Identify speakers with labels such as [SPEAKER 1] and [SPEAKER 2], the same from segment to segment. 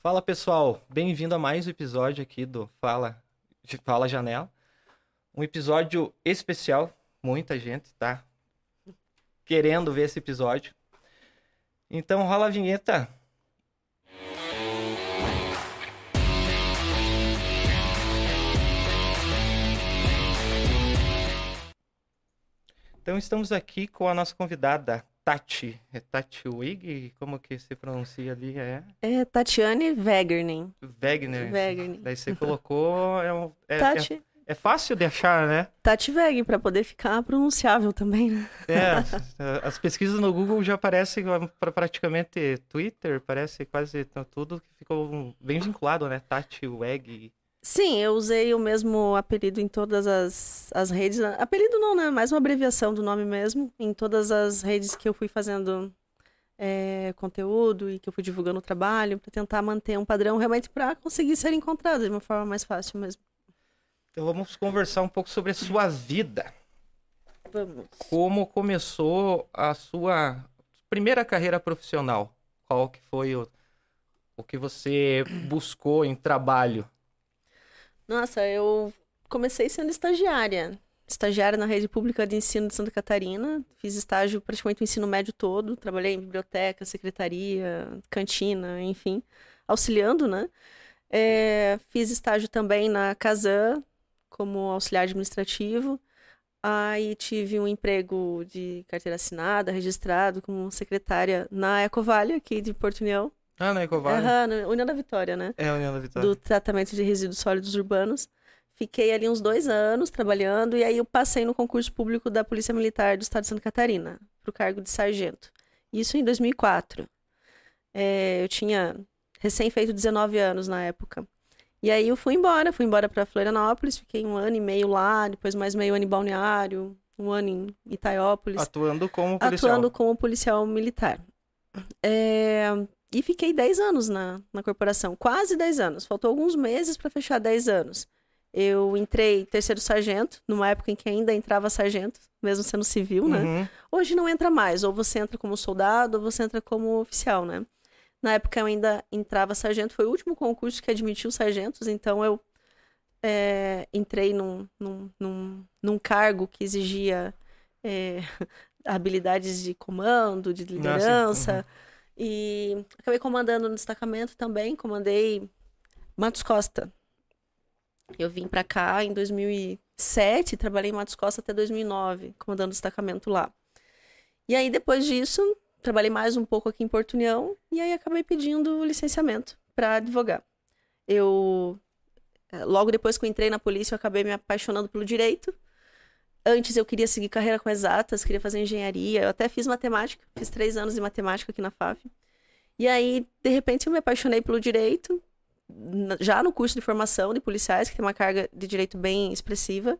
[SPEAKER 1] Fala pessoal, bem-vindo a mais um episódio aqui do Fala, Fala Janela. Um episódio especial, muita gente tá querendo ver esse episódio. Então rola a vinheta. Então estamos aqui com a nossa convidada, Tati. É Tati Wig? Como que se pronuncia ali? É,
[SPEAKER 2] É Tatiane Wegernen.
[SPEAKER 1] Wegner.
[SPEAKER 2] Wegernen.
[SPEAKER 1] Daí você colocou. É, um- é,
[SPEAKER 2] Tati,
[SPEAKER 1] é, é fácil de achar, né?
[SPEAKER 2] Tati Wegen, para poder ficar pronunciável também, né?
[SPEAKER 1] É, as pesquisas no Google já parecem pra- praticamente Twitter, parece quase tudo que ficou bem vinculado, né? Tati Weg.
[SPEAKER 2] Sim, eu usei o mesmo apelido em todas as, as redes. Apelido não, né? Mais uma abreviação do nome mesmo. Em todas as redes que eu fui fazendo é, conteúdo e que eu fui divulgando o trabalho, para tentar manter um padrão realmente para conseguir ser encontrado de uma forma mais fácil mesmo.
[SPEAKER 1] Então vamos conversar um pouco sobre a sua vida.
[SPEAKER 2] Vamos.
[SPEAKER 1] Como começou a sua primeira carreira profissional? Qual que foi o, o que você buscou em trabalho?
[SPEAKER 2] Nossa, eu comecei sendo estagiária. Estagiária na rede pública de ensino de Santa Catarina. Fiz estágio praticamente o ensino médio todo. Trabalhei em biblioteca, secretaria, cantina, enfim, auxiliando, né? É, fiz estágio também na Casan, como auxiliar administrativo. Aí tive um emprego de carteira assinada, registrado como secretária na Ecovale, aqui de Porto União.
[SPEAKER 1] Ah, na Ecovale?
[SPEAKER 2] Aham, União da Vitória, né?
[SPEAKER 1] É União da Vitória.
[SPEAKER 2] do tratamento de resíduos sólidos urbanos. Fiquei ali uns dois anos trabalhando e aí eu passei no concurso público da Polícia Militar do Estado de Santa Catarina para o cargo de sargento. Isso em 2004. É, eu tinha recém feito 19 anos na época. E aí eu fui embora, fui embora para Florianópolis, fiquei um ano e meio lá, depois mais meio ano em Balneário, um ano em Itaiópolis
[SPEAKER 1] Atuando como policial.
[SPEAKER 2] atuando como policial militar. É, e fiquei 10 anos na, na corporação, quase 10 anos. Faltou alguns meses para fechar 10 anos. Eu entrei terceiro sargento, numa época em que ainda entrava sargento, mesmo sendo civil, né?
[SPEAKER 1] Uhum.
[SPEAKER 2] Hoje não entra mais, ou você entra como soldado, ou você entra como oficial, né? Na época eu ainda entrava sargento, foi o último concurso que admitiu sargentos, então eu é, entrei num, num, num, num cargo que exigia é, habilidades de comando, de liderança, e acabei comandando no destacamento também, comandei Matos Costa. Eu vim pra cá em 2007, trabalhei em Matos Costa até 2009, comandando o destacamento lá. E aí, depois disso, trabalhei mais um pouco aqui em Porto União e aí acabei pedindo licenciamento para advogar. Eu, eh, logo depois que eu entrei na polícia, eu acabei me apaixonando pelo direito. Antes eu queria seguir carreira com exatas, queria fazer engenharia, eu até fiz matemática, fiz três anos de matemática aqui na FAF. E aí, de repente, eu me apaixonei pelo direito, já no curso de formação de policiais, que tem uma carga de direito bem expressiva.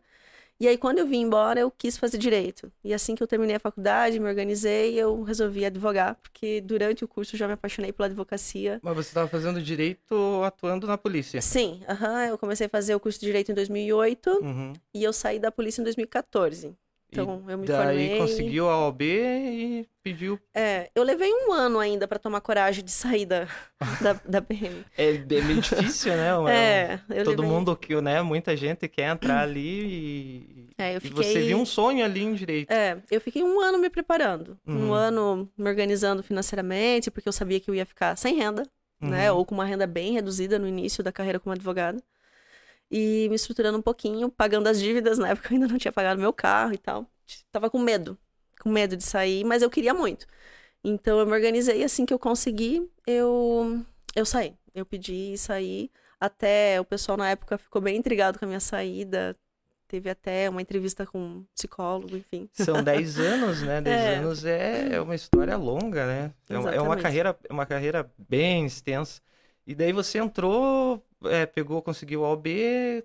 [SPEAKER 2] E aí, quando eu vim embora, eu quis fazer direito. E assim que eu terminei a faculdade, me organizei, eu resolvi advogar, porque durante o curso eu já me apaixonei pela advocacia.
[SPEAKER 1] Mas você estava fazendo direito atuando na polícia.
[SPEAKER 2] Sim, aham, eu comecei a fazer o curso de direito em 2008
[SPEAKER 1] Uhum.
[SPEAKER 2] e eu saí da polícia em 2014. Então, eu me
[SPEAKER 1] Daí
[SPEAKER 2] formei.
[SPEAKER 1] conseguiu a OAB e pediu.
[SPEAKER 2] É, eu levei um ano ainda pra tomar coragem de sair da, da, da PM.
[SPEAKER 1] É, é meio difícil, né?
[SPEAKER 2] É, eu
[SPEAKER 1] Todo
[SPEAKER 2] levei...
[SPEAKER 1] mundo que, né? Muita gente quer entrar ali e.
[SPEAKER 2] É, eu
[SPEAKER 1] E
[SPEAKER 2] fiquei...
[SPEAKER 1] você viu um sonho ali em direito.
[SPEAKER 2] É, eu fiquei um ano me preparando.
[SPEAKER 1] Uhum.
[SPEAKER 2] Um ano me organizando financeiramente, porque eu sabia que eu ia ficar sem renda, né?
[SPEAKER 1] Uhum.
[SPEAKER 2] Ou com uma renda bem reduzida no início da carreira como advogada. E me estruturando um pouquinho, pagando as dívidas. Na época eu ainda não tinha pagado meu carro e tal. Tava com medo, com medo de sair, mas eu queria muito. Então eu me organizei assim que eu consegui, eu, eu saí. Eu pedi e saí. Até o pessoal na época ficou bem intrigado com a minha saída. Teve até uma entrevista com um psicólogo, enfim.
[SPEAKER 1] São 10 anos, né? 10
[SPEAKER 2] É.
[SPEAKER 1] anos é, é uma história longa, né? É uma, é uma carreira, é uma carreira bem extensa. E daí você entrou, é, pegou, conseguiu a OAB,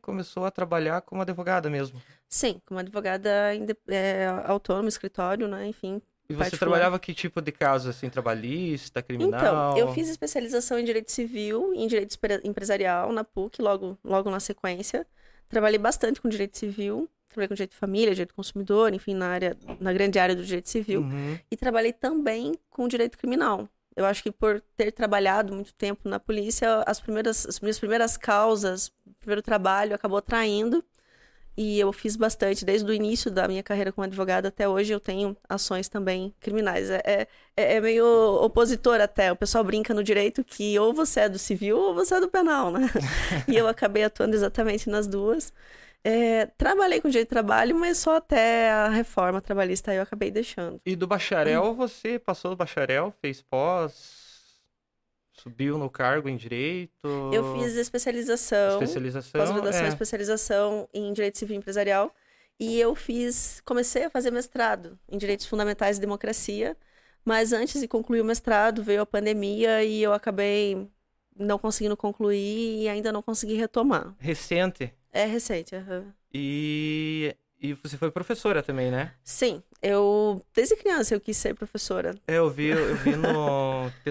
[SPEAKER 1] começou a trabalhar como advogada mesmo.
[SPEAKER 2] Sim, como advogada é, autônoma, escritório, né? Enfim.
[SPEAKER 1] E você
[SPEAKER 2] Particular.
[SPEAKER 1] trabalhava que tipo de caso, assim, trabalhista, criminal?
[SPEAKER 2] Então, eu fiz especialização em direito civil e em direito empresarial na PUC, logo, logo na sequência. Trabalhei bastante com direito civil, trabalhei com direito de família, direito do consumidor, enfim, na área, na grande área do direito civil.
[SPEAKER 1] Uhum.
[SPEAKER 2] E trabalhei também com direito criminal. Eu acho que por ter trabalhado muito tempo na polícia, as primeiras, as minhas primeiras causas, o primeiro trabalho acabou atraindo. E eu fiz bastante, desde o início da minha carreira como advogada até hoje, eu tenho ações também criminais. É, é, é meio opositor até. O pessoal brinca no direito que ou você é do civil ou você é do penal, né? e eu acabei atuando exatamente nas duas. É, trabalhei com direito de trabalho, mas só até a reforma trabalhista eu acabei deixando.
[SPEAKER 1] E do bacharel, hum. você passou do bacharel, fez pós, Subiu no cargo em direito?
[SPEAKER 2] Eu fiz especialização.
[SPEAKER 1] Especialização.
[SPEAKER 2] Pós-graduação é. especialização em direito civil empresarial. E eu fiz, comecei a fazer mestrado em direitos fundamentais e democracia. Mas antes de concluir o mestrado, veio a pandemia e eu acabei não conseguindo concluir e ainda não consegui retomar.
[SPEAKER 1] Recente?
[SPEAKER 2] É recente, uhum.
[SPEAKER 1] E e você foi professora também, né?
[SPEAKER 2] Sim, eu desde criança eu quis ser professora.
[SPEAKER 1] É, eu vi, eu vi no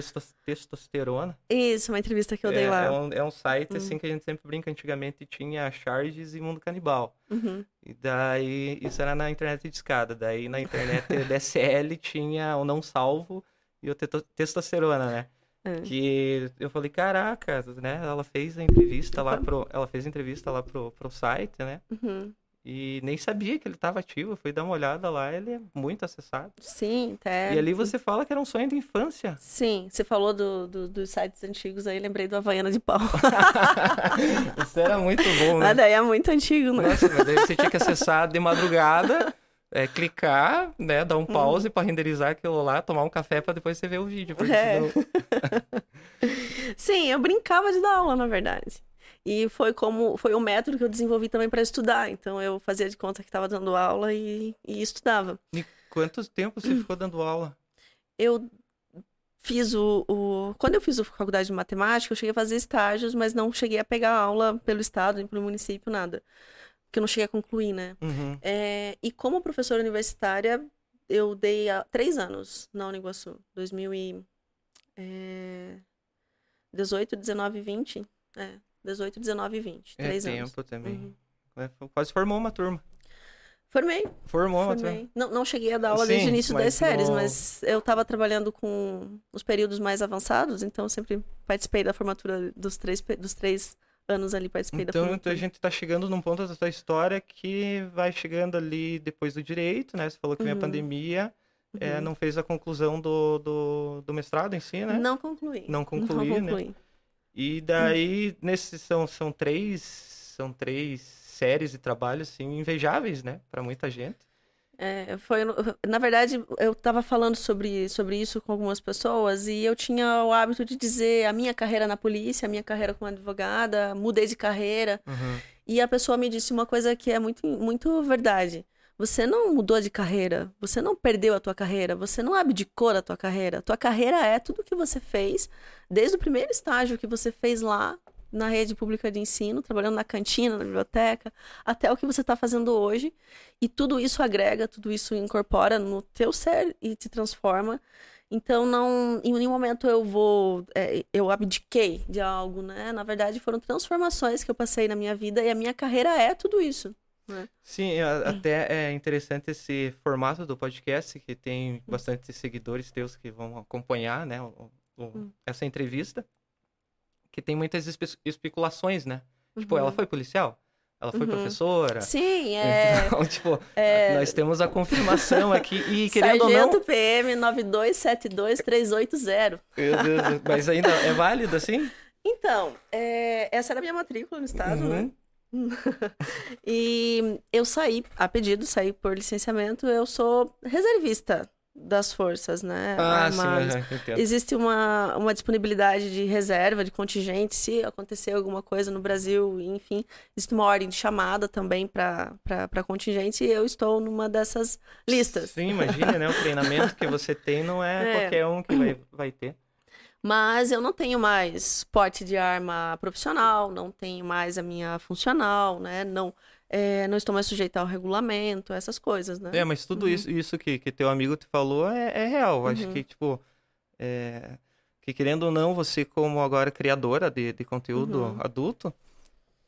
[SPEAKER 1] Testosterona.
[SPEAKER 2] Isso, uma entrevista que eu
[SPEAKER 1] é,
[SPEAKER 2] dei lá.
[SPEAKER 1] É um, é um site uhum. assim que a gente sempre brinca. Antigamente tinha Charges e Mundo Canibal.
[SPEAKER 2] Uhum.
[SPEAKER 1] E daí isso era na internet de escada. Daí na internet DSL tinha o Não Salvo e o Testosterona, né? É. Que eu falei, caraca, né? Ela fez a entrevista lá pro. Ela fez entrevista lá pro, pro site, né?
[SPEAKER 2] Uhum.
[SPEAKER 1] E nem sabia que ele estava ativo. Fui dar uma olhada lá, ele é muito acessado.
[SPEAKER 2] Sim, até.
[SPEAKER 1] E ali você fala que era um sonho de infância.
[SPEAKER 2] Sim, você falou do, do dos sites antigos aí, lembrei do Havaiana de Pau.
[SPEAKER 1] Isso era muito bom, né?
[SPEAKER 2] Ah, daí é muito antigo, né?
[SPEAKER 1] Nossa, mas daí você tinha que acessar de madrugada, é, clicar, né, dar um pause hum. para renderizar aquilo lá, tomar um café para depois você ver o vídeo.
[SPEAKER 2] É. Senão... Sim, eu brincava de dar aula, na verdade. E foi como foi um método que eu desenvolvi também para estudar. Então eu fazia de conta que estava dando aula e, e estudava.
[SPEAKER 1] E quanto tempo você ficou dando aula?
[SPEAKER 2] Eu fiz o, o, Quando eu fiz a faculdade de matemática, eu cheguei a fazer estágios, mas não cheguei a pegar aula pelo estado, nem pelo município, nada. Porque eu não cheguei a concluir, né?
[SPEAKER 1] Uhum.
[SPEAKER 2] É, e como professora universitária, eu dei a, três anos na Uniguaçu. 2018, 19 e 20. É, 18, 19 e 20. É três
[SPEAKER 1] tempo
[SPEAKER 2] anos.
[SPEAKER 1] também. Uhum. É, quase formou uma turma.
[SPEAKER 2] Formei.
[SPEAKER 1] Formou
[SPEAKER 2] uma turma. Não, não cheguei a dar aula Sim, desde o início das séries, no... mas eu estava trabalhando com os períodos mais avançados, então sempre participei da formatura dos três, dos três anos ali, participei
[SPEAKER 1] então,
[SPEAKER 2] da formatura.
[SPEAKER 1] Então a gente está chegando num ponto da sua história que vai chegando ali depois do direito, né? Você falou que uhum. vem a pandemia. É, uhum. É, não fez a conclusão do, do, do, mestrado em si, né?
[SPEAKER 2] Não concluí.
[SPEAKER 1] Não concluí, não concluí. né? E daí, nesses são, são três são três séries de trabalhos assim, invejáveis, né, para muita gente.
[SPEAKER 2] É, foi, na verdade, eu estava falando sobre, sobre isso com algumas pessoas e eu tinha o hábito de dizer a minha carreira na polícia, a minha carreira como advogada, mudei de carreira.
[SPEAKER 1] Uhum.
[SPEAKER 2] E a pessoa me disse uma coisa que é muito, muito verdade. Você não mudou de carreira, você não perdeu a tua carreira, você não abdicou da tua carreira. Tua carreira é tudo que você fez, desde o primeiro estágio que você fez lá na rede pública de ensino, trabalhando na cantina, na biblioteca, até o que você está fazendo hoje. E tudo isso agrega, tudo isso incorpora no teu ser e te transforma. Então, não, em nenhum momento eu vou, é, eu abdiquei de algo, né? Na verdade, foram transformações que eu passei na minha vida e a minha carreira é tudo isso. Né?
[SPEAKER 1] Sim, até é interessante esse formato do podcast, que tem bastante seguidores teus que vão acompanhar, né, o, o, hum. essa entrevista, que tem muitas espe especulações, né? Uhum. Tipo, ela uhum. foi policial? Ela foi uhum. professora?
[SPEAKER 2] Sim, é.
[SPEAKER 1] Então, tipo, é... nós temos a confirmação aqui e querendo
[SPEAKER 2] Sargento
[SPEAKER 1] ou não...
[SPEAKER 2] PM 9272380.
[SPEAKER 1] Meu Deus, mas ainda é válido assim?
[SPEAKER 2] Então, é... essa era a minha matrícula no estado, uhum. né? e eu saí, a pedido, saí por licenciamento, eu sou reservista das forças, né?
[SPEAKER 1] Ah, Armadas. sim.
[SPEAKER 2] Existe uma, uma disponibilidade de reserva, de contingente, se acontecer alguma coisa no Brasil, enfim, existe uma ordem de chamada também para contingente e eu estou numa dessas listas.
[SPEAKER 1] Sim, imagina, né? O treinamento que você tem não é, é. qualquer um que vai, vai ter.
[SPEAKER 2] Mas eu não tenho mais porte de arma profissional, não tenho mais a minha funcional, né? Não, é, não estou mais sujeita ao regulamento, essas coisas, né?
[SPEAKER 1] É, mas tudo uhum. isso, isso que, que teu amigo te falou é, é real. Uhum. Acho que, tipo, é, que querendo ou não, você como agora criadora de, de conteúdo uhum. adulto,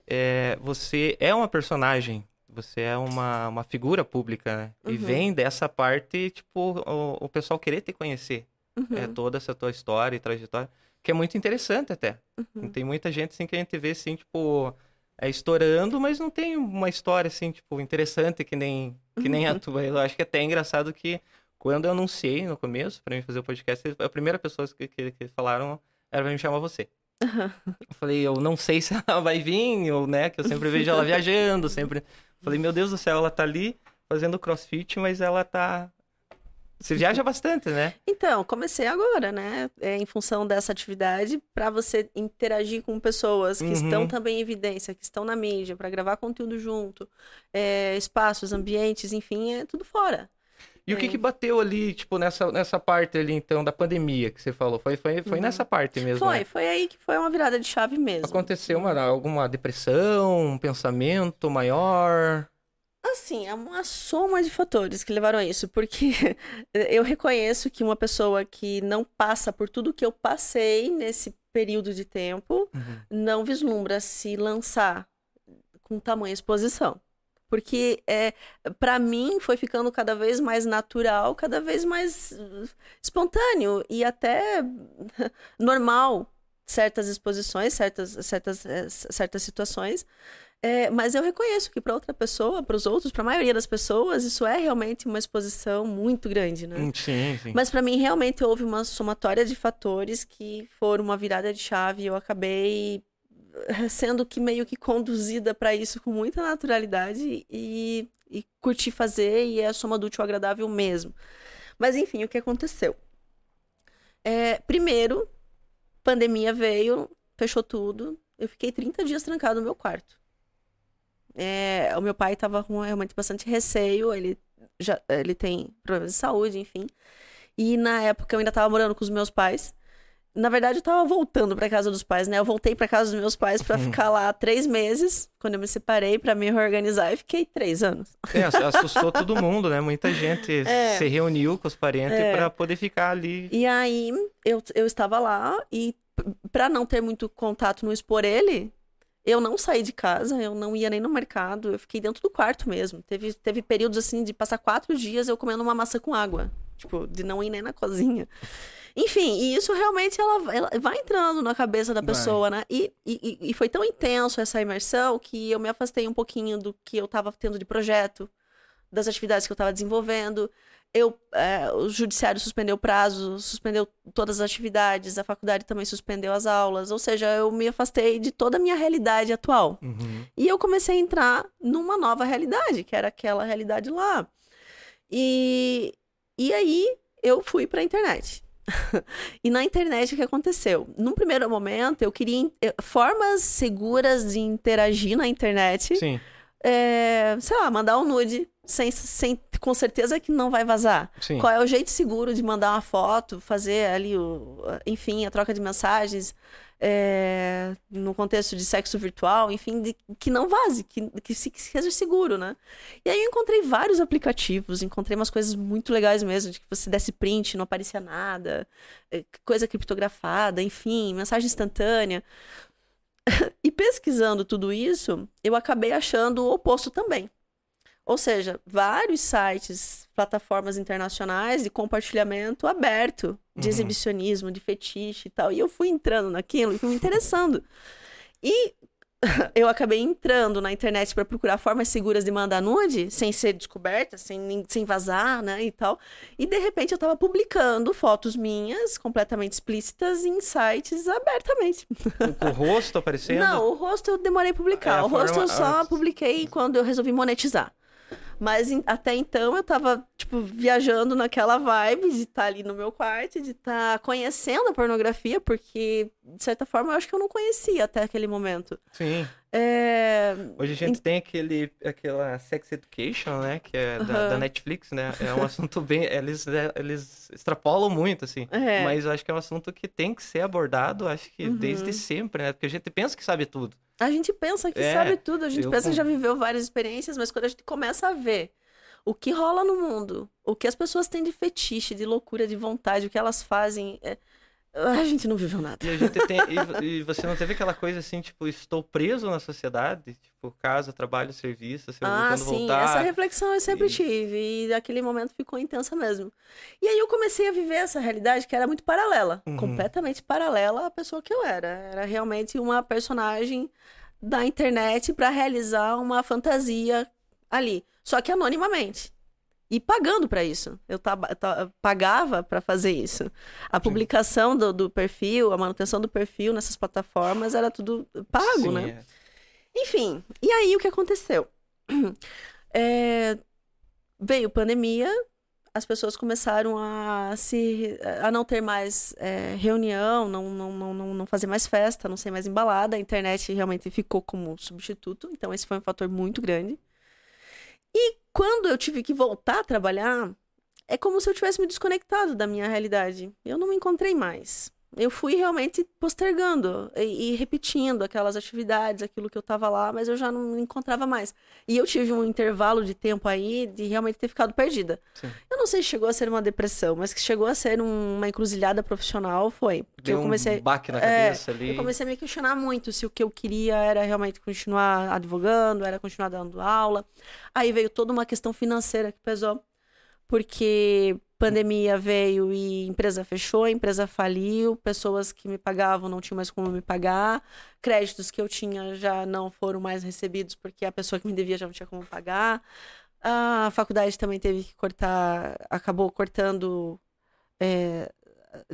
[SPEAKER 1] é, você é uma personagem, você é uma, uma figura pública, né? E uhum. vem dessa parte, tipo, o, o pessoal querer te conhecer.
[SPEAKER 2] Uhum.
[SPEAKER 1] É toda essa tua história e trajetória, que é muito interessante até.
[SPEAKER 2] Uhum.
[SPEAKER 1] Tem muita gente assim que a gente vê assim, tipo, é estourando, mas não tem uma história assim, tipo, interessante que nem que nem a
[SPEAKER 2] Uhum.
[SPEAKER 1] tua. Eu acho que é até engraçado que quando eu anunciei no começo pra mim fazer o podcast, a primeira pessoa que, que, que falaram era pra me chamar você. Eu falei, eu não sei se ela vai vir, ou, né, que eu sempre vejo ela viajando, sempre. Falei, meu Deus do céu, ela tá ali fazendo crossfit, mas ela tá. Você viaja bastante, né?
[SPEAKER 2] Então, comecei agora, né? É, em função dessa atividade, para você interagir com pessoas que
[SPEAKER 1] Uhum.
[SPEAKER 2] estão também em evidência, que estão na mídia, para gravar conteúdo junto, é, espaços, ambientes, enfim, é tudo fora.
[SPEAKER 1] E o que
[SPEAKER 2] É.
[SPEAKER 1] que bateu ali, tipo, nessa, nessa parte ali, então, da pandemia que você falou? Foi, foi, foi
[SPEAKER 2] Uhum.
[SPEAKER 1] nessa parte mesmo,
[SPEAKER 2] Foi,
[SPEAKER 1] né?
[SPEAKER 2] foi aí que foi uma virada de chave mesmo.
[SPEAKER 1] Aconteceu uma, alguma depressão, um pensamento maior?
[SPEAKER 2] Assim, é uma soma de fatores que levaram a isso, porque eu reconheço que uma pessoa que não passa por tudo que eu passei nesse período de tempo
[SPEAKER 1] Uhum.
[SPEAKER 2] não vislumbra se lançar com tamanha exposição. Porque é, para mim foi ficando cada vez mais natural, cada vez mais uh, espontâneo e até normal certas exposições, certas, certas, eh, certas situações. É, mas eu reconheço que para outra pessoa, para os outros, para a maioria das pessoas, isso é realmente uma exposição muito grande, né?
[SPEAKER 1] Hum, Sim, sim.
[SPEAKER 2] Mas para mim realmente houve uma somatória de fatores que foram uma virada de chave e eu acabei eh, sendo que meio que conduzida para isso com muita naturalidade e, e curti fazer e é a soma do útil agradável mesmo. Mas enfim, o que aconteceu? É, primeiro, pandemia veio, fechou tudo. Eu fiquei 30 dias trancado no meu quarto. É, o meu pai estava com realmente bastante receio, ele já ele tem problemas de saúde, enfim. E na época eu ainda estava morando com os meus pais. Na verdade, eu tava voltando pra casa dos pais, né? Eu voltei pra casa dos meus pais pra ficar lá três meses, quando eu me separei, pra me reorganizar, e fiquei três anos.
[SPEAKER 1] É, assustou todo mundo, né? Muita gente
[SPEAKER 2] É.
[SPEAKER 1] se reuniu com os parentes
[SPEAKER 2] É.
[SPEAKER 1] pra poder ficar ali.
[SPEAKER 2] E aí, eu, eu estava lá, e p- pra não ter muito contato, não expor ele, eu não saí de casa, eu não ia nem no mercado, eu fiquei dentro do quarto mesmo. Teve, teve períodos, assim, de passar quatro dias eu comendo uma maçã com água. Tipo, de não ir nem na cozinha. Enfim, e isso realmente ela, ela vai entrando na cabeça da
[SPEAKER 1] Vai.
[SPEAKER 2] pessoa, né? E, e, e foi tão intenso essa imersão que eu me afastei um pouquinho do que eu tava tendo de projeto, das atividades que eu tava desenvolvendo. Eu, é, o judiciário suspendeu o prazo, suspendeu todas as atividades, a faculdade também suspendeu as aulas, ou seja, eu me afastei de toda a minha realidade atual.
[SPEAKER 1] Uhum.
[SPEAKER 2] E eu comecei a entrar numa nova realidade, que era aquela realidade lá. E, e aí eu fui pra internet. e na internet o que aconteceu? Num primeiro momento eu queria formas seguras de interagir na internet.
[SPEAKER 1] Sim,
[SPEAKER 2] É, sei lá, mandar um nude sem, sem, com certeza que não vai vazar.
[SPEAKER 1] sim.
[SPEAKER 2] Qual é o jeito seguro de mandar uma foto, fazer ali o, enfim, a troca de mensagens é, no contexto de sexo virtual, enfim, de- que não vaze, que, que, se- que seja seguro, né? E aí eu encontrei vários aplicativos, encontrei umas coisas muito legais mesmo, de que você desse print, não aparecia nada, é, coisa criptografada, enfim, mensagem instantânea. E pesquisando tudo isso, eu acabei achando o oposto também. Ou seja, vários sites, plataformas internacionais de compartilhamento aberto, de
[SPEAKER 1] Uhum.
[SPEAKER 2] exibicionismo, de fetiche e tal. E eu fui entrando naquilo e fui me interessando. E eu acabei entrando na internet para procurar formas seguras de mandar nude, sem ser descoberta, sem, sem vazar, né, e tal. E de repente eu tava publicando fotos minhas, completamente explícitas, em sites abertamente.
[SPEAKER 1] Com o rosto aparecendo.
[SPEAKER 2] Não, o rosto eu demorei a publicar.
[SPEAKER 1] É,
[SPEAKER 2] o rosto eu só publiquei quando eu resolvi monetizar. Mas até então eu tava, tipo, viajando naquela vibe de estar ali no meu quarto, de estar conhecendo a pornografia, porque, de certa forma, eu acho que eu não conhecia até aquele momento.
[SPEAKER 1] Sim.
[SPEAKER 2] É...
[SPEAKER 1] Hoje a gente tem aquele, aquela Sex Education, né? Que é da,
[SPEAKER 2] Aham.
[SPEAKER 1] da Netflix, né? É um assunto bem. Eles, né, eles extrapolam muito, assim.
[SPEAKER 2] É.
[SPEAKER 1] Mas eu acho que é um assunto que tem que ser abordado, acho que
[SPEAKER 2] Uhum.
[SPEAKER 1] desde sempre, né? Porque a gente pensa que sabe tudo.
[SPEAKER 2] A gente pensa que
[SPEAKER 1] É,
[SPEAKER 2] sabe tudo, a gente pensa que já viveu várias experiências, mas quando a gente começa a ver o que rola no mundo, o que as pessoas têm de fetiche, de loucura, de vontade, o que elas fazem, é, a gente não viveu nada.
[SPEAKER 1] E, tem, e, e você não teve aquela coisa assim, tipo, estou preso na sociedade? Tipo, casa, trabalho, serviço, assim,
[SPEAKER 2] Ah, sim,
[SPEAKER 1] voltar.
[SPEAKER 2] essa reflexão eu sempre
[SPEAKER 1] e-
[SPEAKER 2] tive. E aquele momento ficou intensa mesmo. E aí eu comecei a viver essa realidade que era muito paralela.
[SPEAKER 1] Uhum.
[SPEAKER 2] Completamente paralela à pessoa que eu era. Era realmente uma personagem da internet pra realizar uma fantasia ali. Só que anonimamente. E pagando pra isso. Eu pagava pra fazer isso. A publicação do, do perfil, a manutenção do perfil nessas plataformas era tudo pago,
[SPEAKER 1] Sim,
[SPEAKER 2] né?
[SPEAKER 1] é.
[SPEAKER 2] Enfim, e aí o que aconteceu? É, veio pandemia, as pessoas começaram a se a não ter mais é, reunião, não, não, não, não, não fazer mais festa, não ser mais embalada. A internet realmente ficou como substituto, então esse foi um fator muito grande. E quando eu tive que voltar a trabalhar, é como se eu tivesse me desconectado da minha realidade. Eu não me encontrei mais. Eu fui realmente postergando e, e repetindo aquelas atividades, aquilo que eu estava lá, mas eu já não me encontrava mais. E eu tive um intervalo de tempo aí de realmente ter ficado perdida.
[SPEAKER 1] Sim.
[SPEAKER 2] Eu não sei se chegou a ser uma depressão, mas que chegou a ser um- uma encruzilhada profissional, foi. Porque
[SPEAKER 1] Deu
[SPEAKER 2] eu comecei.
[SPEAKER 1] um baque na
[SPEAKER 2] é,
[SPEAKER 1] cabeça ali.
[SPEAKER 2] Eu comecei a me questionar muito se o que eu queria era realmente continuar advogando, era continuar dando aula. Aí veio toda uma questão financeira que pesou, porque pandemia veio e empresa fechou, empresa faliu, pessoas que me pagavam não tinham mais como me pagar, créditos que eu tinha já não foram mais recebidos porque a pessoa que me devia já não tinha como pagar. A faculdade também teve que cortar, acabou cortando é,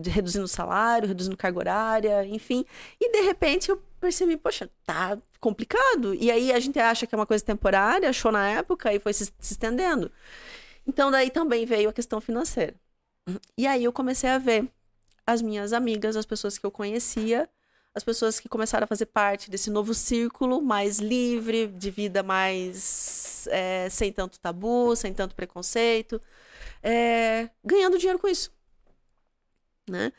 [SPEAKER 2] reduzindo o salário, reduzindo carga horária, enfim. E de repente eu percebi, poxa, tá complicado. E aí a gente acha que é uma coisa temporária, achou na época e foi se, se estendendo. Então daí também veio a questão financeira. E aí eu comecei a ver as minhas amigas, as pessoas que eu conhecia, as pessoas que começaram a fazer parte desse novo círculo mais livre, de vida mais é, sem tanto tabu, sem tanto preconceito, é, ganhando dinheiro com isso né?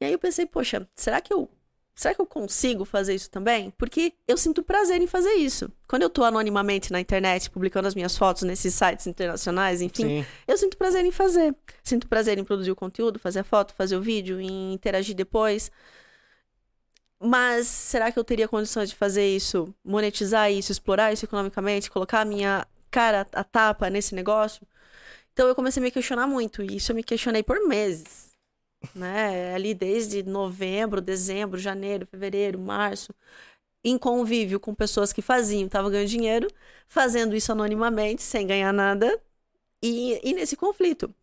[SPEAKER 2] E aí eu pensei, poxa, será que eu será que eu consigo fazer isso também? Porque eu sinto prazer em fazer isso. Quando eu tô anonimamente na internet, publicando as minhas fotos nesses sites internacionais, enfim,
[SPEAKER 1] Sim.
[SPEAKER 2] eu sinto prazer em fazer. Sinto prazer em produzir o conteúdo, fazer a foto, fazer o vídeo, em interagir depois. Mas será que eu teria condições de fazer isso, monetizar isso, explorar isso economicamente, colocar a minha cara a tapa nesse negócio? Então eu comecei a me questionar muito, e isso eu me questionei por meses. Né? Ali desde novembro, dezembro, janeiro, fevereiro, março, em convívio com pessoas que faziam, estavam ganhando dinheiro, fazendo isso anonimamente, sem ganhar nada, e, e nesse conflito.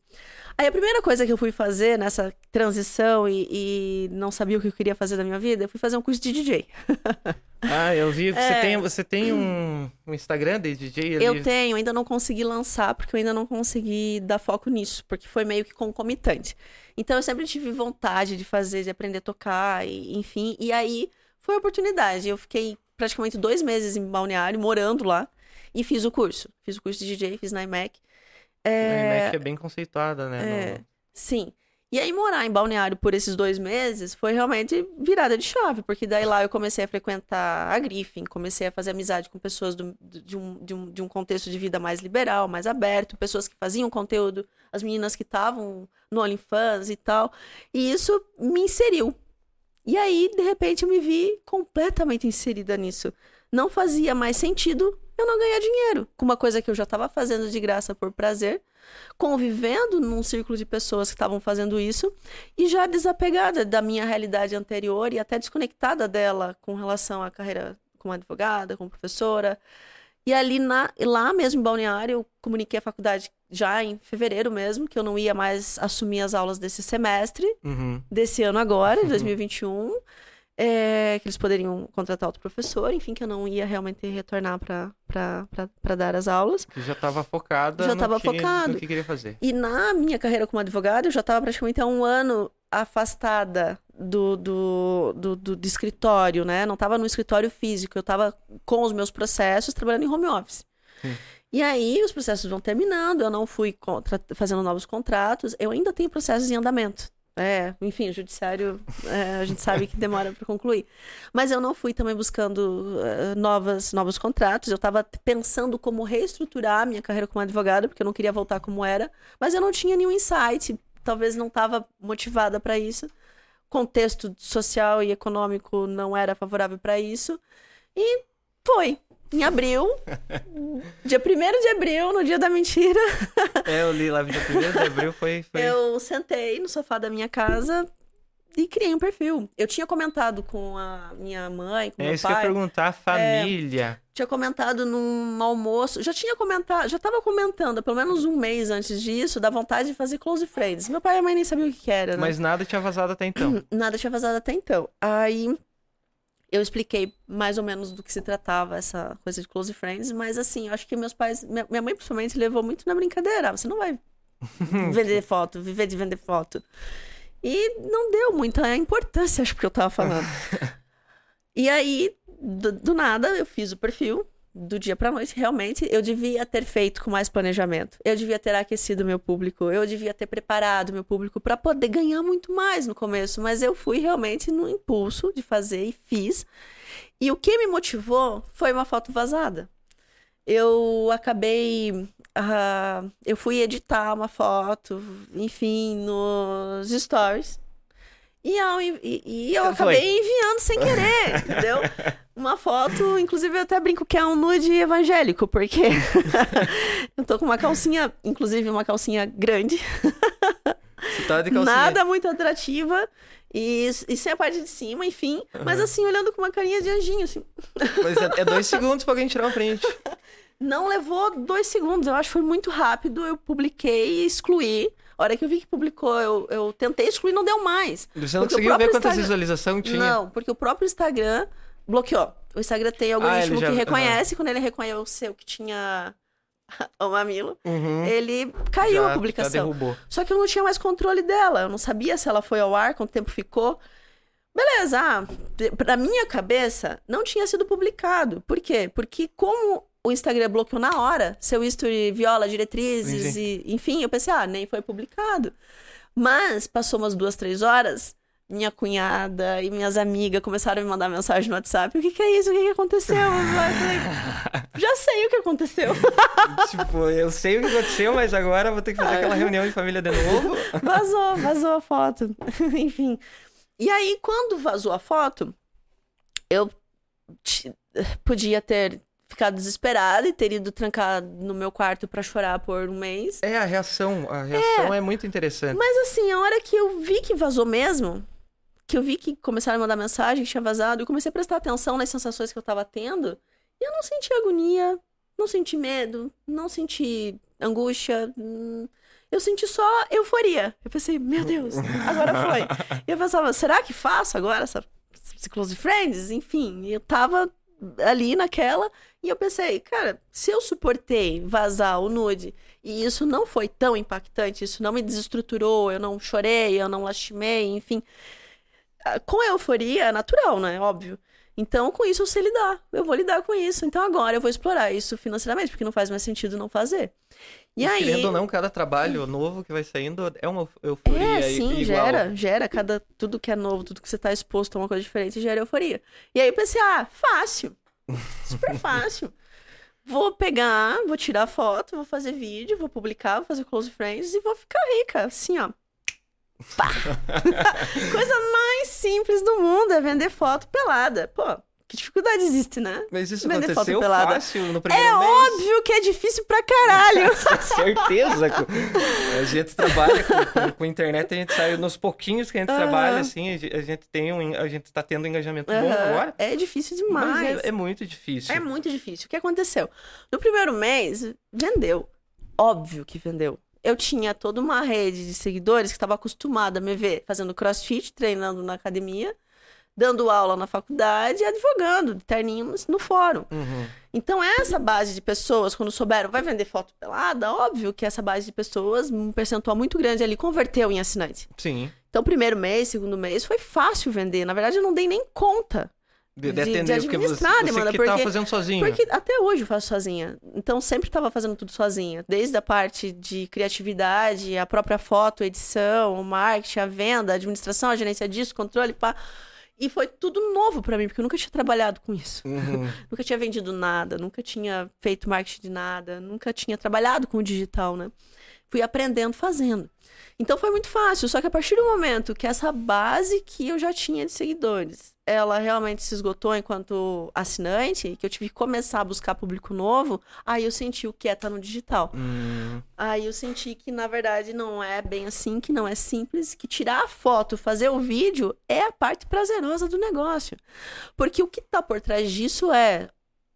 [SPEAKER 2] Aí a primeira coisa que eu fui fazer nessa transição e, e não sabia o que eu queria fazer da minha vida, eu fui fazer um curso de DJ.
[SPEAKER 1] Ah, eu vi. Você
[SPEAKER 2] É.
[SPEAKER 1] tem, você tem um, um Instagram de DJ ali?
[SPEAKER 2] Eu tenho, ainda não consegui lançar, porque eu ainda não consegui dar foco nisso, porque foi meio que concomitante. Então eu sempre tive vontade de fazer, de aprender a tocar, e, enfim. E aí foi a oportunidade. Eu fiquei praticamente dois meses em Balneário, morando lá, e fiz o curso. Fiz o curso de DJ, fiz na IMEC.
[SPEAKER 1] A
[SPEAKER 2] É,
[SPEAKER 1] IMEC é bem conceituada, né?
[SPEAKER 2] É.
[SPEAKER 1] no-
[SPEAKER 2] Sim. E aí, morar em Balneário por esses dois meses foi realmente virada de chave, porque daí lá eu comecei a frequentar a Griffin, comecei a fazer amizade com pessoas do- de, um, de, um, de um contexto de vida mais liberal, mais aberto, pessoas que faziam conteúdo, as meninas que estavam no OnlyFans e tal. E isso me inseriu. E aí, de repente, eu me vi completamente inserida nisso. Não fazia mais sentido eu não ganhar dinheiro com uma coisa que eu já estava fazendo de graça por prazer convivendo num círculo de pessoas que estavam fazendo isso e já desapegada da minha realidade anterior e até desconectada dela com relação à carreira como advogada, como professora. E ali na, lá mesmo em Balneário, eu comuniquei à faculdade já em fevereiro mesmo, que eu não ia mais assumir as aulas desse semestre,
[SPEAKER 1] Uhum.
[SPEAKER 2] desse ano agora, de 2021. É, que eles poderiam contratar outro professor, enfim, que eu não ia realmente retornar para dar as aulas.
[SPEAKER 1] Que já estava focada
[SPEAKER 2] Já
[SPEAKER 1] no, que,
[SPEAKER 2] focado.
[SPEAKER 1] no que queria fazer.
[SPEAKER 2] E na minha carreira como advogada, eu já estava praticamente há um ano afastada do, do, do, do- do escritório, né? Não estava no escritório físico, eu estava com os meus processos trabalhando em home office.
[SPEAKER 1] Sim.
[SPEAKER 2] E aí os processos vão terminando, eu não fui contra- fazendo novos contratos, eu ainda tenho processos em andamento. É, enfim, o judiciário é, a gente sabe que demora para concluir. Mas eu não fui também buscando eh, novas, novos contratos. Eu estava pensando como reestruturar a minha carreira como advogada, porque eu não queria voltar como era. Mas eu não tinha nenhum insight, talvez não estava motivada para isso. contexto social e econômico não era favorável para isso. E foi. Em abril, dia 1 de abril, no dia da mentira.
[SPEAKER 1] É, eu li lá, dia 1 de abril foi, foi.
[SPEAKER 2] Eu sentei no sofá da minha casa e criei um perfil. Eu tinha comentado com a minha mãe, com
[SPEAKER 1] É
[SPEAKER 2] meu
[SPEAKER 1] isso que eu
[SPEAKER 2] pai.
[SPEAKER 1] perguntar, família.
[SPEAKER 2] Tinha comentado num almoço. Já tinha comentado, já tava comentando, pelo menos um mês antes disso, da vontade de fazer close friends. Meu pai e a mãe nem sabiam o que que era, né?
[SPEAKER 1] Mas nada tinha vazado até então.
[SPEAKER 2] Nada tinha vazado até então. Aí eu expliquei mais ou menos do que se tratava essa coisa de close friends, mas assim, eu acho que meus pais, minha mãe principalmente levou muito na brincadeira. Você não vai vender foto, viver de vender foto. E não deu muita importância, acho que eu tava falando. E aí, do, do nada, eu fiz o perfil. Do dia pra noite, realmente, eu devia ter feito com mais planejamento. Eu devia ter aquecido meu público. Eu devia ter preparado meu público pra poder ganhar muito mais no começo. Mas eu fui realmente no impulso de fazer e fiz. E o que me motivou foi uma foto vazada. Eu acabei. ah, eu fui editar uma foto, enfim, nos stories. E, envi- e- e eu
[SPEAKER 1] Foi.
[SPEAKER 2] acabei enviando sem querer, entendeu? Uma foto, inclusive eu até brinco que é um nude evangélico, porque eu tô com uma calcinha, inclusive uma calcinha grande,
[SPEAKER 1] Você tá de calcinha.
[SPEAKER 2] nada muito atrativa, e, e sem a parte de cima, enfim, mas assim, olhando com uma carinha de anjinho, assim.
[SPEAKER 1] Mas é, é dois segundos pra alguém tirar uma print.
[SPEAKER 2] Não levou dois segundos, eu acho que foi muito rápido. Eu publiquei e excluí. A hora que eu vi que publicou, eu, eu tentei excluir, não deu mais.
[SPEAKER 1] Você não conseguiu ver quantas
[SPEAKER 2] Instagram-
[SPEAKER 1] visualizações tinha?
[SPEAKER 2] Não, porque o próprio Instagram bloqueou. O Instagram tem algoritmo
[SPEAKER 1] ele já-
[SPEAKER 2] que reconhece, quando ele reconheceu que tinha o mamilo,
[SPEAKER 1] Uhum.
[SPEAKER 2] ele caiu
[SPEAKER 1] Já-
[SPEAKER 2] a publicação.
[SPEAKER 1] derrubou.
[SPEAKER 2] Só que eu não tinha mais controle dela. Eu não sabia se ela foi ao ar, quanto tempo ficou. Beleza, ah, pra minha cabeça, não tinha sido publicado. Por quê? Porque como o Instagram bloqueou na hora, seu history viola diretrizes e... Enfim, eu pensei, ah, nem foi publicado. Mas, passou umas duas, três horas, minha cunhada e minhas amigas começaram a me mandar mensagem no WhatsApp. O que que é isso? O que que aconteceu? Eu falei, já sei o que aconteceu.
[SPEAKER 1] tipo, eu sei o que aconteceu, mas agora vou ter que fazer aquela reunião de família de novo.
[SPEAKER 2] Vazou, vazou a foto. Enfim. E aí, quando vazou a foto, eu podia ter ficado desesperada e ter ido trancar no meu quarto pra chorar por um mês.
[SPEAKER 1] É, a reação. A reação é, muito interessante.
[SPEAKER 2] Mas assim, a hora que eu vi que vazou mesmo, que eu vi que começaram a mandar mensagem, que tinha vazado, eu comecei a prestar atenção nas sensações que eu tava tendo, e eu não senti agonia, não senti medo, não senti angústia, hum, eu senti só euforia. Eu pensei, meu Deus, agora foi. E eu pensava, será que faço agora essa Close Friends? Enfim, eu tava ali naquela, e eu pensei, cara, se eu suportei vazar o nude e isso não foi tão impactante, isso não me desestruturou, eu não chorei, eu não lastimei, enfim. ah, Com a euforia é natural, né? Óbvio. Então, com isso eu sei lidar. Eu vou lidar com isso. Então, agora eu vou explorar isso financeiramente, porque não faz mais sentido não fazer. E aí.
[SPEAKER 1] Querendo ou não, cada trabalho novo que vai saindo é uma euforia
[SPEAKER 2] É, sim,
[SPEAKER 1] igual.
[SPEAKER 2] gera, gera. Cada, tudo que é novo, tudo que você tá exposto a uma coisa diferente, gera euforia. E aí eu pensei, ah, fácil. Super fácil. Vou pegar, vou tirar foto, vou fazer vídeo, vou publicar, vou fazer close friends e vou ficar rica. Assim, ó. Pá! coisa mais simples do mundo é vender foto pelada. Pô, que dificuldade existe, né?
[SPEAKER 1] Mas isso
[SPEAKER 2] Vender
[SPEAKER 1] aconteceu fácil no primeiro
[SPEAKER 2] É
[SPEAKER 1] mês.
[SPEAKER 2] óbvio que é difícil pra caralho.
[SPEAKER 1] Certeza. A gente trabalha com, com- com internet, a gente sai nos pouquinhos que a gente
[SPEAKER 2] Aham.
[SPEAKER 1] trabalha, assim, a ge- a gente tem um, a gente tá tendo um engajamento bom
[SPEAKER 2] Aham.
[SPEAKER 1] agora.
[SPEAKER 2] É difícil
[SPEAKER 1] Mas
[SPEAKER 2] demais.
[SPEAKER 1] é, é muito difícil.
[SPEAKER 2] É muito difícil. O que aconteceu? No primeiro mês, vendeu. Óbvio que vendeu. Eu tinha toda uma rede de seguidores que estava acostumada a me ver fazendo crossfit, treinando na academia, dando aula na faculdade e advogando, de terninho no fórum.
[SPEAKER 1] Uhum.
[SPEAKER 2] Então, essa base de pessoas, quando souberam, vai vender foto pelada, óbvio que essa base de pessoas, um percentual muito grande ali, converteu em assinante.
[SPEAKER 1] Sim.
[SPEAKER 2] Então, primeiro mês, segundo mês, foi fácil vender. Na verdade, eu não dei nem conta.
[SPEAKER 1] De, de
[SPEAKER 2] De- de
[SPEAKER 1] atender, porque você,
[SPEAKER 2] administrar,
[SPEAKER 1] você
[SPEAKER 2] demanda,
[SPEAKER 1] que tava
[SPEAKER 2] porque-
[SPEAKER 1] fazendo sozinho.
[SPEAKER 2] Porque até hoje eu faço sozinha. Então sempre estava fazendo tudo sozinha. Desde a parte de criatividade, a própria foto, edição, o marketing, a venda, a administração, a gerência disso, controle, pá. E foi tudo novo pra mim, porque eu nunca tinha trabalhado com isso.
[SPEAKER 1] Uhum.
[SPEAKER 2] Nunca tinha vendido nada, nunca tinha feito marketing de nada, nunca tinha trabalhado com o digital, né? Fui aprendendo fazendo. Então foi muito fácil, só que a partir do momento que essa base que eu já tinha de seguidores, ela realmente se esgotou enquanto assinante, que eu tive que começar a buscar público novo, aí eu senti o que é estar no digital.
[SPEAKER 1] Hum,
[SPEAKER 2] Aí eu senti que, na verdade, não é bem assim, que não é simples, que tirar a foto, fazer o vídeo é a parte prazerosa do negócio. Porque o que tá por trás disso é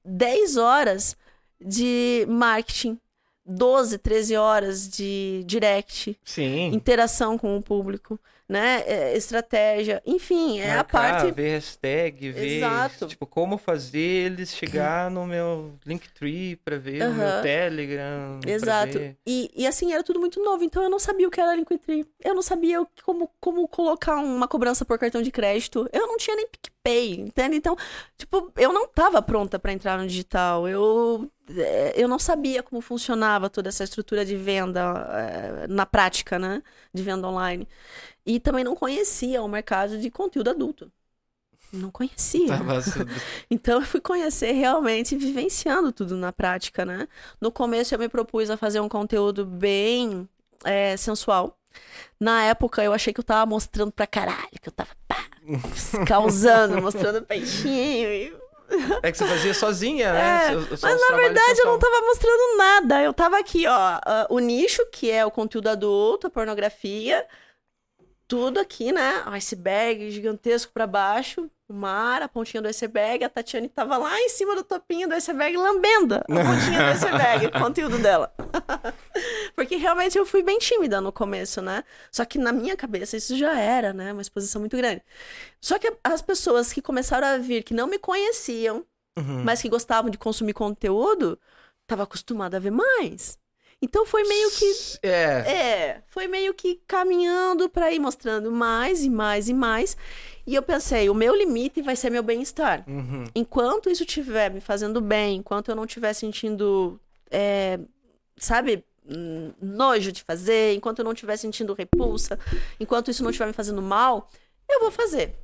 [SPEAKER 2] 10 horas de marketing, 12, 13 horas de direct,
[SPEAKER 1] sim.
[SPEAKER 2] interação com o público, né? É, estratégia, enfim, é a
[SPEAKER 1] Marcar,
[SPEAKER 2] parte.
[SPEAKER 1] ver hashtag, ver
[SPEAKER 2] Exato.
[SPEAKER 1] tipo como fazer eles chegar no meu Linktree para ver no meu. Telegram.
[SPEAKER 2] Exato. E, e assim, era tudo muito novo, então eu não sabia o que era Linktree. Eu não sabia como, como colocar uma cobrança por cartão de crédito. Eu não tinha nem PicPay, entende? Então, tipo, eu não tava pronta para entrar no digital. Eu, eh, eu não sabia como funcionava toda essa estrutura de venda eh, na prática, né? De venda online. E também não conhecia o mercado de conteúdo adulto. Não conhecia.
[SPEAKER 1] Tava tudo-
[SPEAKER 2] Então eu fui conhecer realmente vivenciando tudo na prática, né? No começo eu me propus a fazer um conteúdo bem é, sensual. Na época eu achei que eu tava mostrando pra caralho, que eu tava pá, causando, mostrando peixinho. e-
[SPEAKER 1] É que você fazia sozinha, né?
[SPEAKER 2] É, Mas na verdade eu não tava mostrando nada. Eu tava aqui, ó, o nicho, que é o conteúdo adulto, a pornografia, tudo aqui, né? O iceberg gigantesco pra baixo, o mar, a pontinha do iceberg, a Tatiane tava lá em cima do topinho do iceberg, lambendo a pontinha do iceberg, o conteúdo dela. Porque realmente eu fui bem tímida no começo, né? Só que na minha cabeça isso já era, né? Uma exposição muito grande. Só que as pessoas que começaram a vir, que não me conheciam,
[SPEAKER 1] Uhum.
[SPEAKER 2] mas que gostavam de consumir conteúdo, tava acostumada a ver mais. Então foi meio que
[SPEAKER 1] É.
[SPEAKER 2] é, foi meio que caminhando pra ir mostrando mais e mais e mais. E eu pensei, o meu limite vai ser meu bem-estar.
[SPEAKER 1] Uhum.
[SPEAKER 2] Enquanto isso estiver me fazendo bem, enquanto eu não estiver sentindo, é, sabe, nojo de fazer, enquanto eu não estiver sentindo repulsa, enquanto isso não estiver me fazendo mal, eu vou fazer.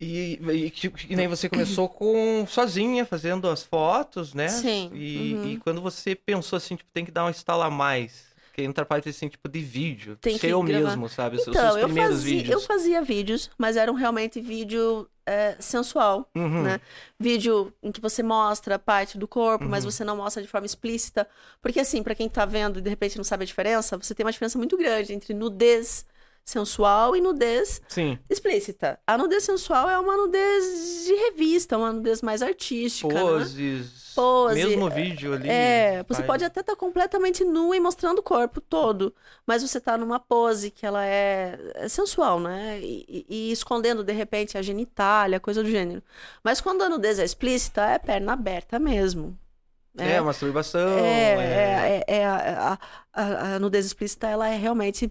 [SPEAKER 1] E, e que, que nem você começou com sozinha, fazendo as fotos, né?
[SPEAKER 2] Sim,
[SPEAKER 1] E,
[SPEAKER 2] uhum.
[SPEAKER 1] e quando você pensou assim, tipo, tem que dar um instalo a mais, que entra parte assim, tipo, de vídeo.
[SPEAKER 2] Tem que
[SPEAKER 1] seu
[SPEAKER 2] gravar.
[SPEAKER 1] mesmo, sabe? Os
[SPEAKER 2] Então,
[SPEAKER 1] seus
[SPEAKER 2] eu
[SPEAKER 1] primeiros
[SPEAKER 2] fazia, eu
[SPEAKER 1] vídeos.
[SPEAKER 2] fazia vídeos, mas eram realmente vídeo é, sensual.
[SPEAKER 1] Uhum.
[SPEAKER 2] né? Vídeo em que você mostra parte do corpo, mas
[SPEAKER 1] Uhum.
[SPEAKER 2] você não mostra de forma explícita. Porque, assim, pra quem tá vendo e de repente não sabe a diferença, você tem uma diferença muito grande entre nudez sensual e nudez
[SPEAKER 1] Sim.
[SPEAKER 2] explícita. A nudez sensual é uma nudez de revista, uma nudez mais artística. né?
[SPEAKER 1] Poses.
[SPEAKER 2] Pose,
[SPEAKER 1] Mesmo vídeo ali.
[SPEAKER 2] É, você
[SPEAKER 1] faz.
[SPEAKER 2] pode até estar completamente nu e mostrando o corpo todo, mas você tá numa pose que ela é, é sensual, né? E, e- e escondendo de repente a genitália, coisa do gênero. Mas quando a nudez é explícita, é perna aberta mesmo.
[SPEAKER 1] É, masturbação.
[SPEAKER 2] É,
[SPEAKER 1] é-
[SPEAKER 2] é, é, a, a, a nudez explícita, ela é realmente,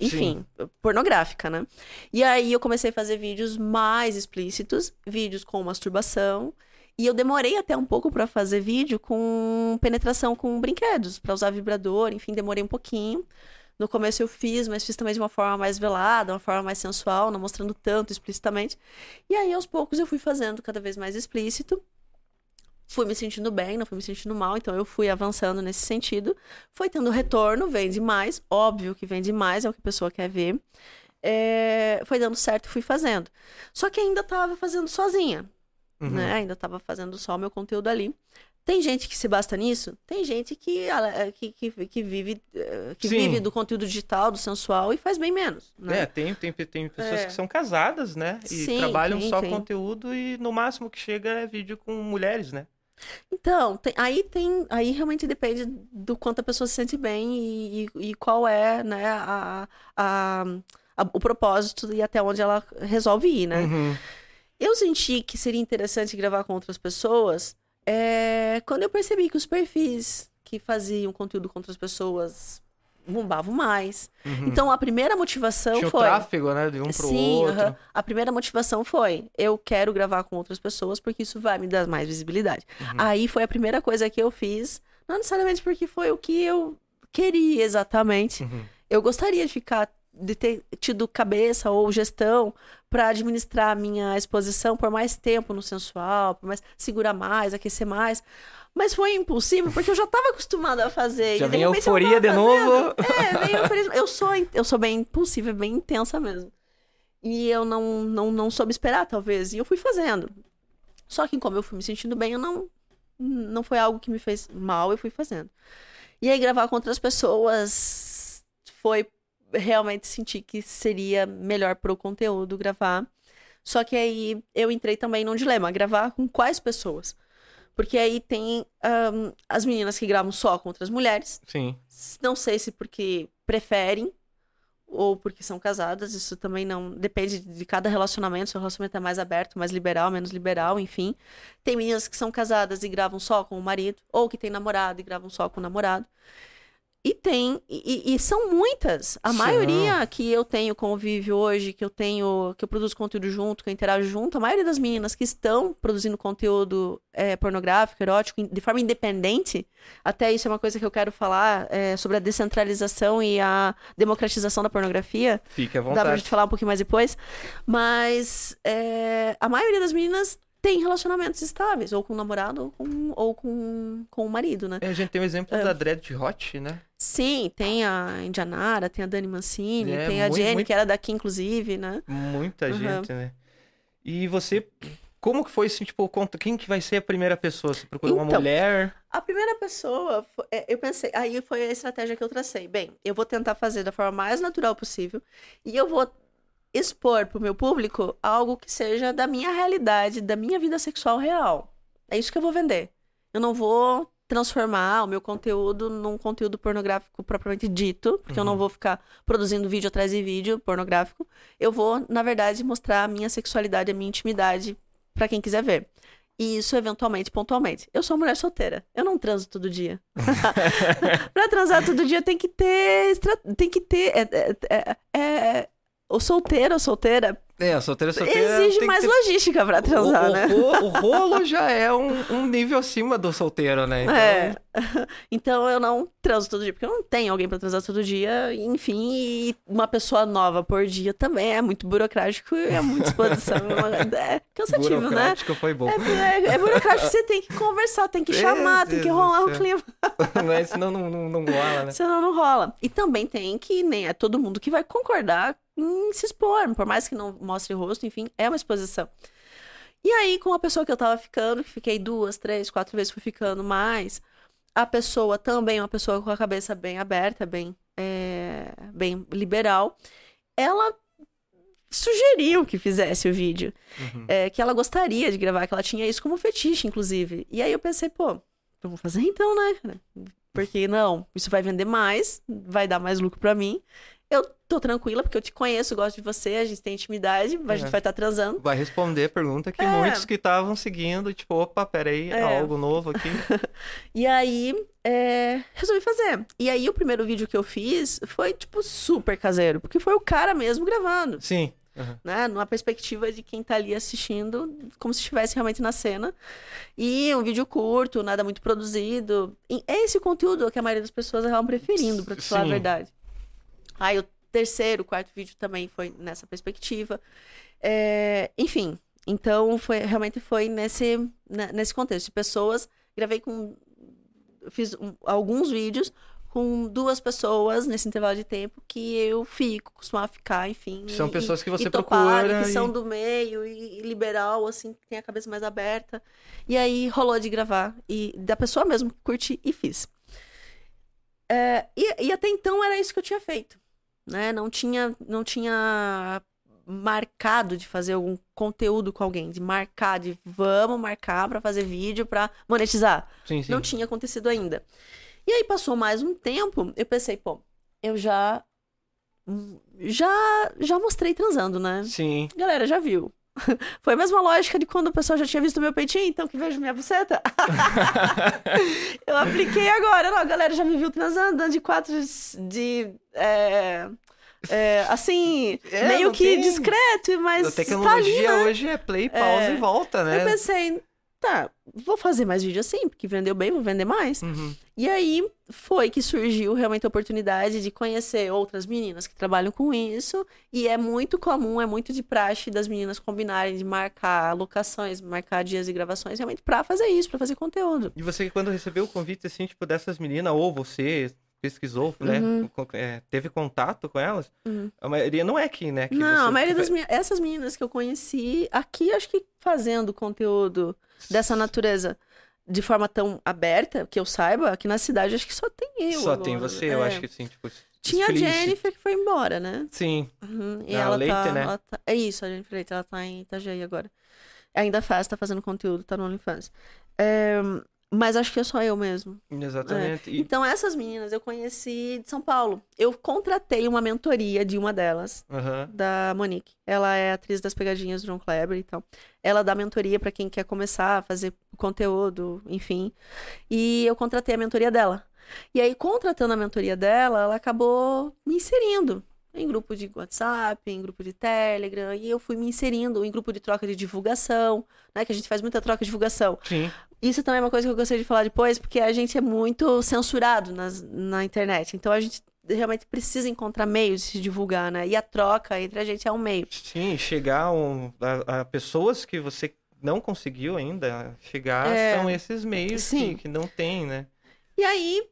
[SPEAKER 2] enfim, pornográfica, né? E aí eu comecei a fazer vídeos mais explícitos, vídeos com masturbação. E eu demorei até um pouco pra fazer vídeo com penetração com brinquedos, pra usar vibrador, enfim, demorei um pouquinho. No começo eu fiz, mas fiz também de uma forma mais velada, uma forma mais sensual, não mostrando tanto explicitamente. E aí aos poucos eu fui fazendo cada vez mais explícito fui me sentindo bem, não fui me sentindo mal, então eu fui avançando nesse sentido. Foi tendo retorno, vende mais, óbvio que vende mais, é o que a pessoa quer ver. É, foi dando certo, fui fazendo. Só que ainda tava fazendo sozinha,
[SPEAKER 1] Uhum.
[SPEAKER 2] né? Ainda tava fazendo só o meu conteúdo ali. Tem gente que se basta nisso? Tem gente que, ah, que, que, que vive, eh, que
[SPEAKER 1] Sim.
[SPEAKER 2] vive do conteúdo digital, do sensual e faz bem menos. Né?
[SPEAKER 1] É, tem, tem, tem pessoas
[SPEAKER 2] É.
[SPEAKER 1] que são casadas, né? E
[SPEAKER 2] Sim,
[SPEAKER 1] trabalham
[SPEAKER 2] tem,
[SPEAKER 1] só
[SPEAKER 2] tem.
[SPEAKER 1] conteúdo e no máximo que chega é vídeo com mulheres, né?
[SPEAKER 2] Então, tem- aí tem, aí realmente depende do quanto a pessoa se sente bem e, e- e qual é, né, a, a- a- o propósito e até onde ela resolve ir, né?
[SPEAKER 1] Uhum.
[SPEAKER 2] Eu senti que seria interessante gravar com outras pessoas é, quando eu percebi que os perfis que faziam conteúdo com outras pessoas bombavam mais.
[SPEAKER 1] Uhum.
[SPEAKER 2] Então, a primeira motivação
[SPEAKER 1] Tinha o
[SPEAKER 2] foi...
[SPEAKER 1] tráfego, né? De um pro
[SPEAKER 2] Sim,
[SPEAKER 1] outro.
[SPEAKER 2] aham. a primeira motivação foi: eu quero gravar com outras pessoas porque isso vai me dar mais visibilidade.
[SPEAKER 1] Uhum.
[SPEAKER 2] Aí foi a primeira coisa que eu fiz, não necessariamente porque foi o que eu queria exatamente.
[SPEAKER 1] Uhum.
[SPEAKER 2] Eu gostaria de ficar, de ter tido cabeça ou gestão para administrar a minha exposição por mais tempo no sensual, por mais segurar mais, aquecer mais. Mas foi impulsivo porque eu já tava acostumada a fazer.
[SPEAKER 1] Já
[SPEAKER 2] e de
[SPEAKER 1] vem euforia de novo.
[SPEAKER 2] É, vem a euforia. Eu sou, eu sou bem impulsiva, bem intensa mesmo. E eu não, não, não soube esperar, talvez. E eu fui fazendo. Só que como eu fui me sentindo bem, eu não, não foi algo que me fez mal, eu fui fazendo. E aí gravar com outras pessoas foi realmente sentir que seria melhor pro conteúdo gravar. Só que aí eu entrei também num dilema, gravar com quais pessoas? Porque aí tem ahn, as meninas que gravam só com outras mulheres.
[SPEAKER 1] Sim.
[SPEAKER 2] Não sei se porque preferem ou porque são casadas, isso também não depende de cada relacionamento, se o relacionamento é mais aberto, mais liberal, menos liberal, enfim. Tem meninas que são casadas e gravam só com o marido, ou que tem namorado e gravam só com o namorado. E tem, e, e são muitas. A
[SPEAKER 1] Sim.
[SPEAKER 2] maioria que eu tenho convívio hoje, que eu tenho, que eu produzo conteúdo junto, que eu interajo junto, a maioria das meninas que estão produzindo conteúdo é, pornográfico, erótico, de forma independente, até isso é uma coisa que eu quero falar é, sobre a descentralização e a democratização da pornografia.
[SPEAKER 1] Fique à
[SPEAKER 2] Dá pra
[SPEAKER 1] vontade.
[SPEAKER 2] gente falar um pouquinho mais depois. Mas é, a maioria das meninas tem relacionamentos estáveis, ou com o namorado, ou com, ou com, com o marido, né?
[SPEAKER 1] É, A gente tem o exemplo
[SPEAKER 2] É.
[SPEAKER 1] da Dread Hot, né?
[SPEAKER 2] Sim, tem a Indianara, tem a Dani Mancini,
[SPEAKER 1] É,
[SPEAKER 2] tem a
[SPEAKER 1] muito-
[SPEAKER 2] Jenny,
[SPEAKER 1] muito-
[SPEAKER 2] que era daqui, inclusive, né?
[SPEAKER 1] Muita
[SPEAKER 2] Uhum.
[SPEAKER 1] gente, né? E você, como que foi assim, tipo, conta, quem que vai ser a primeira pessoa? Você procurou uma
[SPEAKER 2] Então,
[SPEAKER 1] mulher?
[SPEAKER 2] A primeira pessoa, é, eu pensei, aí foi a estratégia que eu tracei. Bem, eu vou tentar fazer da forma mais natural possível e eu vou expor pro meu público algo que seja da minha realidade, da minha vida sexual real. É isso que eu vou vender. Eu não vou transformar o meu conteúdo num conteúdo pornográfico propriamente dito, porque eu não
[SPEAKER 1] Uhum.
[SPEAKER 2] vou ficar produzindo vídeo atrás de vídeo pornográfico. Eu vou, na verdade, mostrar a minha sexualidade, a minha intimidade pra quem quiser ver. E isso eventualmente, pontualmente. Eu sou mulher solteira. Eu não transo todo dia. pra transar todo dia tem que ter. Tem que ter. É, é, é, é- o solteiro ou solteira
[SPEAKER 1] É, solteira, solteira.
[SPEAKER 2] exige mais
[SPEAKER 1] ter-
[SPEAKER 2] logística pra transar,
[SPEAKER 1] o,
[SPEAKER 2] né?
[SPEAKER 1] o, o rolo já é um, um nível acima do solteiro, né? Então,
[SPEAKER 2] É. Então eu não transo todo dia, porque eu não tenho alguém pra transar todo dia. Enfim, e uma pessoa nova por dia também é muito burocrático e é muita exposição. é cansativo, né?
[SPEAKER 1] burocrático foi bom.
[SPEAKER 2] É, é, é burocrático, você tem que conversar, tem que chamar, tem que rolar um
[SPEAKER 1] céu.
[SPEAKER 2] clima.
[SPEAKER 1] Mas senão não, não, não rola, né?
[SPEAKER 2] Senão não rola. E também tem que nem é todo mundo que vai concordar em se expor, por mais que não mostre o rosto, enfim, é uma exposição. E aí, com a pessoa que eu tava ficando, que fiquei duas, três, quatro vezes, fui ficando mais, a pessoa também, uma pessoa com a cabeça bem aberta, bem, é, bem liberal, ela sugeriu que fizesse o vídeo.
[SPEAKER 1] Uhum.
[SPEAKER 2] é, que ela gostaria de gravar, que ela tinha isso como fetiche, inclusive. E aí eu pensei, pô, eu vou fazer então, né? Porque não, isso vai vender mais, vai dar mais lucro pra mim. Eu tô tranquila, porque eu te conheço, gosto de você, a gente tem intimidade, a gente
[SPEAKER 1] É.
[SPEAKER 2] vai estar transando.
[SPEAKER 1] Vai responder a pergunta que
[SPEAKER 2] É.
[SPEAKER 1] muitos que estavam seguindo, tipo, opa, peraí,
[SPEAKER 2] É.
[SPEAKER 1] algo novo aqui.
[SPEAKER 2] E aí, é, resolvi fazer. E aí, o primeiro vídeo que eu fiz foi, tipo, super caseiro, porque foi o cara mesmo gravando.
[SPEAKER 1] Sim. Uhum.
[SPEAKER 2] né? Numa perspectiva de quem tá ali assistindo, como se estivesse realmente na cena. E um vídeo curto, nada muito produzido. E é esse conteúdo que a maioria das pessoas acabam preferindo, pra te falar a verdade. Aí o terceiro, quarto vídeo também foi nessa perspectiva. É, enfim, então foi realmente foi nesse, ne- nesse contexto de pessoas. Gravei com. Fiz um- alguns vídeos com duas pessoas nesse intervalo de tempo que eu fico, costumava ficar, enfim.
[SPEAKER 1] São
[SPEAKER 2] e-
[SPEAKER 1] pessoas que você
[SPEAKER 2] e topar,
[SPEAKER 1] procura
[SPEAKER 2] que
[SPEAKER 1] e-
[SPEAKER 2] são do meio e, liberal, assim, que tem a cabeça mais aberta. E aí rolou de gravar e da pessoa mesmo que curti e fiz. É, e, e até então era isso que eu tinha feito, né? Não tinha, não tinha marcado de fazer algum conteúdo com alguém, de marcar, de vamos marcar pra fazer vídeo pra monetizar.
[SPEAKER 1] Sim, sim.
[SPEAKER 2] Não tinha acontecido ainda. E aí passou mais um tempo, eu pensei, pô, eu já já já mostrei transando, né?
[SPEAKER 1] Sim.
[SPEAKER 2] Galera, já viu. Foi a mesma lógica de quando o pessoal já tinha visto meu peitinho, então que vejo minha buceta. eu apliquei agora. Não, a galera já me viu transando, dando de quatro de. é, é, assim,
[SPEAKER 1] É,
[SPEAKER 2] meio que
[SPEAKER 1] tem-
[SPEAKER 2] discreto, mas.
[SPEAKER 1] A
[SPEAKER 2] tá ali,
[SPEAKER 1] tecnologia
[SPEAKER 2] né?
[SPEAKER 1] hoje é play, pausa
[SPEAKER 2] É.
[SPEAKER 1] e volta,
[SPEAKER 2] Eu
[SPEAKER 1] né?
[SPEAKER 2] pensei, tá, vou fazer mais vídeo assim, porque vendeu bem, vou vender mais.
[SPEAKER 1] Uhum.
[SPEAKER 2] E aí foi que surgiu realmente a oportunidade de conhecer outras meninas que trabalham com isso. E é muito comum, é muito de praxe das meninas combinarem de marcar locações, marcar dias de gravações, realmente pra fazer isso, pra fazer conteúdo.
[SPEAKER 1] E você, quando recebeu o convite, assim, tipo, dessas meninas, ou você pesquisou, né?
[SPEAKER 2] Uhum.
[SPEAKER 1] é, teve contato com elas,
[SPEAKER 2] Uhum.
[SPEAKER 1] a maioria não é aqui, né? que
[SPEAKER 2] Não,
[SPEAKER 1] você-
[SPEAKER 2] a maioria das meninas, essas meninas que eu conheci aqui, acho que fazendo conteúdo dessa natureza de forma tão aberta, que eu saiba, aqui na cidade acho que só tem eu.
[SPEAKER 1] Só
[SPEAKER 2] agora.
[SPEAKER 1] tem você, eu
[SPEAKER 2] É.
[SPEAKER 1] acho que sim, tipo...
[SPEAKER 2] Tinha a
[SPEAKER 1] explícito.
[SPEAKER 2] Jennifer que foi embora, né?
[SPEAKER 1] Sim,
[SPEAKER 2] Uhum, E
[SPEAKER 1] A
[SPEAKER 2] ela
[SPEAKER 1] Leite,
[SPEAKER 2] tá,
[SPEAKER 1] né?
[SPEAKER 2] ela tá- É isso, a Jennifer Leite, ela tá em Itajaí agora. Ainda faz, tá fazendo conteúdo, tá no OnlyFans. É, mas acho que é só eu mesmo.
[SPEAKER 1] exatamente. E-
[SPEAKER 2] Então, essas meninas eu conheci de São Paulo. Eu contratei uma mentoria de uma delas,
[SPEAKER 1] Aham.
[SPEAKER 2] da Monique. Ela é atriz das pegadinhas do João Kleber e tal. Ela dá mentoria pra quem quer começar a fazer conteúdo, enfim. E eu contratei a mentoria dela. E aí, contratando a mentoria dela, ela acabou me inserindo em grupo de WhatsApp, em grupo de Telegram, e eu fui me inserindo em grupo de troca de divulgação, né? Que a gente faz muita troca de divulgação.
[SPEAKER 1] Sim.
[SPEAKER 2] Isso também é uma coisa que eu gostaria de falar depois, porque a gente é muito censurado nas, na internet. Então a gente realmente precisa encontrar meios de se divulgar, né? E a troca entre a gente é um meio.
[SPEAKER 1] Sim, chegar um- a, a pessoas que você não conseguiu ainda chegar
[SPEAKER 2] É.
[SPEAKER 1] são esses meios
[SPEAKER 2] Sim.
[SPEAKER 1] que, que não tem, né?
[SPEAKER 2] E aí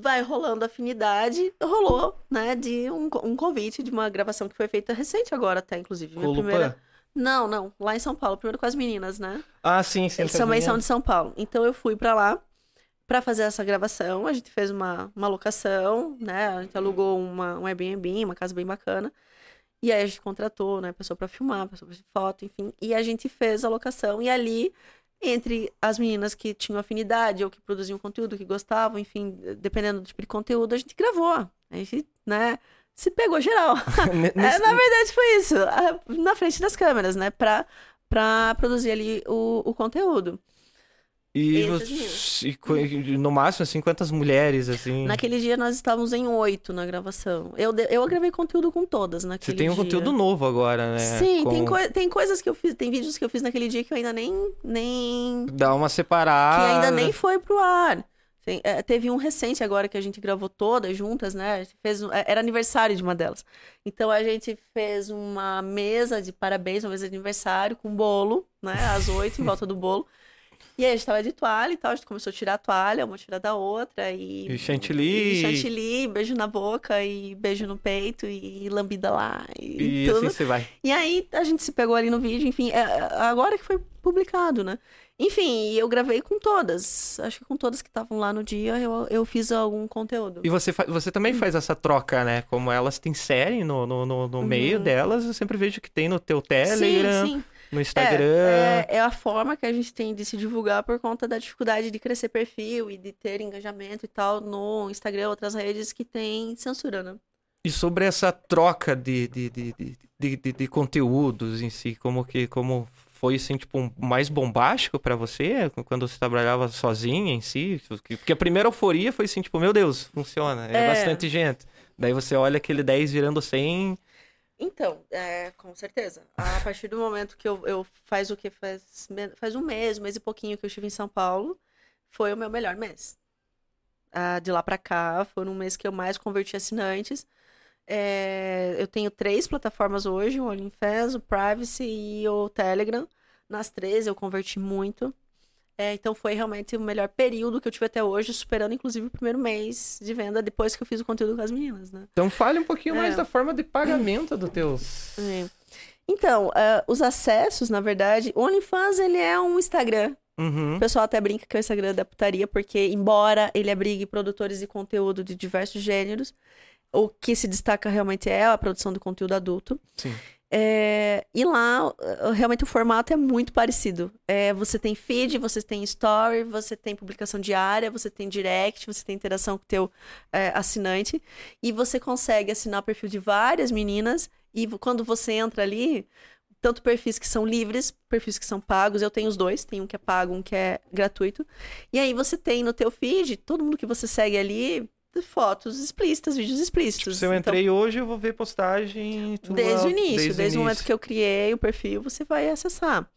[SPEAKER 2] vai rolando afinidade, rolou, né, de um, um convite de uma gravação que foi feita recente agora até, inclusive. Minha primeira... Não, não, lá em São Paulo, primeiro com as meninas, né?
[SPEAKER 1] Ah, sim, sim.
[SPEAKER 2] Eles também são de São Paulo. Então eu fui pra lá pra fazer essa gravação. A gente fez uma, uma locação, né? A gente alugou uma, um Airbnb, uma casa bem bacana. E aí a gente contratou, né, pessoa pra filmar, pessoa pra fazer foto, enfim. E a gente fez a locação. E ali, entre as meninas que tinham afinidade ou que produziam conteúdo, que gostavam, enfim, dependendo do tipo de conteúdo, a gente gravou. A gente, né, se pegou geral.
[SPEAKER 1] Ne-
[SPEAKER 2] É,
[SPEAKER 1] nesse-
[SPEAKER 2] na verdade foi isso, a- na frente das câmeras, né? Pra, pra produzir ali o, o conteúdo.
[SPEAKER 1] E, você- e co- e no máximo, assim, quantas mulheres, assim?
[SPEAKER 2] Naquele dia nós estávamos em oito na gravação. Eu, eu gravei conteúdo com todas
[SPEAKER 1] Você
[SPEAKER 2] naquele
[SPEAKER 1] tem um
[SPEAKER 2] dia.
[SPEAKER 1] conteúdo novo agora, né?
[SPEAKER 2] Sim,
[SPEAKER 1] Com-
[SPEAKER 2] tem, coi- tem coisas que eu fiz, tem vídeos que eu fiz naquele dia que eu ainda nem. nem
[SPEAKER 1] Dá uma
[SPEAKER 2] que
[SPEAKER 1] separada.
[SPEAKER 2] ainda nem foi pro ar. Tem- é, teve um recente agora que a gente gravou todas juntas, né? Fez, um- é, era aniversário de uma delas. Então a gente fez uma mesa de parabéns, uma mesa de aniversário com bolo, né? Às oito, em volta do bolo. E aí a gente tava de toalha e tal, a gente começou a tirar a toalha, uma tirar da outra e...
[SPEAKER 1] E chantilly.
[SPEAKER 2] E chantilly, beijo na boca e beijo no peito e lambida lá e,
[SPEAKER 1] E
[SPEAKER 2] tudo.
[SPEAKER 1] assim você vai.
[SPEAKER 2] E aí a gente se pegou ali no vídeo, enfim, é, agora que foi publicado, né? Enfim, eu gravei com todas. Acho que com todas que estavam lá no dia eu, eu fiz algum conteúdo.
[SPEAKER 1] E você, você também faz essa troca, né? Como elas te inserem no, no, no, no meio
[SPEAKER 2] Uhum.
[SPEAKER 1] delas, eu sempre vejo que tem no teu Telegram,
[SPEAKER 2] Sim, sim.
[SPEAKER 1] no Instagram.
[SPEAKER 2] É, é, é a forma que a gente tem de se divulgar por conta da dificuldade de crescer perfil e de ter engajamento e tal no Instagram, outras redes que tem censura, né?
[SPEAKER 1] E sobre essa troca de, de, de, de, de, de- de conteúdos em si, como que como foi assim, tipo, um- mais bombástico pra você quando você trabalhava sozinha em si? Porque a primeira euforia foi assim, tipo, meu Deus, funciona, é,
[SPEAKER 2] É.
[SPEAKER 1] bastante gente. Daí você olha aquele 10 virando 100,
[SPEAKER 2] Então, é, com certeza. A partir do momento que eu, eu faz o que? Faz, faz um mês, um mês e pouquinho que eu estive em São Paulo, foi o meu melhor mês. Ah, de lá pra cá, foi um mês que eu mais converti assinantes. É, eu tenho três plataformas hoje, o OnlyFans, o Privacy e o Telegram. Nas três eu converti muito. É, então foi realmente o melhor período que eu tive até hoje, superando inclusive o primeiro mês de venda depois que eu fiz o conteúdo com as meninas, né?
[SPEAKER 1] Então fale um pouquinho mais
[SPEAKER 2] É.
[SPEAKER 1] da forma de pagamento dos teus.
[SPEAKER 2] É. Então, ah, os acessos, na verdade, o OnlyFans, ele é um Instagram.
[SPEAKER 1] Uhum.
[SPEAKER 2] O pessoal até brinca que é o Instagram da putaria, porque embora ele abrigue produtores de conteúdo de diversos gêneros, o que se destaca realmente é a produção de conteúdo adulto.
[SPEAKER 1] Sim.
[SPEAKER 2] É, e lá, ah, realmente o formato é muito parecido. É, você tem feed, você tem story, você tem publicação diária, você tem direct, você tem interação com o teu é, assinante. E você consegue assinar o perfil de várias meninas. E quando você entra ali, tanto perfis que são livres, perfis que são pagos. Eu tenho os dois, tem um que é pago, um que é gratuito. E aí você tem no teu feed, todo mundo que você segue ali, fotos explícitas, vídeos explícitos.
[SPEAKER 1] Se eu entrei hoje, eu vou ver postagem tua,
[SPEAKER 2] Desde o início, desde, o momento
[SPEAKER 1] início.
[SPEAKER 2] que eu criei o perfil, você vai acessar.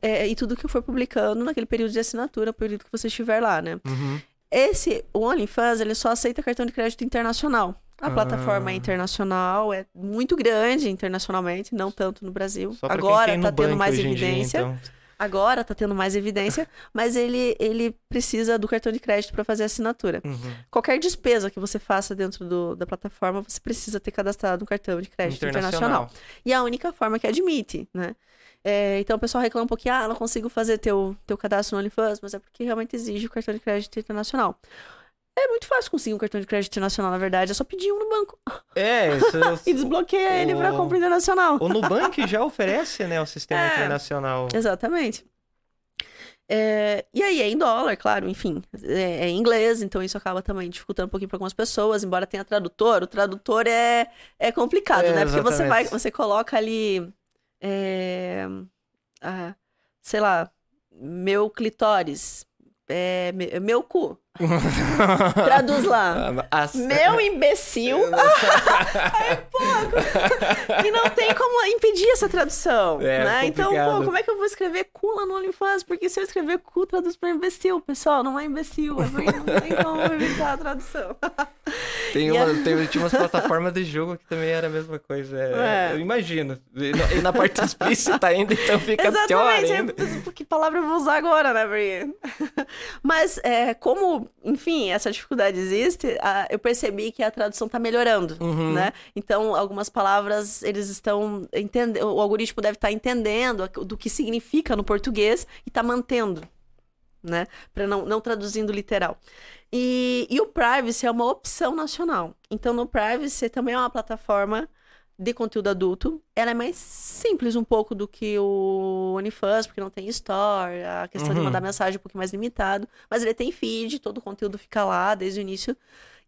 [SPEAKER 2] é, e tudo que eu for publicando naquele período de assinatura, período que você estiver lá, né?
[SPEAKER 1] Uhum.
[SPEAKER 2] Esse, o OnlyFans, ele só aceita cartão de crédito internacional. A
[SPEAKER 1] Ah.
[SPEAKER 2] plataforma é internacional, é muito grande internacionalmente, não tanto no Brasil. Agora tá tendo mais
[SPEAKER 1] em dia,
[SPEAKER 2] evidência.
[SPEAKER 1] então.
[SPEAKER 2] Agora tá tendo mais evidência, mas ele, ele precisa do cartão de crédito para fazer a assinatura.
[SPEAKER 1] Uhum.
[SPEAKER 2] Qualquer despesa que você faça dentro do- da plataforma, você precisa ter cadastrado um cartão de crédito internacional. E é a única forma que admite, né? É, então o pessoal reclama um pouquinho, ah, não consigo fazer teu, teu cadastro no OnlyFans, mas é porque realmente exige o cartão de crédito internacional. É muito fácil conseguir um cartão de crédito internacional, na verdade, é só pedir um no banco
[SPEAKER 1] É, isso,
[SPEAKER 2] e desbloqueia ele pra
[SPEAKER 1] O-
[SPEAKER 2] compra internacional.
[SPEAKER 1] o Nubank já oferece, né, o sistema
[SPEAKER 2] É.
[SPEAKER 1] internacional.
[SPEAKER 2] Exatamente. É, e aí é em dólar, claro, enfim, é, é em inglês, então isso acaba também dificultando um pouquinho para algumas pessoas, embora tenha tradutor, o tradutor é, é complicado,
[SPEAKER 1] É,
[SPEAKER 2] né? Porque você vai, você coloca ali, é, ah, sei lá, meu clitóris, é, me- meu cu, traduz lá.
[SPEAKER 1] As-
[SPEAKER 2] Meu imbecil. E não tem como impedir essa tradução,
[SPEAKER 1] É,
[SPEAKER 2] né? Então, pô, como é que eu vou escrever cu lá no OnlyFans? Porque se eu escrever cu, traduz pra imbecil, pessoal. Não é imbecil, é não tem como evitar a tradução.
[SPEAKER 1] Tem, uma,
[SPEAKER 2] a-
[SPEAKER 1] tem, tinha umas plataformas de jogo que também era a mesma coisa. é,
[SPEAKER 2] É.
[SPEAKER 1] Eu imagino. E na, parte explícita ainda, então fica pior
[SPEAKER 2] Exatamente.
[SPEAKER 1] ainda.
[SPEAKER 2] é- Que palavra eu vou usar agora, né, Bri? Mas, é, como, enfim, essa dificuldade existe, a- eu percebi que a tradução tá melhorando,
[SPEAKER 1] Uhum.
[SPEAKER 2] né? Então, algumas palavras, eles estão entendendo, o algoritmo deve estar entendendo a- do que significa no português e tá mantendo, né? Para não, não traduzindo literal. E, e o Privacy é uma opção nacional. Então, no Privacy também é uma plataforma de conteúdo adulto. Ela é mais simples um pouco do que o OnlyFans, porque não tem store, a questão de
[SPEAKER 1] Uhum.
[SPEAKER 2] mandar mensagem é um pouquinho mais limitado. Mas ele tem feed, todo o conteúdo fica lá desde o início.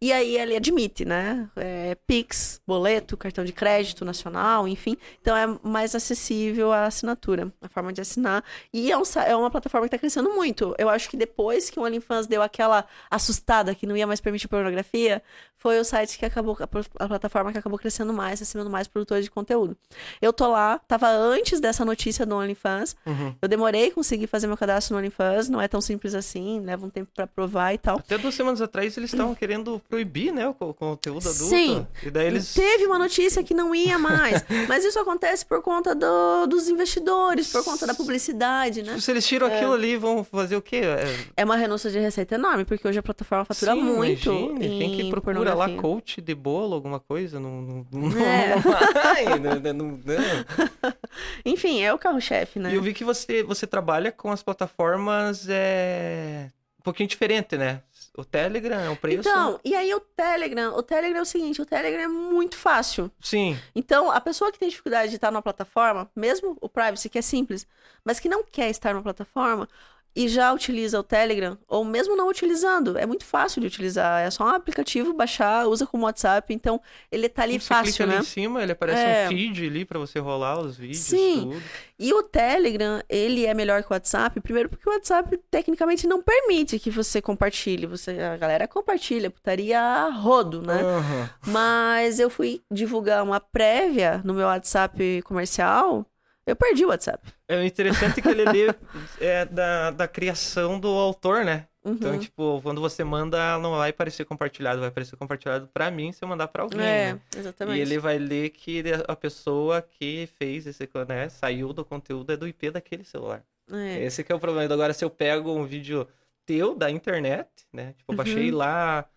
[SPEAKER 2] E aí ele admite, né? É, Pix, boleto, cartão de crédito nacional, enfim. Então é mais acessível a assinatura, a forma de assinar. E é, um é uma plataforma que está crescendo muito. Eu acho que depois que o OnlyFans deu aquela assustada que não ia mais permitir pornografia, foi o site que acabou, a pl- a plataforma que acabou crescendo mais, recebendo mais produtores de conteúdo. Eu tô lá, tava antes dessa notícia do OnlyFans.
[SPEAKER 1] Uhum.
[SPEAKER 2] Eu demorei a conseguir fazer meu cadastro no OnlyFans, não é tão simples assim, leva um tempo para provar e tal.
[SPEAKER 1] Até duas semanas atrás eles estavam querendo proibir, né, o co- conteúdo adulto.
[SPEAKER 2] Sim.
[SPEAKER 1] E daí eles.
[SPEAKER 2] Teve uma notícia que não ia mais, mas isso acontece por conta do- dos investidores, por conta da publicidade, né?
[SPEAKER 1] Se eles tiram aquilo ali, vão fazer o quê? É,
[SPEAKER 2] É uma renúncia de receita enorme, porque hoje a plataforma fatura
[SPEAKER 1] sim,
[SPEAKER 2] muito.
[SPEAKER 1] imagine, Quem que
[SPEAKER 2] em
[SPEAKER 1] procura lá coach de bolo, alguma coisa? Não, não, não,
[SPEAKER 2] É.
[SPEAKER 1] não vai, não- não- não-
[SPEAKER 2] Enfim, é o carro-chefe, né?
[SPEAKER 1] E eu vi que você, você trabalha com as plataformas é, um pouquinho diferente, né? O Telegram é um preço.
[SPEAKER 2] Então, e aí o Telegram, o Telegram é o seguinte, o Telegram é muito fácil.
[SPEAKER 1] Sim.
[SPEAKER 2] Então, a pessoa que tem dificuldade de estar numa plataforma, mesmo o privacy, que é simples, mas que não quer estar numa plataforma e já utiliza o Telegram, ou mesmo não utilizando, é muito fácil de utilizar. É só um aplicativo, baixar, usa como WhatsApp, então ele tá ali
[SPEAKER 1] você
[SPEAKER 2] fácil,
[SPEAKER 1] clica
[SPEAKER 2] né?
[SPEAKER 1] ali em cima, ele aparece
[SPEAKER 2] É.
[SPEAKER 1] um feed ali pra você rolar os vídeos,
[SPEAKER 2] Sim.
[SPEAKER 1] tudo.
[SPEAKER 2] E o Telegram, ele é melhor que o WhatsApp, primeiro porque o WhatsApp tecnicamente não permite que você compartilhe. Você, a galera compartilha, putaria a rodo, né?
[SPEAKER 1] Aham.
[SPEAKER 2] Mas eu fui divulgar uma prévia no meu WhatsApp comercial, eu perdi o WhatsApp.
[SPEAKER 1] É interessante que ele ali é da, da criação do autor, né?
[SPEAKER 2] Uhum.
[SPEAKER 1] Então, tipo, quando você manda, não vai aparecer compartilhado, vai aparecer compartilhado pra mim se eu mandar pra alguém,
[SPEAKER 2] é,
[SPEAKER 1] né?
[SPEAKER 2] exatamente.
[SPEAKER 1] E ele vai ler que a pessoa que fez esse, né, saiu do conteúdo é do IP daquele celular.
[SPEAKER 2] É.
[SPEAKER 1] Esse que é o problema. Agora, se eu pego um vídeo teu da internet, né? Tipo, eu baixei
[SPEAKER 2] Uhum.
[SPEAKER 1] lá.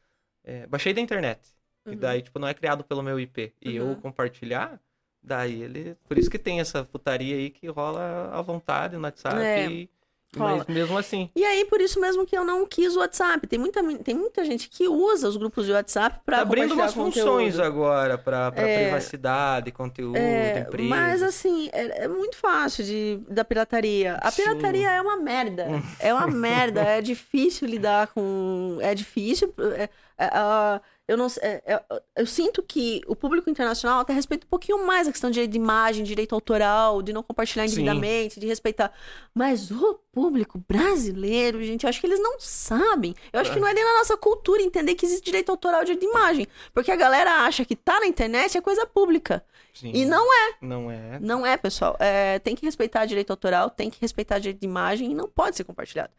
[SPEAKER 1] é, baixei da internet. E
[SPEAKER 2] Uhum.
[SPEAKER 1] daí, tipo, não é criado pelo meu IP. E eu
[SPEAKER 2] Uhum.
[SPEAKER 1] compartilhar, daí ele. Por isso que tem essa putaria aí que rola à vontade no WhatsApp.
[SPEAKER 2] É,
[SPEAKER 1] e-. Mas mesmo assim.
[SPEAKER 2] E aí, por isso mesmo que eu não quis o WhatsApp. Tem muita, tem muita gente que usa os grupos de WhatsApp pra
[SPEAKER 1] Tá abrindo umas funções agora pra
[SPEAKER 2] É.
[SPEAKER 1] privacidade, conteúdo,
[SPEAKER 2] É,
[SPEAKER 1] empresa.
[SPEAKER 2] mas assim, é, é muito fácil de, da pirataria. A
[SPEAKER 1] Sim.
[SPEAKER 2] pirataria é uma merda. É uma merda. É difícil lidar com. É difícil. é- é, eu não sei, é- é- eu sinto que o público internacional até respeita um pouquinho mais a questão de, de imagem, direito autoral, de não compartilhar
[SPEAKER 1] Sim.
[SPEAKER 2] indevidamente, de respeitar. Mas o público brasileiro, gente, eu acho que eles não sabem. Eu acho que não é nem na nossa cultura entender que existe direito autoral de de imagem. Porque a galera acha que tá na internet é coisa pública.
[SPEAKER 1] Sim.
[SPEAKER 2] E não é,
[SPEAKER 1] Não é.
[SPEAKER 2] não é, pessoal. É, tem que respeitar direito autoral, tem que respeitar direito de imagem e não pode ser compartilhado.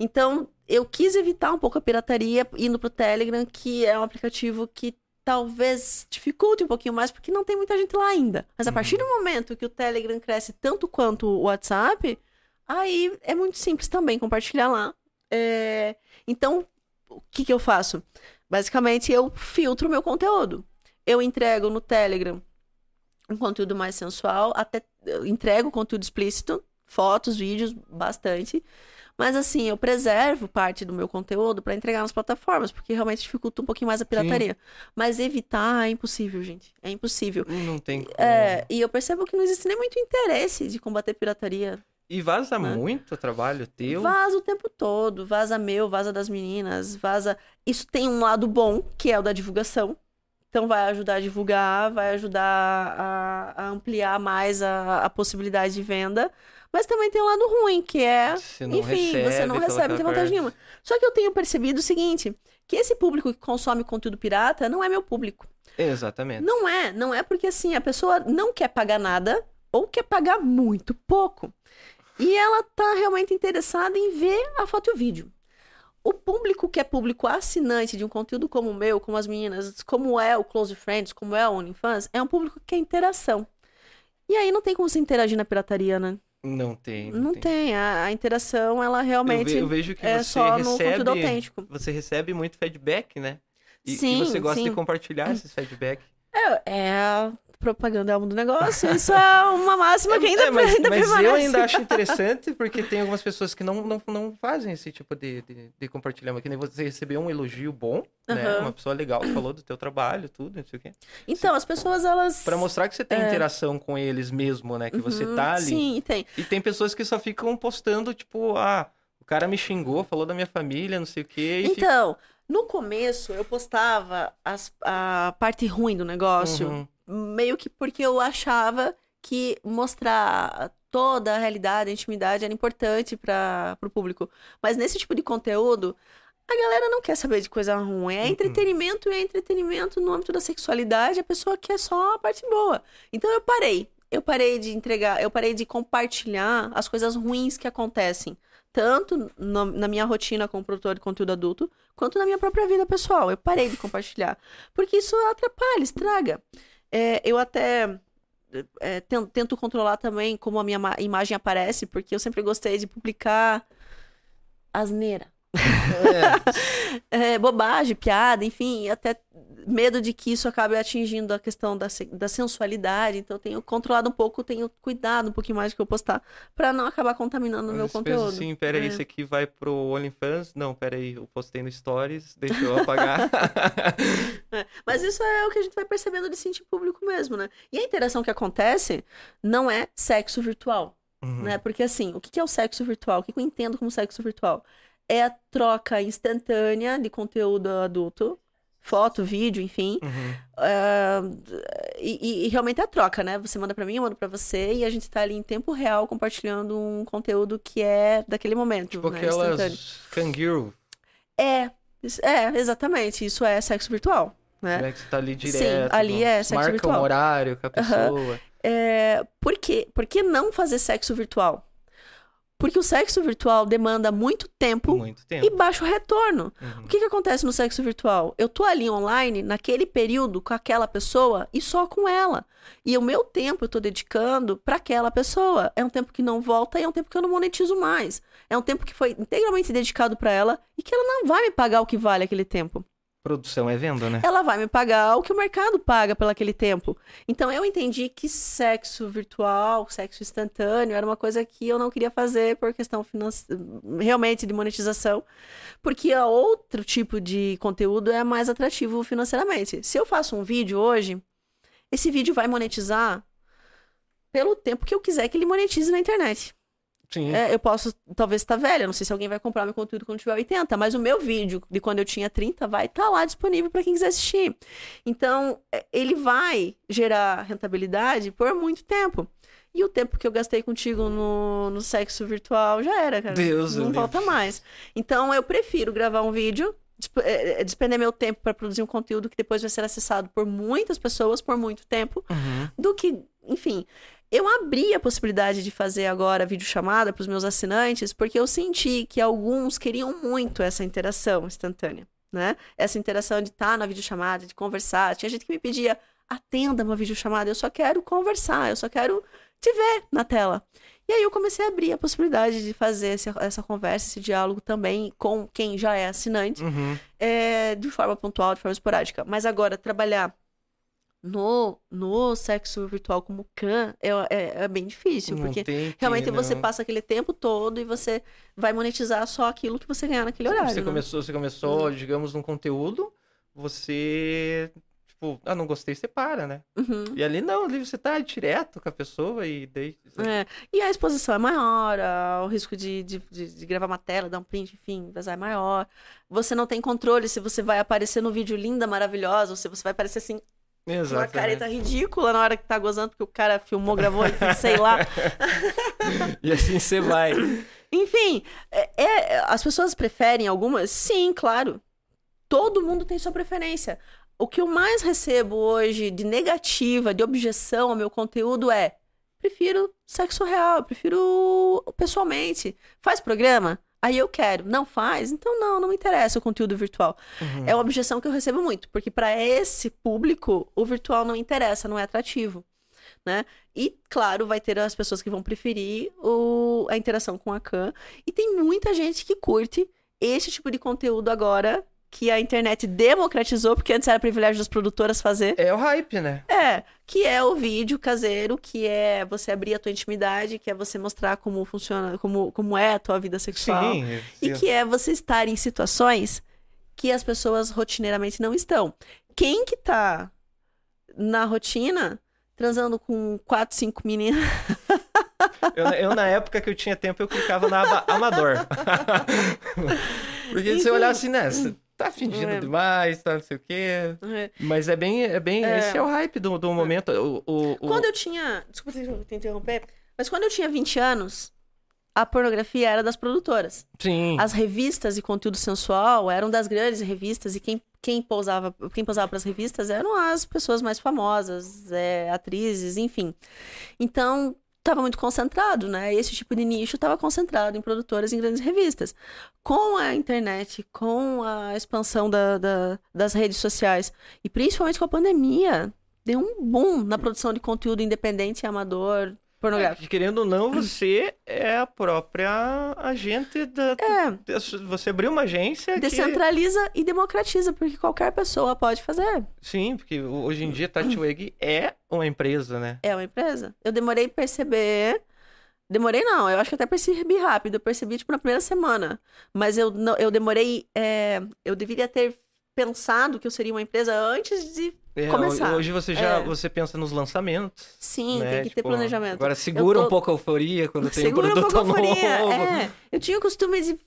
[SPEAKER 2] Então, eu quis evitar um pouco a pirataria indo pro Telegram, que é um aplicativo que talvez dificulte um pouquinho mais, porque não tem muita gente lá ainda. Mas a
[SPEAKER 1] Uhum.
[SPEAKER 2] partir do momento que o Telegram cresce tanto quanto o WhatsApp, aí é muito simples também compartilhar lá. É, Então, o que, que eu faço? Basicamente, eu filtro o meu conteúdo. Eu entrego no Telegram um conteúdo mais sensual, até eu entrego conteúdo explícito, fotos, vídeos, bastante. Mas assim, eu preservo parte do meu conteúdo para entregar nas plataformas, porque realmente dificulta um pouquinho mais a pirataria. Mas evitar é impossível, gente. É impossível.
[SPEAKER 1] Não tem como.
[SPEAKER 2] É, e eu percebo que não existe nem muito interesse de combater pirataria.
[SPEAKER 1] E vaza
[SPEAKER 2] né?
[SPEAKER 1] muito trabalho teu.
[SPEAKER 2] Vaza o tempo todo, vaza meu, vaza das meninas, vaza. Isso tem um lado bom, que é o da divulgação. Então vai ajudar a divulgar, vai ajudar a, a ampliar mais a, a possibilidade de venda. Mas também tem um lado ruim, que é enfim,
[SPEAKER 1] recebe,
[SPEAKER 2] você não recebe, não tem vantagem nenhuma. Só que eu tenho percebido o seguinte, que esse público que consome conteúdo pirata não é meu público.
[SPEAKER 1] Exatamente.
[SPEAKER 2] Não é, não é porque assim, a pessoa não quer pagar nada ou quer pagar muito pouco. E ela tá realmente interessada em ver a foto e o vídeo. O público que é público assinante de um conteúdo como o meu, como as meninas, como é o Close Friends, como é o OnlyFans, é um público que quer interação. E aí não tem como você interagir na pirataria, né?
[SPEAKER 1] Não tem.
[SPEAKER 2] Não tem. A, a interação, ela
[SPEAKER 1] Eu,
[SPEAKER 2] realmente
[SPEAKER 1] ve- eu vejo que
[SPEAKER 2] é
[SPEAKER 1] você
[SPEAKER 2] só no
[SPEAKER 1] recebe.
[SPEAKER 2] conteúdo autêntico.
[SPEAKER 1] Você recebe muito feedback, né? E, e
[SPEAKER 2] Sim,
[SPEAKER 1] você gosta de
[SPEAKER 2] sim.
[SPEAKER 1] compartilhar esses feedbacks.
[SPEAKER 2] É, é a propaganda é o do negócio. Isso é uma máxima que ainda,
[SPEAKER 1] É, mas,
[SPEAKER 2] ainda
[SPEAKER 1] mas
[SPEAKER 2] permanece.
[SPEAKER 1] eu ainda acho interessante porque tem algumas pessoas que não, não, não fazem esse tipo de, de, de compartilhamento. Que nem você recebeu um elogio bom, né?
[SPEAKER 2] Aham.
[SPEAKER 1] Uma pessoa legal falou do teu trabalho, tudo, não sei o quê.
[SPEAKER 2] Então, as pessoas, elas...
[SPEAKER 1] Pra mostrar que você tem interação com eles mesmo, né? Que você
[SPEAKER 2] É. Uhum,
[SPEAKER 1] tá ali.
[SPEAKER 2] Sim, tem.
[SPEAKER 1] E tem pessoas que só ficam postando, tipo, ah, o cara me xingou, falou da minha família, não sei o quê. E fica...
[SPEAKER 2] No começo, eu postava as- a parte ruim do negócio,
[SPEAKER 1] Uhum.
[SPEAKER 2] meio que porque eu achava que mostrar toda a realidade, a intimidade era importante para o público. Mas nesse tipo de conteúdo, a galera não quer saber de coisa ruim. É
[SPEAKER 1] Uhum.
[SPEAKER 2] entretenimento e é entretenimento no âmbito da sexualidade, a pessoa quer só a parte boa. Então eu parei. Eu parei de entregar, eu parei de compartilhar as coisas ruins que acontecem. Tanto no- na minha rotina como produtor de conteúdo adulto, quanto na minha própria vida pessoal. Eu parei de compartilhar. Porque isso atrapalha, estraga. É, eu até é, ten- tento controlar também como a minha ma- imagem aparece, porque eu sempre gostei de publicar asneira. É, bobagem, piada, enfim, até medo de que isso acabe atingindo a questão da, da sensualidade. Então, eu tenho controlado um pouco, tenho cuidado um pouquinho mais do que eu postar, pra não acabar contaminando o meu conteúdo.
[SPEAKER 1] Assim, peraí,
[SPEAKER 2] É.
[SPEAKER 1] esse aqui vai pro OnlyFans? Não, peraí, eu postei no Stories, deixa eu apagar.
[SPEAKER 2] É, Mas isso é o que a gente vai percebendo de sentir público mesmo, né? E a interação que acontece não é sexo virtual.
[SPEAKER 1] Uhum.
[SPEAKER 2] né? Porque assim, o que é o sexo virtual? O que que eu entendo como sexo virtual? É a troca instantânea de conteúdo adulto, foto, vídeo, enfim.
[SPEAKER 1] Uhum.
[SPEAKER 2] Ah, e, e- realmente é a troca, né? Você manda pra mim, eu mando pra você, e a gente tá ali em tempo real compartilhando um conteúdo que é daquele momento,
[SPEAKER 1] Tipo
[SPEAKER 2] né?
[SPEAKER 1] Aquelas kangaroo,
[SPEAKER 2] É, é, exatamente, isso é sexo virtual, né?
[SPEAKER 1] né? Que você tá ali
[SPEAKER 2] Sim,
[SPEAKER 1] direto.
[SPEAKER 2] ali é sexo
[SPEAKER 1] marca
[SPEAKER 2] virtual.
[SPEAKER 1] um horário com a pessoa.
[SPEAKER 2] É, por quê? Por que não fazer sexo virtual? Porque o sexo virtual demanda muito tempo
[SPEAKER 1] Muito tempo.
[SPEAKER 2] e baixo retorno.
[SPEAKER 1] Uhum.
[SPEAKER 2] O que, que acontece no sexo virtual? Eu tô ali online, naquele período, com aquela pessoa e só com ela. E o meu tempo eu tô dedicando para aquela pessoa. É um tempo que não volta e é um tempo que eu não monetizo mais. É um tempo que foi integralmente dedicado para ela e que ela não vai me pagar o que vale aquele tempo.
[SPEAKER 1] Produção é venda, né?
[SPEAKER 2] Ela vai me pagar o que o mercado paga pelo aquele tempo. Então eu entendi que sexo virtual, sexo instantâneo, era uma coisa que eu não queria fazer por questão finance... realmente de monetização, porque a outro tipo de conteúdo é mais atrativo financeiramente. Se eu faço um vídeo hoje, esse vídeo vai monetizar pelo tempo que eu quiser que ele monetize na internet. É, eu posso, talvez, estar velha. Não sei se alguém vai comprar meu conteúdo quando tiver 80, mas o meu vídeo de quando eu tinha 30 vai estar lá disponível para quem quiser assistir. Então, é, ele vai gerar rentabilidade por muito tempo. E o tempo que eu gastei contigo no, no sexo virtual já era, cara.
[SPEAKER 1] Deus
[SPEAKER 2] Não volta
[SPEAKER 1] livre.
[SPEAKER 2] mais. Então, eu prefiro gravar um vídeo é, é, despender meu tempo para produzir um conteúdo que depois vai ser acessado por muitas pessoas por muito tempo,
[SPEAKER 1] Uhum.
[SPEAKER 2] do que, enfim. Eu abri a possibilidade de fazer agora videochamada para os meus assinantes, porque eu senti que alguns queriam muito essa interação instantânea, né? Essa interação de estar na videochamada, de conversar. Tinha gente que me pedia, atenda uma videochamada, eu só quero conversar, eu só quero te ver na tela. E aí eu comecei a abrir a possibilidade de fazer esse- essa conversa, esse diálogo também com quem já é assinante
[SPEAKER 1] Uhum.
[SPEAKER 2] é, de forma pontual, de forma esporádica. Mas agora, trabalhar no, no sexo virtual como can é, é, é bem difícil,
[SPEAKER 1] Não
[SPEAKER 2] porque
[SPEAKER 1] tem
[SPEAKER 2] realmente
[SPEAKER 1] que,
[SPEAKER 2] você
[SPEAKER 1] não.
[SPEAKER 2] passa aquele tempo todo e você vai monetizar só aquilo que você ganhar naquele horário.
[SPEAKER 1] Você
[SPEAKER 2] né?
[SPEAKER 1] começou, você começou, digamos, num conteúdo, você, tipo, ah, não gostei, você para, né?
[SPEAKER 2] Uhum.
[SPEAKER 1] E ali não, ali você tá direto com a pessoa e daí...
[SPEAKER 2] É, E a exposição é maior, o risco de, de, de- de gravar uma tela, dar um print, enfim, vazar é maior. Você não tem controle se você vai aparecer no vídeo linda, maravilhosa, ou se você vai aparecer assim, com uma careta ridícula na hora que tá gozando, porque o cara filmou, gravou, enfim, sei lá.
[SPEAKER 1] E assim você vai.
[SPEAKER 2] Enfim, é- é- as pessoas preferem algumas? Sim, claro. Todo mundo tem sua preferência. O que eu mais recebo hoje de negativa, de objeção ao meu conteúdo é: prefiro sexo real, prefiro pessoalmente. Faz programa? Aí eu quero. Não faz? Então não, não me interessa o conteúdo virtual.
[SPEAKER 1] Uhum.
[SPEAKER 2] É uma objeção que eu recebo muito, porque para esse público o virtual não interessa, não é atrativo, né? E claro, vai ter as pessoas que vão preferir o- a interação com a Khan, e tem muita gente que curte esse tipo de conteúdo agora que a internet democratizou, porque antes era privilégio das produtoras fazer.
[SPEAKER 1] É o hype, né?
[SPEAKER 2] É, que é o vídeo caseiro, que é você abrir a tua intimidade, que é você mostrar como funciona, como, como é a tua vida sexual.
[SPEAKER 1] Sim.
[SPEAKER 2] E que é você estar em situações que as pessoas rotineiramente não estão. Quem que tá na rotina transando com quatro, cinco meninas?
[SPEAKER 1] Eu, eu, na época que eu tinha tempo, eu clicava na aba amador. Porque você
[SPEAKER 2] Enfim.
[SPEAKER 1] olhar assim, né? Tá fingindo
[SPEAKER 2] É.
[SPEAKER 1] demais, tá não sei o quê. Mas é bem, é bem,
[SPEAKER 2] É.
[SPEAKER 1] esse é o hype do, do momento. O, o, o-
[SPEAKER 2] Quando eu tinha. Desculpa te te interromper, mas quando eu tinha 20 anos, a pornografia era das produtoras.
[SPEAKER 1] Sim.
[SPEAKER 2] As revistas e conteúdo sensual eram das grandes revistas e quem, quem pousava quem pousava para as revistas eram as pessoas mais famosas, é, atrizes, enfim. Então estava muito concentrado, né? Esse tipo de nicho estava concentrado em produtoras em grandes revistas. Com a internet, com a expansão da- da- das redes sociais e principalmente com a pandemia, deu um boom na produção de conteúdo independente e amador pornográfico.
[SPEAKER 1] É, querendo ou não, você é a própria agente da.
[SPEAKER 2] É,
[SPEAKER 1] Você abriu uma agência que.
[SPEAKER 2] descentraliza e democratiza, porque qualquer pessoa pode fazer.
[SPEAKER 1] Sim, porque hoje em dia Tatiweg é uma empresa, né?
[SPEAKER 2] É uma empresa. Eu demorei a perceber. Demorei não, eu acho que até percebi rápido. Eu percebi, tipo, na primeira semana. Mas eu, não, eu demorei. é, eu deveria ter pensado que eu seria uma empresa antes de.
[SPEAKER 1] É,
[SPEAKER 2] Começar.
[SPEAKER 1] Hoje você já
[SPEAKER 2] É.
[SPEAKER 1] você pensa nos lançamentos.
[SPEAKER 2] Sim,
[SPEAKER 1] né?
[SPEAKER 2] tem que ter
[SPEAKER 1] Tipo,
[SPEAKER 2] planejamento.
[SPEAKER 1] Agora segura
[SPEAKER 2] tô-
[SPEAKER 1] um pouco a euforia quando tem um
[SPEAKER 2] Segura um
[SPEAKER 1] produto
[SPEAKER 2] pouco a
[SPEAKER 1] novo.
[SPEAKER 2] euforia. É, eu tinha o costume de.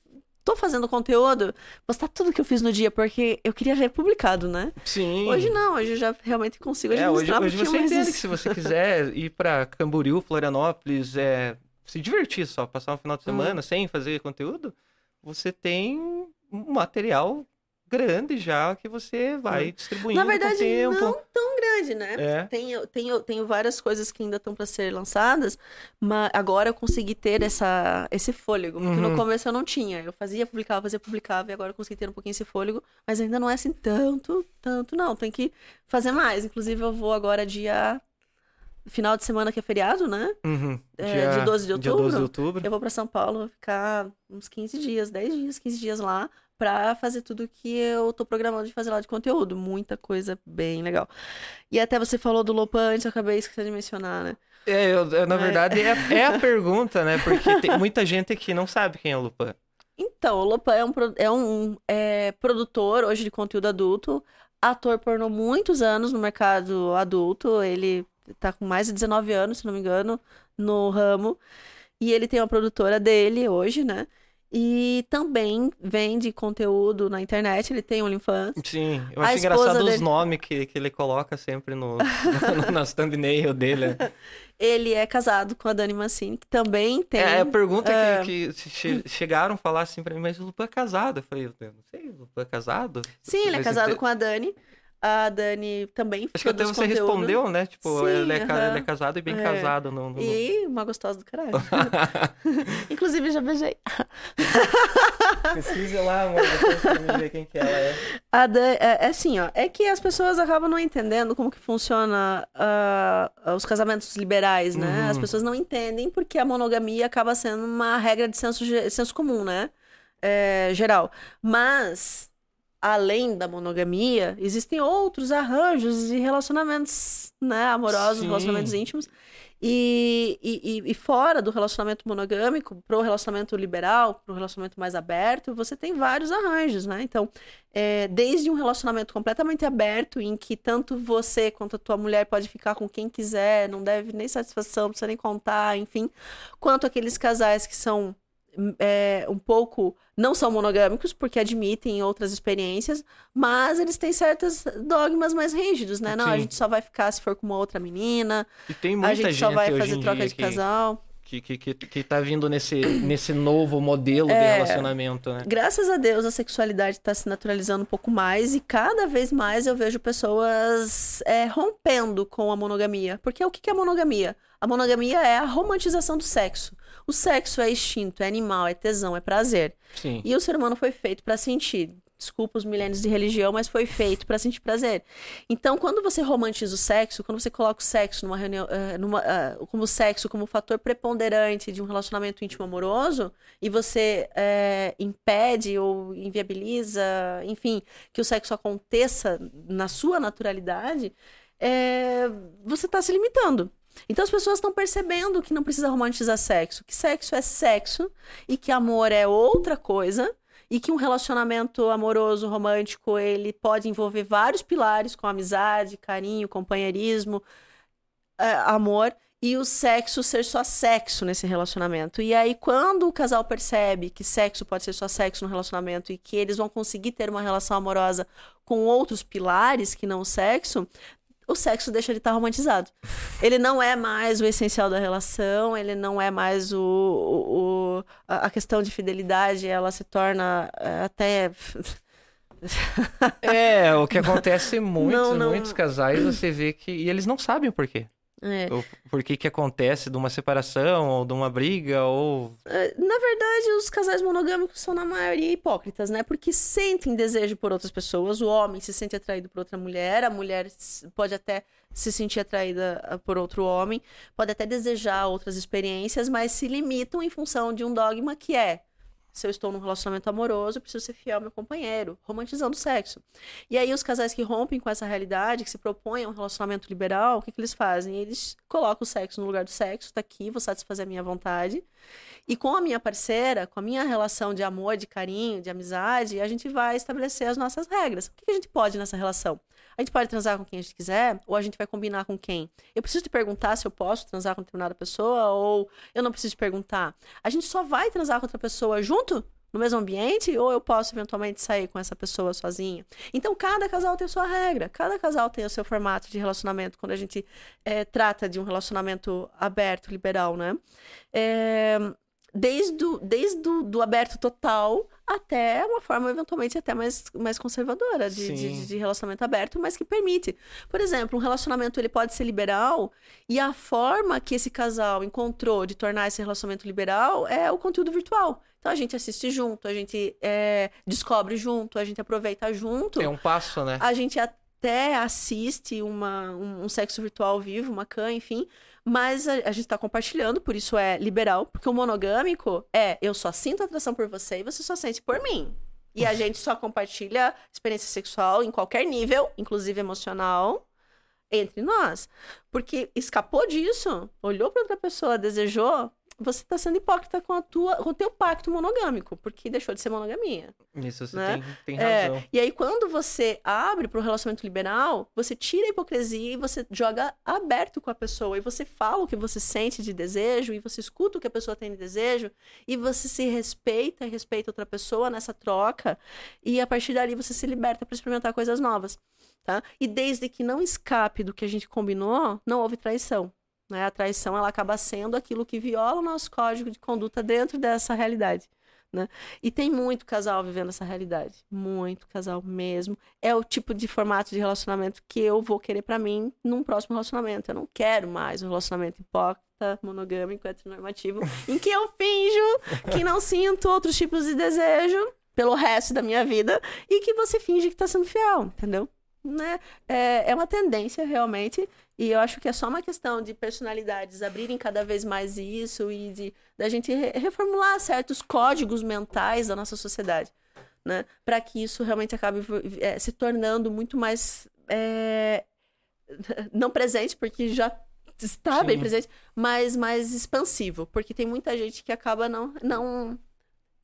[SPEAKER 2] Tô fazendo conteúdo, postar tudo que eu fiz no dia, porque eu queria ver publicado, né?
[SPEAKER 1] Sim.
[SPEAKER 2] Hoje não, hoje eu já realmente consigo
[SPEAKER 1] É, hoje,
[SPEAKER 2] administrar
[SPEAKER 1] hoje
[SPEAKER 2] um pouquinho
[SPEAKER 1] você entende que
[SPEAKER 2] isso.
[SPEAKER 1] se você quiser ir pra Camboriú, Florianópolis, é, se divertir só, passar um final de
[SPEAKER 2] Uhum.
[SPEAKER 1] semana sem fazer conteúdo, você tem um material grande já que você vai distribuindo
[SPEAKER 2] Uhum. Na verdade,
[SPEAKER 1] com o tempo.
[SPEAKER 2] não tão grande, né?
[SPEAKER 1] É.
[SPEAKER 2] Tenho, tenho, tenho várias coisas que ainda estão para ser lançadas, mas agora eu consegui ter essa, esse fôlego. Porque
[SPEAKER 1] Uhum.
[SPEAKER 2] no começo eu não tinha. Eu fazia, publicava, fazia, publicava, e agora eu consegui ter um pouquinho esse fôlego, mas ainda não é assim tanto, tanto, não. Tem que fazer mais. Inclusive, eu vou agora dia. Final de semana que é feriado, né?
[SPEAKER 1] Uhum.
[SPEAKER 2] É, dia 12 de
[SPEAKER 1] Dia 12 de
[SPEAKER 2] outubro?
[SPEAKER 1] outubro.
[SPEAKER 2] Eu vou para São Paulo, vou ficar uns 15 dias, 10 dias, 15 dias lá, pra fazer tudo que eu tô programando de fazer lá de conteúdo. Muita coisa bem legal. E até você falou do Lopan antes, eu acabei esquecendo de mencionar, né?
[SPEAKER 1] É, eu- eu, na
[SPEAKER 2] É.
[SPEAKER 1] verdade, é, é a pergunta, né? Porque tem muita gente que não sabe quem é o Lupan.
[SPEAKER 2] Então, o Lopan é um, é um é, produtor hoje de conteúdo adulto, ator pornô muitos anos no mercado adulto. Ele tá com mais de 19 anos, se não me engano, no ramo. E ele tem uma produtora dele hoje, né? E também vende conteúdo na internet, ele tem OnlyFans.
[SPEAKER 1] Sim, eu acho engraçado os
[SPEAKER 2] dele-
[SPEAKER 1] nomes que, que ele coloca sempre no, no, nas thumbnail dele.
[SPEAKER 2] Ele é casado com a Dani Mancini, que também tem.
[SPEAKER 1] É, a pergunta
[SPEAKER 2] é.
[SPEAKER 1] que, que che- chegaram a falar assim pra mim, mas o Lupa é casado. Eu falei, eu não sei, o Lupa é casado?
[SPEAKER 2] Sim, ele é casado com a Dani. A Dani também
[SPEAKER 1] Acho que até você
[SPEAKER 2] conteúdo.
[SPEAKER 1] respondeu, né? Tipo,
[SPEAKER 2] Sim,
[SPEAKER 1] ele, é, ca-
[SPEAKER 2] aham.
[SPEAKER 1] ele é casado e bem
[SPEAKER 2] É.
[SPEAKER 1] casado. No, no-
[SPEAKER 2] E uma gostosa do caralho. Inclusive, já beijei.
[SPEAKER 1] Pesquisa lá, amor, depois ver quem que ela é.
[SPEAKER 2] A Dan- é, é assim, ó. É que as pessoas acabam não entendendo como que funciona ah, os casamentos liberais, né?
[SPEAKER 1] Uhum.
[SPEAKER 2] As pessoas não entendem porque a monogamia acaba sendo uma regra de senso, senso comum, né? É, geral. Mas, além da monogamia, existem outros arranjos de relacionamentos, né? Amorosos,
[SPEAKER 1] Sim.
[SPEAKER 2] relacionamentos íntimos. E, e, e- e fora do relacionamento monogâmico, pro relacionamento liberal, pro relacionamento mais aberto, você tem vários arranjos, né? Então, é, desde um relacionamento completamente aberto, em que tanto você quanto a tua mulher pode ficar com quem quiser, não deve nem satisfação, não precisa nem contar, enfim, quanto aqueles casais que são é, um pouco não são monogâmicos porque admitem outras experiências, mas eles têm certos dogmas mais rígidos, né? Não, a
[SPEAKER 1] Sim.
[SPEAKER 2] gente só vai ficar se for com uma outra menina,
[SPEAKER 1] E tem
[SPEAKER 2] a
[SPEAKER 1] muita
[SPEAKER 2] gente
[SPEAKER 1] gente
[SPEAKER 2] só vai fazer troca de
[SPEAKER 1] que,
[SPEAKER 2] casal.
[SPEAKER 1] que, que, que, que tá vindo nesse, nesse novo modelo de
[SPEAKER 2] É.
[SPEAKER 1] relacionamento, né?
[SPEAKER 2] Graças a Deus a sexualidade está se naturalizando um pouco mais e cada vez mais eu vejo pessoas é, rompendo com a monogamia. Porque o que que é monogamia? A monogamia é a romantização do sexo. O sexo é instinto, é animal, é tesão, é prazer.
[SPEAKER 1] Sim.
[SPEAKER 2] E o ser humano foi feito para sentir. Desculpa os milênios de religião, mas foi feito para sentir prazer. Então, quando você romantiza o sexo, quando você coloca o sexo numa reunião, eh, numa, ah, como sexo como fator preponderante de um relacionamento íntimo amoroso, e você eh, impede ou inviabiliza, enfim, que o sexo aconteça na sua naturalidade, você está se limitando. Então as pessoas estão percebendo que não precisa romantizar sexo, que sexo é sexo e que amor é outra coisa e que um relacionamento amoroso, romântico, ele pode envolver vários pilares, como amizade, carinho, companheirismo, é, amor, e o sexo ser só sexo nesse relacionamento. E aí, quando o casal percebe que sexo pode ser só sexo no relacionamento e que eles vão conseguir ter uma relação amorosa com outros pilares que não o sexo, o sexo deixa de estar romantizado. Ele não é mais o essencial da relação, ele não é mais o, o- o- a a questão de fidelidade, ela se torna é, até
[SPEAKER 1] É, o que acontece muito,
[SPEAKER 2] Não, não.
[SPEAKER 1] muitos casais, você vê que. E eles não sabem o porquê.
[SPEAKER 2] É.
[SPEAKER 1] O porquê que acontece de uma separação, ou de uma briga, ou.
[SPEAKER 2] É, Na verdade, os casais monogâmicos são, na maioria, hipócritas, né? Porque sentem desejo por outras pessoas. O homem se sente atraído por outra mulher, a mulher pode até se sentir atraída ah, por outro homem, pode até desejar outras experiências, mas se limitam em função de um dogma que é. Se eu estou num relacionamento amoroso, eu preciso ser fiel ao meu companheiro, romantizando o sexo. E aí, os casais que rompem com essa realidade, que se propõem a um relacionamento liberal, o que, que eles fazem? Eles colocam o sexo no lugar do sexo, tá aqui, vou satisfazer a minha vontade. E com a minha parceira, com a minha relação de amor, de carinho, de amizade, a gente vai estabelecer as nossas regras. O que que a gente pode nessa relação? A gente pode transar com quem a gente quiser, ou a gente vai combinar com quem? Eu preciso te perguntar se eu posso transar com determinada pessoa, ou eu não preciso te perguntar. A gente só vai transar com outra pessoa junto? No mesmo ambiente? Ou eu posso eventualmente sair com essa pessoa sozinha? Então, cada casal tem a sua regra, cada casal tem o seu formato de relacionamento quando a gente eh, trata de um relacionamento aberto, liberal, né? É, desde, o, desde o, do aberto total até uma forma eventualmente até mais, mais conservadora de, de, de relacionamento aberto, mas que permite. Por exemplo, um relacionamento ele pode ser liberal e a forma que esse casal encontrou de tornar esse relacionamento liberal é o conteúdo virtual. Então a gente assiste junto, a gente é, descobre junto, a gente aproveita junto.
[SPEAKER 1] É um passo, né?
[SPEAKER 2] A gente até assiste uma, um, um sexo virtual vivo, uma can, enfim. Mas a, a gente tá compartilhando, por isso é liberal. Porque o monogâmico é eu só sinto atração por você e você só sente por mim. E a gente só compartilha experiência sexual em qualquer nível, inclusive emocional, entre nós. Porque escapou disso, olhou pra outra pessoa, desejou, você está sendo hipócrita com, a tua, com o teu pacto monogâmico, porque deixou de ser monogamia.
[SPEAKER 1] Isso você
[SPEAKER 2] Né?
[SPEAKER 1] tem, tem
[SPEAKER 2] É,
[SPEAKER 1] razão.
[SPEAKER 2] e aí, quando você abre para o relacionamento liberal, você tira a hipocrisia e você joga aberto com a pessoa. E você fala o que você sente de desejo, e você escuta o que a pessoa tem de desejo, e você se respeita e respeita outra pessoa nessa troca. E a partir dali você se liberta para experimentar coisas novas. Tá? E desde que não escape do que a gente combinou, não houve traição. Né? A traição ela acaba sendo aquilo que viola o nosso código de conduta dentro dessa realidade. Né? E tem muito casal vivendo essa realidade. Muito casal mesmo. É o tipo de formato de relacionamento que eu vou querer pra mim num próximo relacionamento. Eu não quero mais um relacionamento hipócrita, monogâmico, heteronormativo, em que eu finjo que não sinto outros tipos de desejo pelo resto da minha vida e que você finge que tá sendo fiel, entendeu? Né? É, é uma tendência realmente e eu acho que é só uma questão de personalidades abrirem cada vez mais isso e de da gente re- reformular certos códigos mentais da nossa sociedade, né? Para que isso realmente acabe eh, se tornando muito mais eh, não presente, porque já está bem
[SPEAKER 1] Sim.
[SPEAKER 2] presente, mas mais expansivo, porque tem muita gente que acaba não não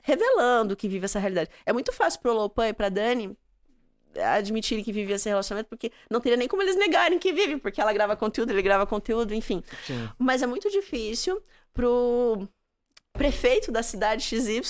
[SPEAKER 2] revelando que vive essa realidade. É muito fácil pro Lopan e pra Dani admitirem que vive esse relacionamento, porque não teria nem como eles negarem que vivem, porque ela grava conteúdo, ele grava conteúdo, enfim.
[SPEAKER 1] Sim.
[SPEAKER 2] Mas é muito difícil pro prefeito da cidade XY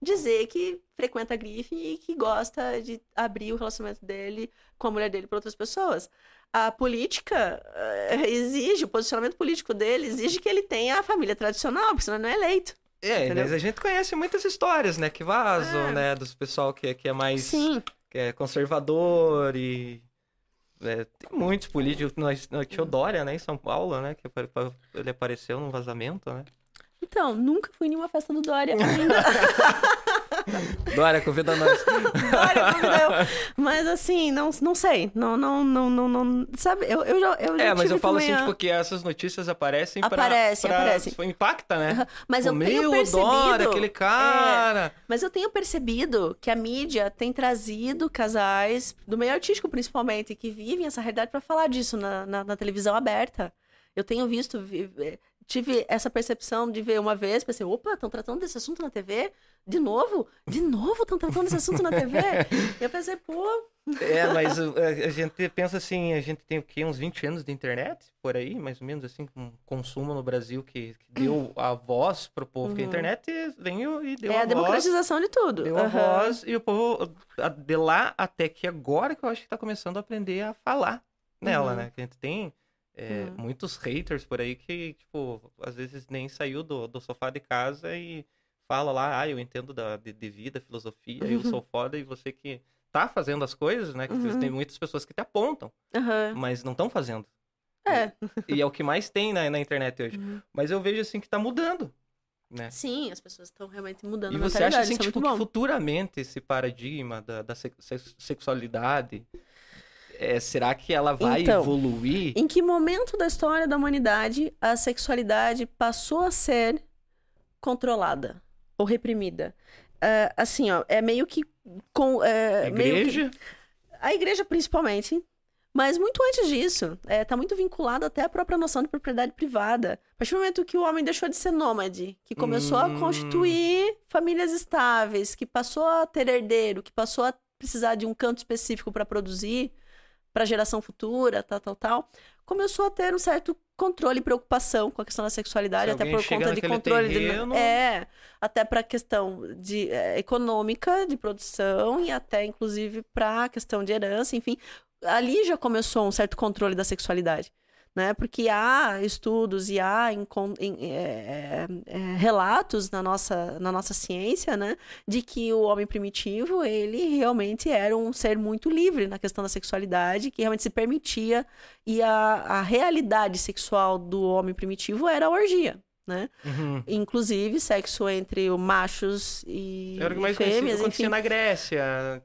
[SPEAKER 2] dizer que frequenta a grife e que gosta de abrir o relacionamento dele com a mulher dele para outras pessoas. A política eh, exige, o posicionamento político dele exige que ele tenha a família tradicional, porque senão ele não é eleito.
[SPEAKER 1] É,
[SPEAKER 2] Entendeu?
[SPEAKER 1] mas a gente conhece muitas histórias, né, que vazam,
[SPEAKER 2] É.
[SPEAKER 1] né, dos pessoal que, que é mais
[SPEAKER 2] Sim.
[SPEAKER 1] É conservador e é, tem muitos políticos, nós, nós tinha o Dória, né, em São Paulo, né, que ele apareceu num vazamento, né.
[SPEAKER 2] Então, nunca fui em nenhuma festa do Dória ainda.
[SPEAKER 1] Dória, convida nós.
[SPEAKER 2] Dória convidou eu. Mas assim, não, não sei. Não, não, não, não, não. Sabe, eu, eu já. Eu já
[SPEAKER 1] É, mas eu falo assim,
[SPEAKER 2] a-
[SPEAKER 1] tipo, que essas notícias aparecem pra...
[SPEAKER 2] Aparecem,
[SPEAKER 1] pra-
[SPEAKER 2] aparecem.
[SPEAKER 1] tipo, Impacta, né?
[SPEAKER 2] Aham. Mas eu tenho
[SPEAKER 1] Meu,
[SPEAKER 2] percebido.
[SPEAKER 1] Dória, aquele cara...
[SPEAKER 2] Mas eu tenho percebido que a mídia tem trazido casais, do meio artístico principalmente, que vivem essa realidade para falar disso na, na, na televisão aberta. Eu tenho visto, vi- eh, tive essa percepção de ver uma vez, pensei, opa, estão tratando desse assunto na TV? De novo? De novo estão tratando desse assunto na TV? eu pensei, pô,
[SPEAKER 1] É, mas uh, a, a gente pensa assim, a gente tem o quê? Uns 20 anos de internet, por aí, mais ou menos assim, com consumo no Brasil que, que deu a voz pro povo, que a
[SPEAKER 2] Uhum.
[SPEAKER 1] internet veio e deu
[SPEAKER 2] é
[SPEAKER 1] a,
[SPEAKER 2] a
[SPEAKER 1] voz,
[SPEAKER 2] democratização de tudo.
[SPEAKER 1] deu a
[SPEAKER 2] Aham.
[SPEAKER 1] voz, e o povo, a- de lá até que agora que eu acho que tá começando a aprender a falar nela,
[SPEAKER 2] Uhum.
[SPEAKER 1] né? Que a gente tem é,
[SPEAKER 2] Uhum.
[SPEAKER 1] muitos haters por aí que, tipo, às vezes nem saiu do, do sofá de casa e fala lá, ah, eu entendo da, de, de vida, filosofia, eu
[SPEAKER 2] Uhum.
[SPEAKER 1] sou foda, e você que tá fazendo as coisas, né? Que
[SPEAKER 2] Uhum.
[SPEAKER 1] tem muitas pessoas que te apontam, mas não estão fazendo.
[SPEAKER 2] É.
[SPEAKER 1] E é o que mais tem na, na internet hoje.
[SPEAKER 2] Uhum.
[SPEAKER 1] Mas eu vejo assim que tá mudando, né?
[SPEAKER 2] Sim, as pessoas estão realmente mudando
[SPEAKER 1] E
[SPEAKER 2] a
[SPEAKER 1] você acha assim,
[SPEAKER 2] é
[SPEAKER 1] tipo, que futuramente esse paradigma da, da sex- sex- sexualidade, é, será que ela vai
[SPEAKER 2] Então,
[SPEAKER 1] evoluir?
[SPEAKER 2] Em que momento da história da humanidade a sexualidade passou a ser controlada ou reprimida? É, assim, ó, é meio que com é,
[SPEAKER 1] A
[SPEAKER 2] meio que-
[SPEAKER 1] igreja?
[SPEAKER 2] a igreja principalmente, mas muito antes disso, é, tá muito vinculado até à própria noção de propriedade privada. A partir do momento que o homem deixou de ser nômade, que começou a
[SPEAKER 1] Hum.
[SPEAKER 2] constituir famílias estáveis, que passou a ter herdeiro, que passou a precisar de um canto específico para produzir, para geração futura, tal, tal, tal, começou a ter um certo controle e preocupação com a questão da sexualidade,
[SPEAKER 1] Se
[SPEAKER 2] até por conta de controle
[SPEAKER 1] terreno-
[SPEAKER 2] de é, até para questão de é, econômica de produção e até inclusive para a questão de herança, enfim, ali já começou um certo controle da sexualidade. Né? Porque há estudos e há encon- em- é, é, é, relatos na nossa, na nossa ciência né? de que o homem primitivo ele realmente era um ser muito livre na questão da sexualidade, que realmente se permitia e a, a realidade sexual do homem primitivo era a orgia. Né?
[SPEAKER 1] Uhum.
[SPEAKER 2] Inclusive sexo entre machos e,
[SPEAKER 1] Era o que mais
[SPEAKER 2] fêmeas,
[SPEAKER 1] acontecia
[SPEAKER 2] enfim.
[SPEAKER 1] na Grécia.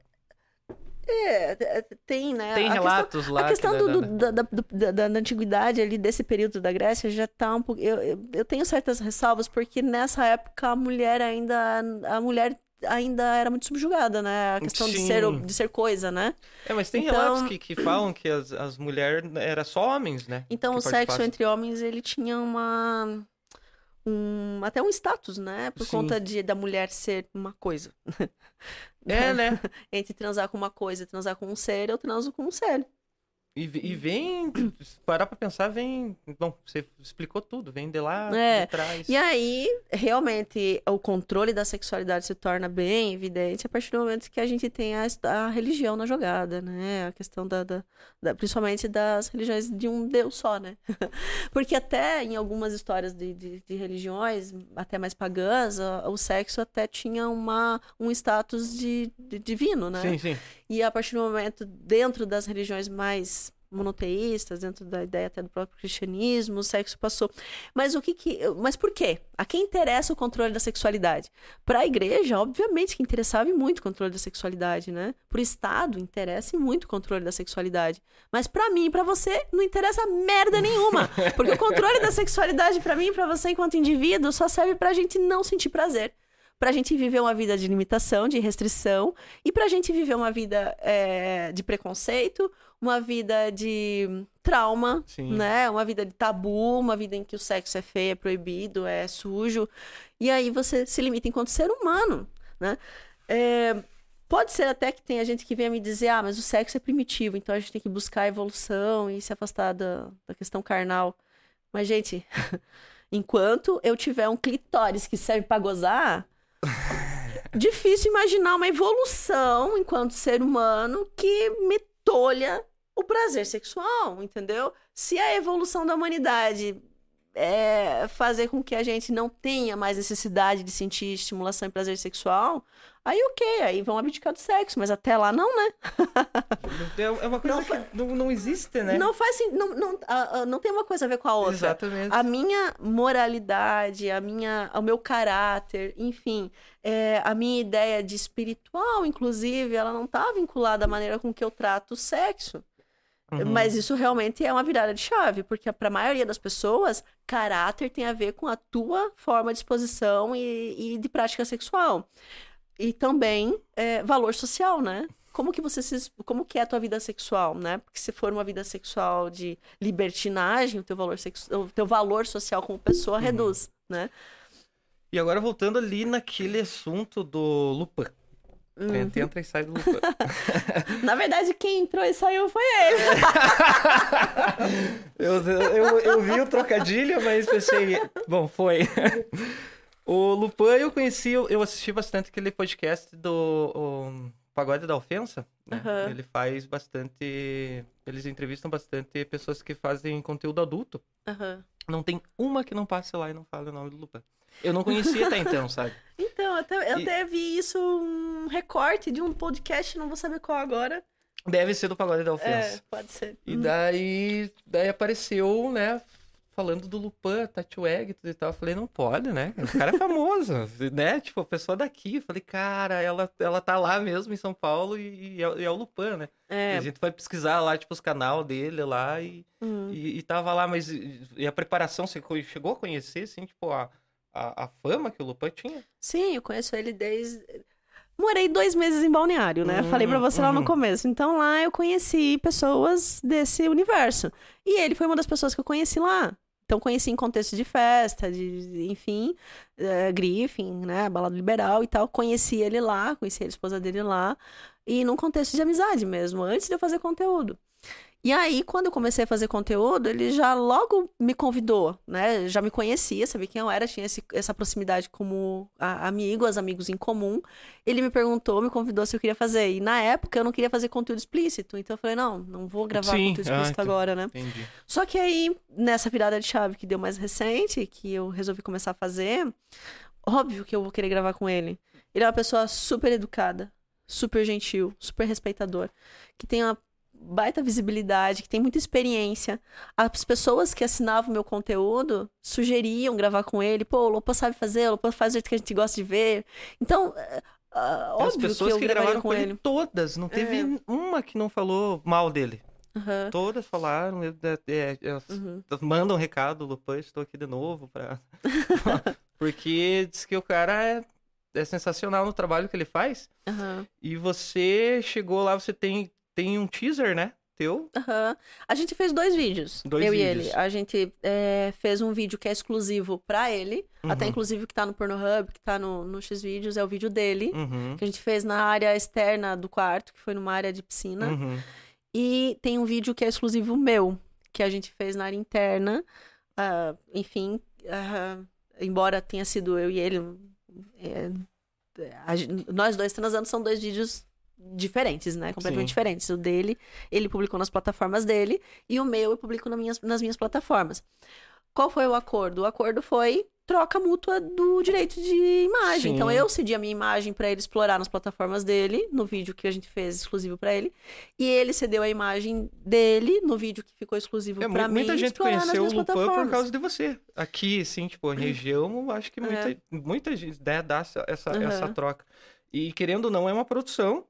[SPEAKER 2] É, é, tem, né?
[SPEAKER 1] Tem
[SPEAKER 2] a questão,
[SPEAKER 1] relatos lá.
[SPEAKER 2] a questão
[SPEAKER 1] que
[SPEAKER 2] do,
[SPEAKER 1] da- da-
[SPEAKER 2] da, da, da- da- da antiguidade ali, desse período da Grécia, já tá um pouco. Eu, eu, tenho certas ressalvas, porque nessa época a mulher ainda. A mulher ainda era muito subjugada, né? A questão de ser, de ser coisa, né?
[SPEAKER 1] É, mas tem
[SPEAKER 2] Então-
[SPEAKER 1] relatos que, que falam que as, as mulheres eram só homens, né?
[SPEAKER 2] Então
[SPEAKER 1] que
[SPEAKER 2] o sexo entre homens, ele tinha uma. um até um status, né? Por
[SPEAKER 1] Sim.
[SPEAKER 2] conta de da mulher ser uma coisa.
[SPEAKER 1] É, né?
[SPEAKER 2] Entre transar com uma coisa e transar com um ser, eu transo com um ser.
[SPEAKER 1] E, e vem, se parar pra pensar, vem. Bom, você explicou tudo, vem de lá,
[SPEAKER 2] É,
[SPEAKER 1] de trás.
[SPEAKER 2] E aí, realmente, o controle da sexualidade se torna bem evidente a partir do momento que a gente tem a, a religião na jogada, né? A questão da, da- da- principalmente das religiões de um Deus só, né? Porque até em algumas histórias de, de, de religiões, até mais pagãs, a- o sexo até tinha uma, um status de, de divino, né?
[SPEAKER 1] Sim, sim.
[SPEAKER 2] E a partir do momento, dentro das religiões mais monoteístas, dentro da ideia até do próprio cristianismo, o sexo passou. Mas o que que, mas por quê? A quem interessa o controle da sexualidade? Para a igreja, obviamente que interessava muito o controle da sexualidade, né? Para o Estado, interessa muito o controle da sexualidade. Mas para mim e para você, não interessa merda nenhuma. Porque o controle da sexualidade, para mim para você, enquanto indivíduo, só serve pra gente não sentir prazer pra gente viver uma vida de limitação, de restrição, e pra gente viver uma vida é, de preconceito, uma vida de trauma,
[SPEAKER 1] Sim.
[SPEAKER 2] né? Uma vida de tabu, uma vida em que o sexo é feio, é proibido, é sujo. E aí você se limita enquanto ser humano, né? É, Pode ser até que tenha gente que venha me dizer, ah, mas o sexo é primitivo, então a gente tem que buscar a evolução e se afastar da, da questão carnal. Mas, gente, enquanto eu tiver um clitóris que serve pra gozar, difícil imaginar uma evolução enquanto ser humano que me tolha o prazer sexual, entendeu? Se a evolução da humanidade é fazer com que a gente não tenha mais necessidade de sentir estimulação e prazer sexual, aí ok, aí vão abdicar do sexo, mas até lá não, né?
[SPEAKER 1] É é uma coisa
[SPEAKER 2] Não
[SPEAKER 1] que não, não existe, né?
[SPEAKER 2] Não faz sen- não, não, não tem uma coisa a ver com a outra.
[SPEAKER 1] Exatamente.
[SPEAKER 2] A minha moralidade, a minha, o meu caráter, enfim, é, a minha ideia de espiritual, inclusive, ela não tá vinculada à maneira com que eu trato o sexo.
[SPEAKER 1] Uhum.
[SPEAKER 2] Mas isso realmente é uma virada de chave, porque para a maioria das pessoas, caráter tem a ver com a tua forma de exposição e, e de prática sexual. E também é, valor social, né? Como que você se, como que é a tua vida sexual, né? Porque se for uma vida sexual de libertinagem, o teu valor, sexu... o teu valor social como pessoa
[SPEAKER 1] Uhum.
[SPEAKER 2] reduz, né?
[SPEAKER 1] E agora voltando ali naquele assunto do Lupin.
[SPEAKER 2] Uhum.
[SPEAKER 1] Entra, entra e sai do Lupin.
[SPEAKER 2] Na verdade, quem entrou e saiu foi ele.
[SPEAKER 1] eu, eu, eu vi o trocadilho, mas pensei. Bom, foi. O Lupin eu conheci, eu assisti bastante aquele podcast do Pagode da Ofensa. né?
[SPEAKER 2] Aham.
[SPEAKER 1] Ele faz bastante. Eles entrevistam bastante pessoas que fazem conteúdo adulto.
[SPEAKER 2] Aham.
[SPEAKER 1] Não tem uma que não passe lá e não fale o nome do Lupin. Eu não conhecia até então, sabe?
[SPEAKER 2] Então, até, eu
[SPEAKER 1] E-
[SPEAKER 2] até vi isso, um recorte de um podcast, não vou saber qual agora.
[SPEAKER 1] Deve ser do Pagode da Ofensa.
[SPEAKER 2] É, pode ser.
[SPEAKER 1] E daí, daí apareceu, né, falando do Lupan, Tatueg e tudo e tal. Eu falei, não pode, né? O cara é famoso, né? Tipo, a pessoa daqui. Eu falei, cara, ela, ela tá lá mesmo em São Paulo e, e é, e é o Lupan, né?
[SPEAKER 2] É.
[SPEAKER 1] a gente foi pesquisar lá, tipo, os canal dele lá e,
[SPEAKER 2] hum.
[SPEAKER 1] e, e tava lá, mas e, a preparação, você chegou a conhecer, assim, tipo, a, a, a fama que o Lupan tinha?
[SPEAKER 2] Sim, eu conheço ele desde. Morei dois meses em Balneário, né?
[SPEAKER 1] Hum,
[SPEAKER 2] Falei pra você lá no
[SPEAKER 1] uhum.
[SPEAKER 2] começo. Então lá eu conheci pessoas desse universo. E ele foi uma das pessoas que eu conheci lá. Então conheci em contexto de festa, de, enfim, eh, Griffin, né? Balada liberal e tal. Conheci ele lá, conheci a esposa dele lá. E num contexto de amizade mesmo, antes de eu fazer conteúdo. E aí, quando eu comecei a fazer conteúdo, ele já logo me convidou, né? Já me conhecia, sabia quem eu era, tinha esse- essa proximidade como a- amigo, as amigos em comum. Ele me perguntou, me convidou se eu queria fazer. E na época eu não queria fazer conteúdo explícito. Então eu falei, não, não vou gravar
[SPEAKER 1] Sim,
[SPEAKER 2] conteúdo
[SPEAKER 1] ah,
[SPEAKER 2] explícito
[SPEAKER 1] entendi.
[SPEAKER 2] agora, né?
[SPEAKER 1] Entendi.
[SPEAKER 2] Só que aí, nessa virada de chave que deu mais recente, que eu resolvi começar a fazer, óbvio que eu vou querer gravar com ele. Ele é uma pessoa super educada, super gentil, super respeitador, que tem uma baita visibilidade, que tem muita experiência. As pessoas que assinavam meu conteúdo sugeriam gravar com ele. Pô, o Lopa sabe fazer, o Lopa faz do jeito que a gente gosta de ver. Então, ah,
[SPEAKER 1] As pessoas
[SPEAKER 2] que
[SPEAKER 1] que, gravaram com ele, todas, não teve
[SPEAKER 2] É.
[SPEAKER 1] uma que não falou mal dele.
[SPEAKER 2] Aham,
[SPEAKER 1] Todas falaram, é, é, elas
[SPEAKER 2] uhum.
[SPEAKER 1] mandam um recado, Lupan, estou aqui de novo pra... Porque diz que o cara é, é sensacional no trabalho que ele faz.
[SPEAKER 2] aham.
[SPEAKER 1] E você chegou lá, você tem, tem um teaser, né? teu.
[SPEAKER 2] Aham. A gente fez dois vídeos,
[SPEAKER 1] Dois
[SPEAKER 2] eu e
[SPEAKER 1] vídeos.
[SPEAKER 2] ele. A gente é, fez um vídeo que é exclusivo pra ele, até
[SPEAKER 1] Uhum.
[SPEAKER 2] inclusive que tá no Pornhub, que tá no, no Xvideos, é o vídeo dele.
[SPEAKER 1] Uhum.
[SPEAKER 2] Que a gente fez na área externa do quarto, que foi numa área de piscina.
[SPEAKER 1] Uhum.
[SPEAKER 2] E tem um vídeo que é exclusivo meu, que a gente fez na área interna. Ah, enfim, ah, embora tenha sido eu e ele. é, a nós dois transando são dois vídeos diferentes, né? Completamente
[SPEAKER 1] Sim.
[SPEAKER 2] diferentes. O dele, ele publicou nas plataformas dele, e o meu eu publico nas minhas, nas minhas plataformas. Qual foi o acordo? O acordo foi troca mútua do direito de imagem.
[SPEAKER 1] Sim.
[SPEAKER 2] Então eu cedi a minha imagem para ele explorar nas plataformas dele, no vídeo que a gente fez exclusivo para ele, e ele cedeu a imagem dele no vídeo que ficou exclusivo
[SPEAKER 1] É,
[SPEAKER 2] para mim.
[SPEAKER 1] muita gente conheceu o Lupan por causa de você. Aqui, assim, tipo, em região, acho que muita,
[SPEAKER 2] É.
[SPEAKER 1] muita gente né, dá essa, essa,
[SPEAKER 2] Aham.
[SPEAKER 1] essa troca. E querendo ou não, é uma produção.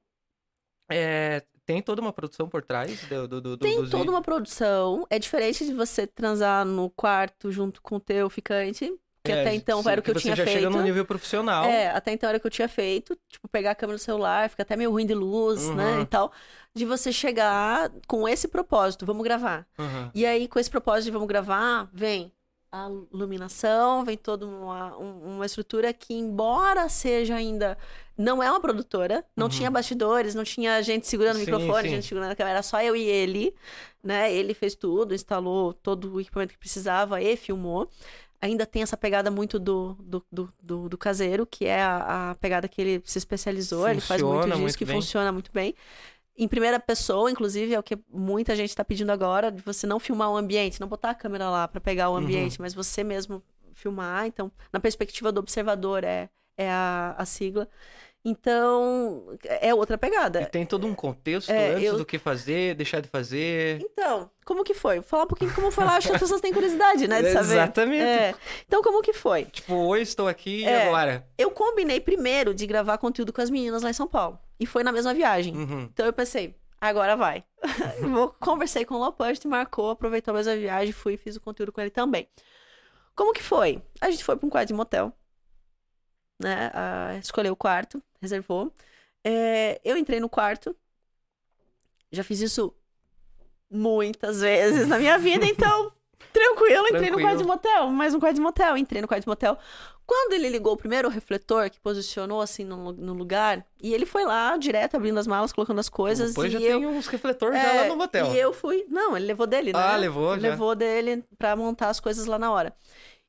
[SPEAKER 1] É, tem toda uma produção por trás do, do, do,
[SPEAKER 2] Tem toda
[SPEAKER 1] vídeos.
[SPEAKER 2] uma produção. É diferente de você transar no quarto junto com o teu ficante, que
[SPEAKER 1] É,
[SPEAKER 2] até então
[SPEAKER 1] sim,
[SPEAKER 2] era o que eu
[SPEAKER 1] você
[SPEAKER 2] tinha
[SPEAKER 1] já
[SPEAKER 2] feito.
[SPEAKER 1] chega num nível profissional.
[SPEAKER 2] É, até então era o que eu tinha feito. Tipo, pegar a câmera no celular, fica até meio ruim de luz,
[SPEAKER 1] Uhum.
[SPEAKER 2] né? E tal. De você chegar com esse propósito, vamos gravar.
[SPEAKER 1] Uhum.
[SPEAKER 2] E aí, com esse propósito de vamos gravar, vem a iluminação, vem toda uma, um- uma estrutura que, embora seja ainda. Não é uma produtora, não
[SPEAKER 1] Uhum.
[SPEAKER 2] tinha bastidores, não tinha gente segurando o
[SPEAKER 1] Sim,
[SPEAKER 2] microfone,
[SPEAKER 1] sim.
[SPEAKER 2] gente segurando a câmera, era só eu e ele, né? Ele fez tudo, instalou todo o equipamento que precisava e filmou. Ainda tem essa pegada muito do, do, do, do- do caseiro, que é a, a pegada que ele se especializou, ele faz muito
[SPEAKER 1] Funciona
[SPEAKER 2] disso,
[SPEAKER 1] muito
[SPEAKER 2] que
[SPEAKER 1] bem.
[SPEAKER 2] funciona muito bem. Em primeira pessoa, inclusive, é o que muita gente está pedindo agora, de você não filmar o ambiente, não botar a câmera lá para pegar
[SPEAKER 1] Uhum.
[SPEAKER 2] o ambiente, mas você mesmo filmar. Então, na perspectiva do observador, é, é a, a sigla. Então, é outra
[SPEAKER 1] E
[SPEAKER 2] pegada.
[SPEAKER 1] tem todo um contexto
[SPEAKER 2] É,
[SPEAKER 1] antes
[SPEAKER 2] eu-
[SPEAKER 1] do que fazer, deixar de fazer.
[SPEAKER 2] Então, como que foi? Falar um pouquinho como foi lá, acho que as pessoas têm curiosidade, né, de saber.
[SPEAKER 1] Exatamente.
[SPEAKER 2] É. Então, como que foi?
[SPEAKER 1] Tipo, hoje estou aqui e
[SPEAKER 2] É.
[SPEAKER 1] agora?
[SPEAKER 2] Eu combinei primeiro de gravar conteúdo com as meninas lá em São Paulo. E foi na mesma viagem.
[SPEAKER 1] Uhum.
[SPEAKER 2] Então eu pensei, agora vai. Vou, conversei com o Lopante, marcou, aproveitou a mesma viagem, fui e fiz o conteúdo com ele também. Como que foi? A gente foi para um quarto de motel, né? Ah, escolheu o quarto, reservou. É, eu entrei no quarto, já fiz isso muitas vezes na minha vida, então tranquilo, entrei no
[SPEAKER 1] Tranquilo.
[SPEAKER 2] quarto de motel, mais um quarto de motel, entrei no quarto de motel. Quando ele ligou o primeiro refletor que posicionou assim no, no lugar, e ele foi lá direto abrindo as malas, colocando as coisas,
[SPEAKER 1] Depois
[SPEAKER 2] e
[SPEAKER 1] já
[SPEAKER 2] eu
[SPEAKER 1] tem uns refletores já
[SPEAKER 2] é,
[SPEAKER 1] lá no motel.
[SPEAKER 2] E eu fui. Não, ele levou dele, né?
[SPEAKER 1] Ah, levou já.
[SPEAKER 2] Levou dele pra montar as coisas lá na hora.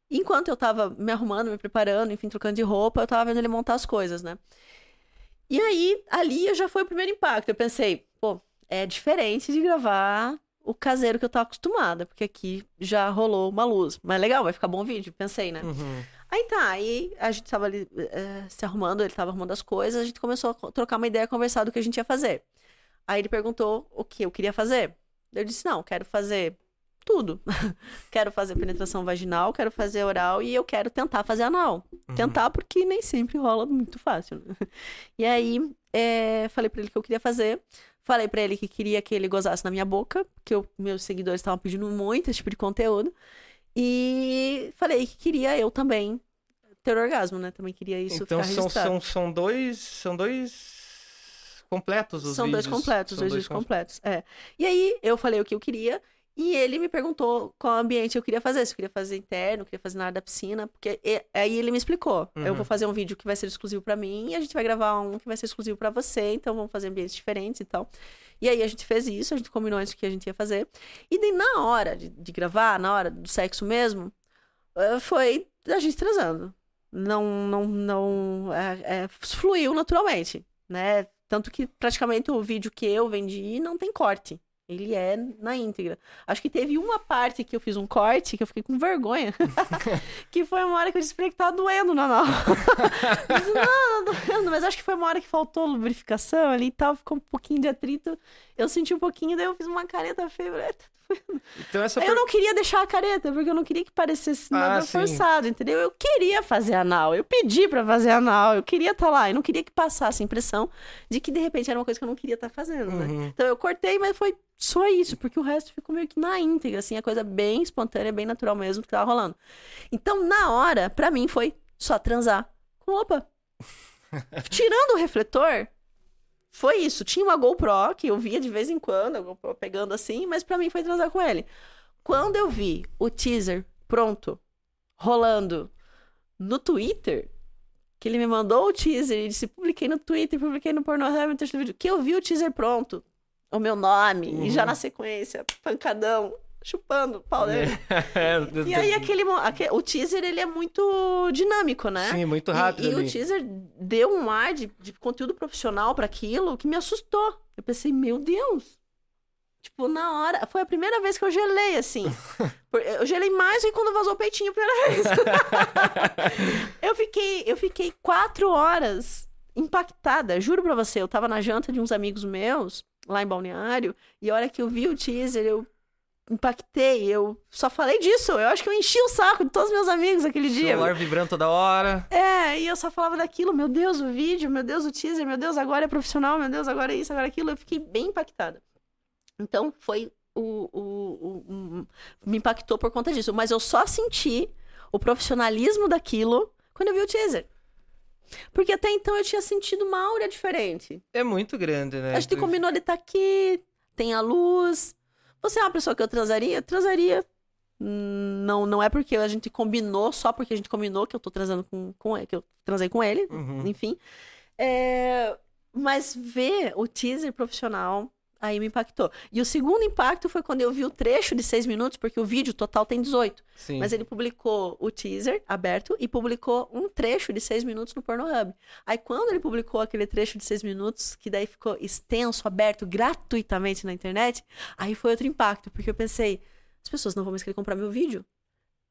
[SPEAKER 2] Enquanto eu tava me arrumando, me preparando, enfim, trocando de roupa, eu tava vendo ele montar as coisas, né? E aí, ali já foi o primeiro impacto. Eu pensei, pô, é diferente de gravar o caseiro que eu tava acostumada, porque aqui já rolou uma luz. Mas legal, vai ficar bom vídeo, pensei, né?
[SPEAKER 1] Uhum.
[SPEAKER 2] Aí tá, aí a gente tava ali eh, se arrumando, ele tava arrumando as coisas, a gente começou a trocar uma ideia, conversar do que a gente ia fazer. Aí ele perguntou o que eu queria fazer. Eu disse, não, quero fazer tudo. quero fazer penetração vaginal, quero fazer oral e eu quero tentar fazer anal.
[SPEAKER 1] Uhum.
[SPEAKER 2] Tentar porque nem sempre rola muito fácil. né? E aí, eh, falei pra ele que eu queria fazer. Falei pra ele que queria que ele gozasse na minha boca, porque eu- meus seguidores estavam pedindo muito esse tipo de conteúdo. E falei que queria eu também ter orgasmo, né? Também queria isso
[SPEAKER 1] Então são, são, são dois. São dois completos os
[SPEAKER 2] São dois
[SPEAKER 1] vídeos.
[SPEAKER 2] completos,
[SPEAKER 1] São
[SPEAKER 2] dois vídeos completos. É. E aí eu falei o que eu queria. E ele me perguntou qual ambiente eu queria fazer. Se eu queria fazer interno, queria fazer na área da piscina. Porque e- aí ele me explicou. Eu
[SPEAKER 1] Uhum.
[SPEAKER 2] vou fazer um vídeo que vai ser exclusivo pra mim. E a gente vai gravar um que vai ser exclusivo pra você. Então vamos fazer ambientes diferentes e tal. E aí a gente fez isso. A gente combinou isso que a gente ia fazer. E daí na hora de, de gravar, na hora do sexo mesmo, eh, foi a gente transando. Não, não, não... é- é, fluiu naturalmente, né? Tanto que praticamente o vídeo que eu vendi não tem corte. Ele é na íntegra. Acho que teve uma parte que eu fiz um corte que eu fiquei com vergonha. que foi uma hora que eu disse pra ele que tava doendo no anal. Eu disse, não, não doendo. Mas acho que foi uma hora que faltou lubrificação ali e tal. Ficou um pouquinho de atrito. Eu senti um pouquinho, daí eu fiz uma careta feia. Eu falei, "É, tá
[SPEAKER 1] Então essa
[SPEAKER 2] Aí eu não queria deixar a careta, porque eu não queria que parecesse
[SPEAKER 1] Ah,
[SPEAKER 2] nada
[SPEAKER 1] sim.
[SPEAKER 2] forçado, entendeu? Eu queria fazer anal, eu pedi pra fazer anal, eu queria estar lá, eu não queria que passasse a impressão de que de repente era uma coisa que eu não queria estar fazendo, né?
[SPEAKER 1] Uhum.
[SPEAKER 2] Então eu cortei, mas foi só isso, porque o resto ficou meio que na íntegra, assim, a coisa bem espontânea, bem natural mesmo que tava rolando. Então, na hora, pra mim foi só transar com roupa. Tirando o refletor, foi isso. Tinha uma GoPro que eu via de vez em quando, a GoPro pegando assim, mas pra mim foi transar com ele. Quando eu vi o teaser pronto, rolando no Twitter, que ele me mandou o teaser e disse: publiquei no Twitter, publiquei no Pornhub, no vídeo, que eu vi o teaser pronto, o meu nome,
[SPEAKER 1] Uhum.
[SPEAKER 2] e já na sequência, pancadão, chupando o pau dele.
[SPEAKER 1] É,
[SPEAKER 2] E aí aquele, mo- aque- o teaser ele é muito dinâmico, né?
[SPEAKER 1] Sim, muito
[SPEAKER 2] E-
[SPEAKER 1] rápido
[SPEAKER 2] E,
[SPEAKER 1] ali.
[SPEAKER 2] o teaser deu um ar de, de conteúdo profissional pra aquilo que me assustou. Eu pensei, meu Deus. Tipo, na hora. Foi a primeira vez que eu gelei, assim. Eu gelei mais do que quando vazou o peitinho a primeira vez. eu, fiquei, eu fiquei quatro horas impactada. Juro pra você, eu tava na janta de uns amigos meus, lá em Balneário, e a hora que eu vi o teaser, eu impactei. Eu só falei disso. Eu acho que eu enchi o saco de todos os meus amigos aquele dia.
[SPEAKER 1] Celular vibrando toda hora.
[SPEAKER 2] É, e eu só falava daquilo, meu Deus, o vídeo, meu Deus, o teaser, meu Deus, agora é profissional, meu Deus, agora é isso, agora é aquilo. Eu fiquei bem impactada. Então, foi o, o, o- um- me impactou por conta disso. Mas eu só senti o profissionalismo daquilo quando eu vi o teaser. Porque até então eu tinha sentido uma aura diferente.
[SPEAKER 1] É muito grande, né?
[SPEAKER 2] A gente combinou de estar aqui, tem a luz. Você é uma pessoa que eu transaria? Transaria. Não, não é porque a gente combinou, só porque a gente combinou que eu tô transando com, com ele, que eu transei com ele,
[SPEAKER 1] Uhum.
[SPEAKER 2] enfim. É, mas ver o teaser profissional aí me impactou. E o segundo impacto foi quando eu vi o trecho de seis minutos, porque o vídeo total tem 18.
[SPEAKER 1] Sim.
[SPEAKER 2] Mas ele publicou o teaser aberto e publicou um trecho de seis minutos no Pornhub. Aí quando ele publicou aquele trecho de seis minutos, que daí ficou extenso, aberto, gratuitamente na internet, aí foi outro impacto, porque eu pensei, as pessoas não vão mais querer comprar meu vídeo.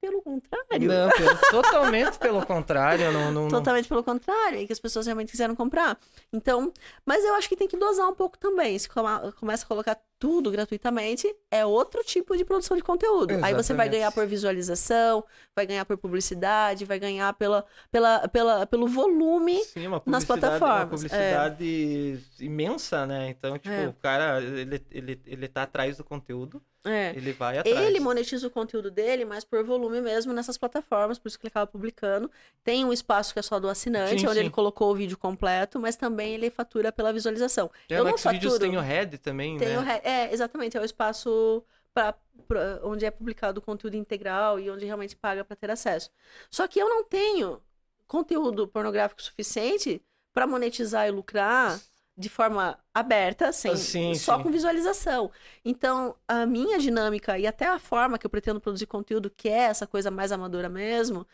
[SPEAKER 2] Pelo contrário.
[SPEAKER 1] Não, pelo- totalmente pelo contrário. Não, não,
[SPEAKER 2] Totalmente pelo contrário, é que as pessoas realmente quiseram comprar. Então, mas eu acho que tem que dosar um pouco também. Se começa a colocar tudo gratuitamente, é outro tipo de produção de conteúdo. Aí você vai
[SPEAKER 1] Exatamente.
[SPEAKER 2] ganhar por visualização, vai ganhar por publicidade, vai ganhar pela, pela, pela, pelo volume.
[SPEAKER 1] Sim,
[SPEAKER 2] nas plataformas,
[SPEAKER 1] Uma publicidade imensa, né? Então, tipo,
[SPEAKER 2] É.
[SPEAKER 1] o cara, ele, ele, ele tá atrás do conteúdo,
[SPEAKER 2] É.
[SPEAKER 1] ele vai atrás.
[SPEAKER 2] Ele monetiza o conteúdo dele, mas por volume mesmo nessas plataformas, por isso que ele acaba publicando. Tem um espaço que é só do assinante,
[SPEAKER 1] Sim,
[SPEAKER 2] onde
[SPEAKER 1] sim.
[SPEAKER 2] ele colocou o vídeo completo, mas também ele fatura pela visualização.
[SPEAKER 1] É,
[SPEAKER 2] eu não faturo.
[SPEAKER 1] tem o Red também,
[SPEAKER 2] Tem
[SPEAKER 1] né?
[SPEAKER 2] o re- É, exatamente, é o espaço pra, pra- onde é publicado o conteúdo integral e onde realmente paga para ter acesso. Só que eu não tenho conteúdo pornográfico suficiente para monetizar e lucrar de forma aberta, sem,
[SPEAKER 1] Ah, sim,
[SPEAKER 2] só
[SPEAKER 1] sim.
[SPEAKER 2] com visualização. Então, a minha dinâmica e até a forma que eu pretendo produzir conteúdo, que é essa coisa mais amadora mesmo,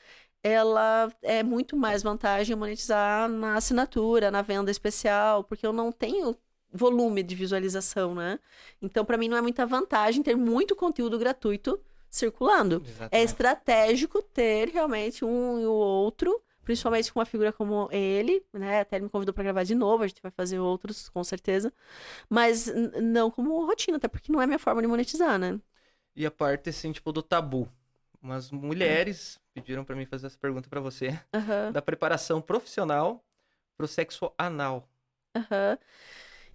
[SPEAKER 2] ela é muito mais vantagem monetizar na assinatura, na venda especial, porque eu não tenho volume de visualização, né? Então, para mim, não é muita vantagem ter muito conteúdo gratuito circulando. É
[SPEAKER 1] Exatamente.
[SPEAKER 2] estratégico ter realmente um e o outro, principalmente com uma figura como ele, né? Até ele me convidou para gravar de novo, a gente vai fazer outros, com certeza. Mas não como rotina, até porque não é minha forma de monetizar, né?
[SPEAKER 1] E a parte, assim, tipo, do tabu. Umas mulheres pediram pra mim fazer essa pergunta pra você.
[SPEAKER 2] Aham,
[SPEAKER 1] Da preparação profissional pro sexo anal.
[SPEAKER 2] aham.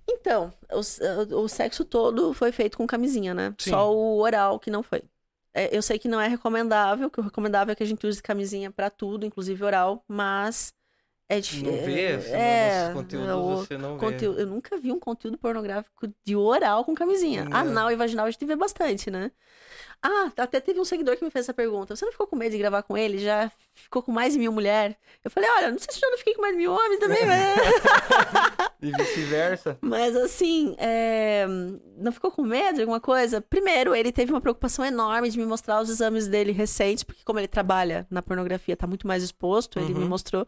[SPEAKER 2] Então, o, s- o sexo todo foi feito com camisinha, né?
[SPEAKER 1] Sim.
[SPEAKER 2] Só o oral que não foi. É, eu sei que não é recomendável, que o recomendável é que a gente use camisinha pra tudo, inclusive oral, mas é
[SPEAKER 1] Não
[SPEAKER 2] difícil.
[SPEAKER 1] vê?
[SPEAKER 2] É,
[SPEAKER 1] não, nos conteúdos
[SPEAKER 2] o-
[SPEAKER 1] você não vê.
[SPEAKER 2] conteúdo- eu nunca vi um conteúdo pornográfico de oral com camisinha.
[SPEAKER 1] Não.
[SPEAKER 2] Anal e vaginal a gente vê bastante, né? Ah, até teve um seguidor que me fez essa pergunta. Você não ficou com medo de gravar com ele? Já ficou com mais de mil mulheres? Eu falei, olha, não sei se eu já não fiquei com mais de mil homens também, né?
[SPEAKER 1] E vice-versa.
[SPEAKER 2] Mas assim, é, não ficou com medo de alguma coisa? Primeiro, ele teve uma preocupação enorme de me mostrar os exames dele recentes, porque como ele trabalha na pornografia, tá muito mais exposto, ele me
[SPEAKER 1] Uhum.
[SPEAKER 2] mostrou.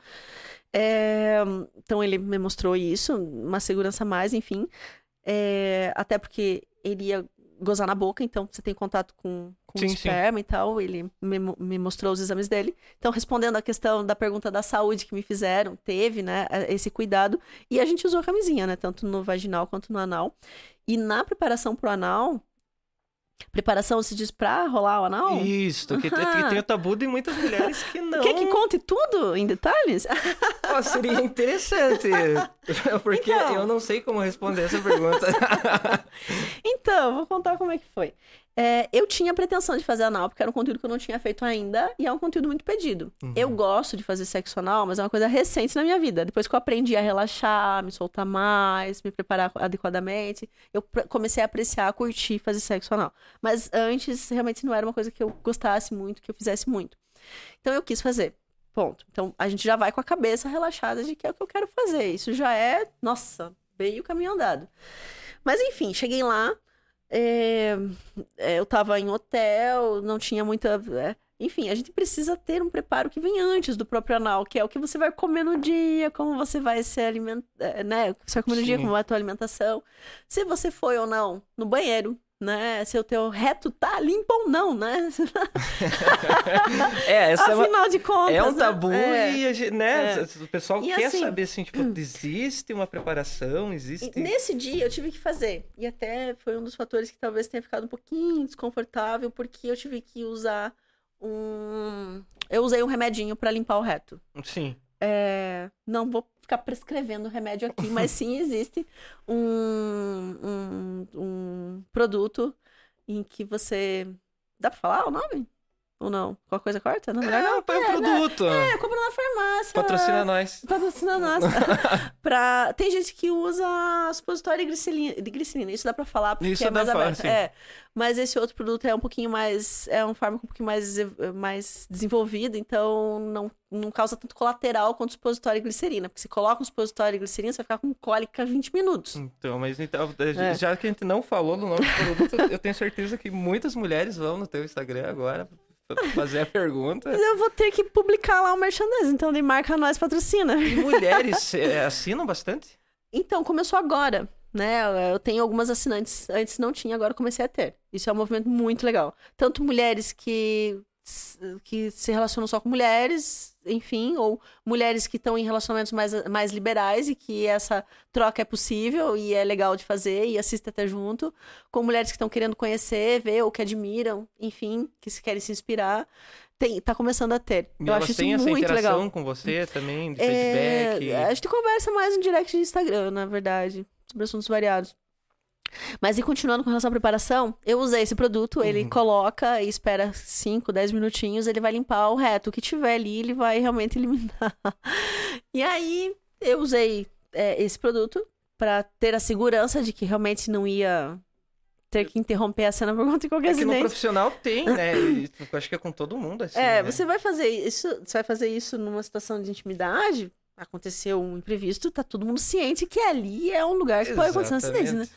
[SPEAKER 2] É, então ele me mostrou isso, uma segurança a mais, enfim. É, até porque ele ia gozar na boca, então você tem contato com, com
[SPEAKER 1] Sim,
[SPEAKER 2] o
[SPEAKER 1] sim.
[SPEAKER 2] esperma e tal. Ele me, me mostrou os exames dele. Então, respondendo a questão da pergunta da saúde que me fizeram, teve, né, esse cuidado. E a gente usou a camisinha, né, tanto no vaginal quanto no anal. E na preparação pro anal, preparação se diz pra rolar o anal?
[SPEAKER 1] Isso, que, que
[SPEAKER 2] Aham.
[SPEAKER 1] tem o tabu de muitas mulheres que não.
[SPEAKER 2] Quer que conte tudo em detalhes?
[SPEAKER 1] Ó, seria interessante. Porque
[SPEAKER 2] Então.
[SPEAKER 1] eu não sei como responder essa pergunta.
[SPEAKER 2] Então, vou contar como é que foi. É, eu tinha pretensão de fazer anal, porque era um conteúdo que eu não tinha feito ainda, e é um conteúdo muito pedido.
[SPEAKER 1] Uhum.
[SPEAKER 2] Eu gosto de fazer sexo anal, mas é uma coisa recente na minha vida. Depois que eu aprendi a relaxar, me soltar mais, me preparar adequadamente, eu comecei a apreciar, a curtir fazer sexo anal. Mas antes, realmente não era uma coisa que eu gostasse muito, que eu fizesse muito. Então eu quis fazer. Ponto. Então a gente já vai com a cabeça relaxada de que é o que eu quero fazer. Isso já é, nossa, meio caminho andado. Mas enfim, cheguei lá. É, é, eu tava em hotel, não tinha muita. é, enfim, a gente precisa ter um preparo que vem antes do próprio anal, que é o que você vai comer no dia, como você vai se alimentar, né? O que você vai comer no dia,
[SPEAKER 1] Sim.
[SPEAKER 2] como vai a tua alimentação. Se você foi ou não no banheiro, né? Se o teu reto tá limpo ou não, né?
[SPEAKER 1] É, essa é, uma-
[SPEAKER 2] Afinal de contas.
[SPEAKER 1] é um
[SPEAKER 2] né?
[SPEAKER 1] tabu
[SPEAKER 2] É.
[SPEAKER 1] e a gente, né,
[SPEAKER 2] É.
[SPEAKER 1] o pessoal
[SPEAKER 2] E
[SPEAKER 1] quer
[SPEAKER 2] assim-
[SPEAKER 1] saber assim, tipo, existe uma preparação, existe.
[SPEAKER 2] Nesse dia eu tive que fazer. E até foi um dos fatores que talvez tenha ficado um pouquinho desconfortável, porque eu tive que usar um. Eu usei um remedinho pra limpar o reto.
[SPEAKER 1] Sim.
[SPEAKER 2] É, Não vou ficar prescrevendo remédio aqui, mas sim existe um, um, um produto em que você. Dá pra falar o nome? Ou não? Qualquer coisa corta? Não, melhor não.
[SPEAKER 1] É, põe um
[SPEAKER 2] É, né?
[SPEAKER 1] produto.
[SPEAKER 2] É, compra na farmácia.
[SPEAKER 1] Patrocina nós.
[SPEAKER 2] Patrocina nós. pra... Tem gente que usa supositório de glicerina, de. Isso dá pra falar porque
[SPEAKER 1] Isso
[SPEAKER 2] é mais aberto. É. Mas esse outro produto é um pouquinho mais. É um fármaco um pouquinho mais, mais desenvolvido, então não, não causa tanto colateral quanto supositório de glicerina. Porque se coloca um supositório de glicerina, você vai ficar com cólica 20 minutos.
[SPEAKER 1] Então, mas então,
[SPEAKER 2] É.
[SPEAKER 1] já que a gente não falou do nome do produto, eu tenho certeza que muitas mulheres vão no teu Instagram agora fazer a pergunta.
[SPEAKER 2] Eu vou ter que publicar lá o merchandising, então de marca nós patrocina.
[SPEAKER 1] E mulheres eh, assinam bastante?
[SPEAKER 2] Então, começou agora, né? Eu tenho algumas assinantes, antes não tinha, agora comecei a ter. Isso é um movimento muito legal. Tanto mulheres que, que se relacionam só com mulheres, enfim, ou mulheres que estão em relacionamentos mais, mais liberais e que essa troca é possível e é legal de fazer e assiste até junto, com mulheres que estão querendo conhecer, ver ou que admiram, enfim, que se querem se inspirar. Tem, tá começando a ter.
[SPEAKER 1] E
[SPEAKER 2] Eu acho isso
[SPEAKER 1] têm essa
[SPEAKER 2] muito
[SPEAKER 1] interação
[SPEAKER 2] legal.
[SPEAKER 1] com você também, de
[SPEAKER 2] É,
[SPEAKER 1] feedback?
[SPEAKER 2] a gente conversa mais no direct de Instagram, na verdade, sobre assuntos variados. Mas e continuando com relação à preparação, eu usei esse produto, ele
[SPEAKER 1] Uhum.
[SPEAKER 2] coloca e espera 5, 10 minutinhos, ele vai limpar o reto. O que tiver ali, ele vai realmente eliminar. E aí, eu usei é, esse produto pra ter a segurança de que realmente não ia ter que interromper a cena por conta de qualquer
[SPEAKER 1] É que no profissional tem, né? E eu acho que é com todo mundo assim.
[SPEAKER 2] É,
[SPEAKER 1] né?
[SPEAKER 2] você vai fazer isso, você vai fazer isso numa situação de intimidade, aconteceu um imprevisto, tá todo mundo ciente que ali é um lugar que pode acontecer um acidente, né?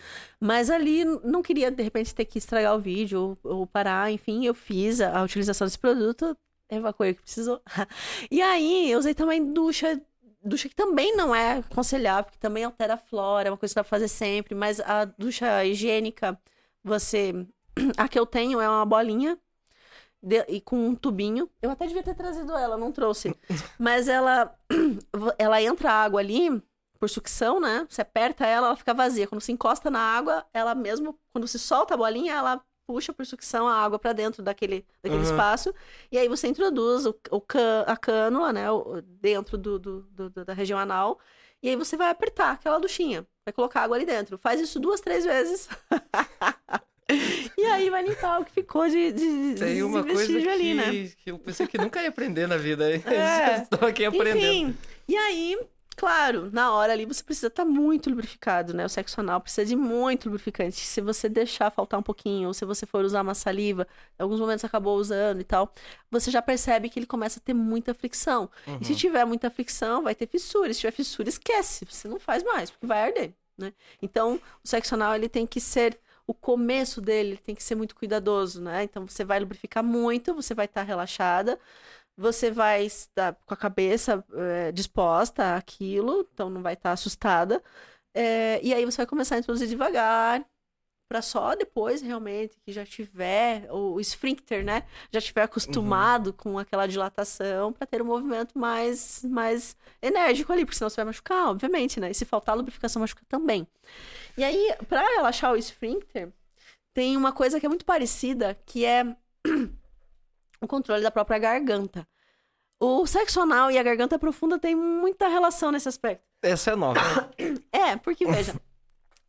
[SPEAKER 2] Mas ali não queria, de repente, ter que estragar o vídeo ou, ou parar, enfim, eu fiz a, a utilização desse produto, evacuei o que precisou. e aí, eu usei também ducha, ducha que também não é aconselhável, porque também altera a flora, é uma coisa que dá pra fazer sempre, mas a ducha higiênica, você... A que eu tenho é uma bolinha de- e com um tubinho. Eu até devia ter trazido ela, não trouxe. Mas ela, ela entra água ali por sucção, né? Você aperta ela, ela fica vazia. Quando você encosta na água, ela mesmo, quando você solta a bolinha, ela puxa por sucção a água pra dentro daquele, daquele
[SPEAKER 1] Uhum.
[SPEAKER 2] espaço. E aí você introduz o, o can- a cânula, né? o- dentro do, do- do- do- da região anal. E aí você vai apertar aquela duchinha. Vai colocar água ali dentro. Faz isso duas, três vezes. e aí vai limpar o que ficou de, de,
[SPEAKER 1] Tem uma coisa que,
[SPEAKER 2] ali, né?
[SPEAKER 1] que eu pensei que nunca ia aprender na vida.
[SPEAKER 2] É.
[SPEAKER 1] Estou aqui aprendendo.
[SPEAKER 2] Enfim, e aí, claro, na hora ali você precisa estar muito lubrificado, né? O sexo anal precisa de muito lubrificante. Se você deixar faltar um pouquinho, ou se você for usar uma saliva, em alguns momentos acabou usando e tal, você já percebe que ele começa a ter muita fricção. E se
[SPEAKER 1] Uhum.
[SPEAKER 2] tiver muita fricção, vai ter fissura. Se tiver fissura, esquece. Você não faz mais, porque vai arder, né? Então, o sexo anal, ele tem que ser... O começo dele ele tem que ser muito cuidadoso, né? Então, você vai lubrificar muito, você vai estar relaxada, você vai estar com a cabeça eh, disposta àquilo, então não vai estar assustada. Eh, e aí você vai começar a introduzir devagar, para só depois realmente que já tiver o, esfíncter, né? Já tiver acostumado com aquela dilatação para ter um movimento mais, mais enérgico ali, porque senão você vai machucar, obviamente, né? E se faltar lubrificação, machuca também. E aí, para relaxar o esfíncter, tem uma coisa que é muito parecida, que é o controle da própria garganta. O sexo anal e a garganta profunda têm muita relação nesse aspecto.
[SPEAKER 1] Essa é nova.
[SPEAKER 2] É, porque veja,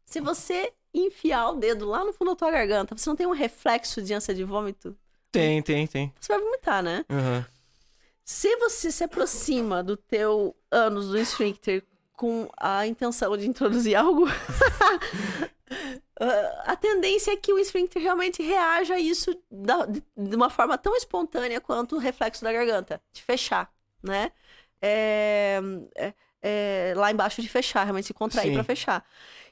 [SPEAKER 2] se você enfiar o dedo lá no fundo da tua garganta, você não tem um reflexo de ânsia de vômito?
[SPEAKER 1] Tem, tem, tem.
[SPEAKER 2] Você vai vomitar, né?
[SPEAKER 1] Uhum.
[SPEAKER 2] Se você se aproxima do teu ânus do esfíncter com a intenção de introduzir algo, a tendência é que o esfíncter realmente reaja a isso de uma forma tão espontânea quanto o reflexo da garganta, de fechar, né? É, é, é, lá embaixo de fechar, realmente se contrair para fechar.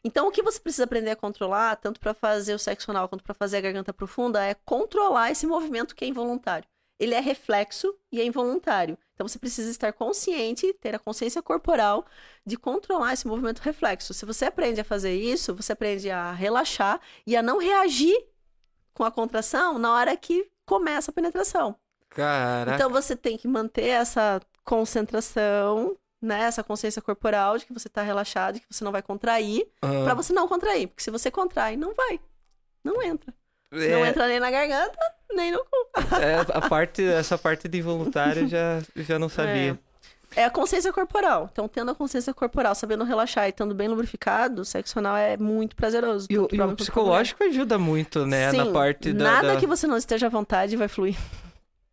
[SPEAKER 2] Então, o que você precisa aprender a controlar, tanto para fazer o sexo anal quanto para fazer a garganta profunda, é controlar esse movimento que é involuntário. Ele é reflexo e é involuntário. Então, você precisa estar consciente, ter a consciência corporal de controlar esse movimento reflexo. Se você aprende a fazer isso, você aprende a relaxar e a não reagir com a contração na hora que começa a penetração.
[SPEAKER 1] Caraca.
[SPEAKER 2] Então, você tem que manter essa concentração né, essa consciência corporal de que você tá relaxado, de que você não vai contrair, uhum. para você não contrair. Porque se você contrai, não vai. Não entra. É... Não entra nem na garganta, nem no cu.
[SPEAKER 1] É, a parte, essa parte de involuntário já, já não sabia.
[SPEAKER 2] É. é. a consciência corporal. Então, tendo a consciência corporal, sabendo relaxar e estando bem lubrificado, o sexo anal é muito prazeroso.
[SPEAKER 1] E, o, e o psicológico ajuda muito, né?
[SPEAKER 2] Sim,
[SPEAKER 1] na parte da.
[SPEAKER 2] Nada
[SPEAKER 1] da...
[SPEAKER 2] que você não esteja à vontade vai fluir.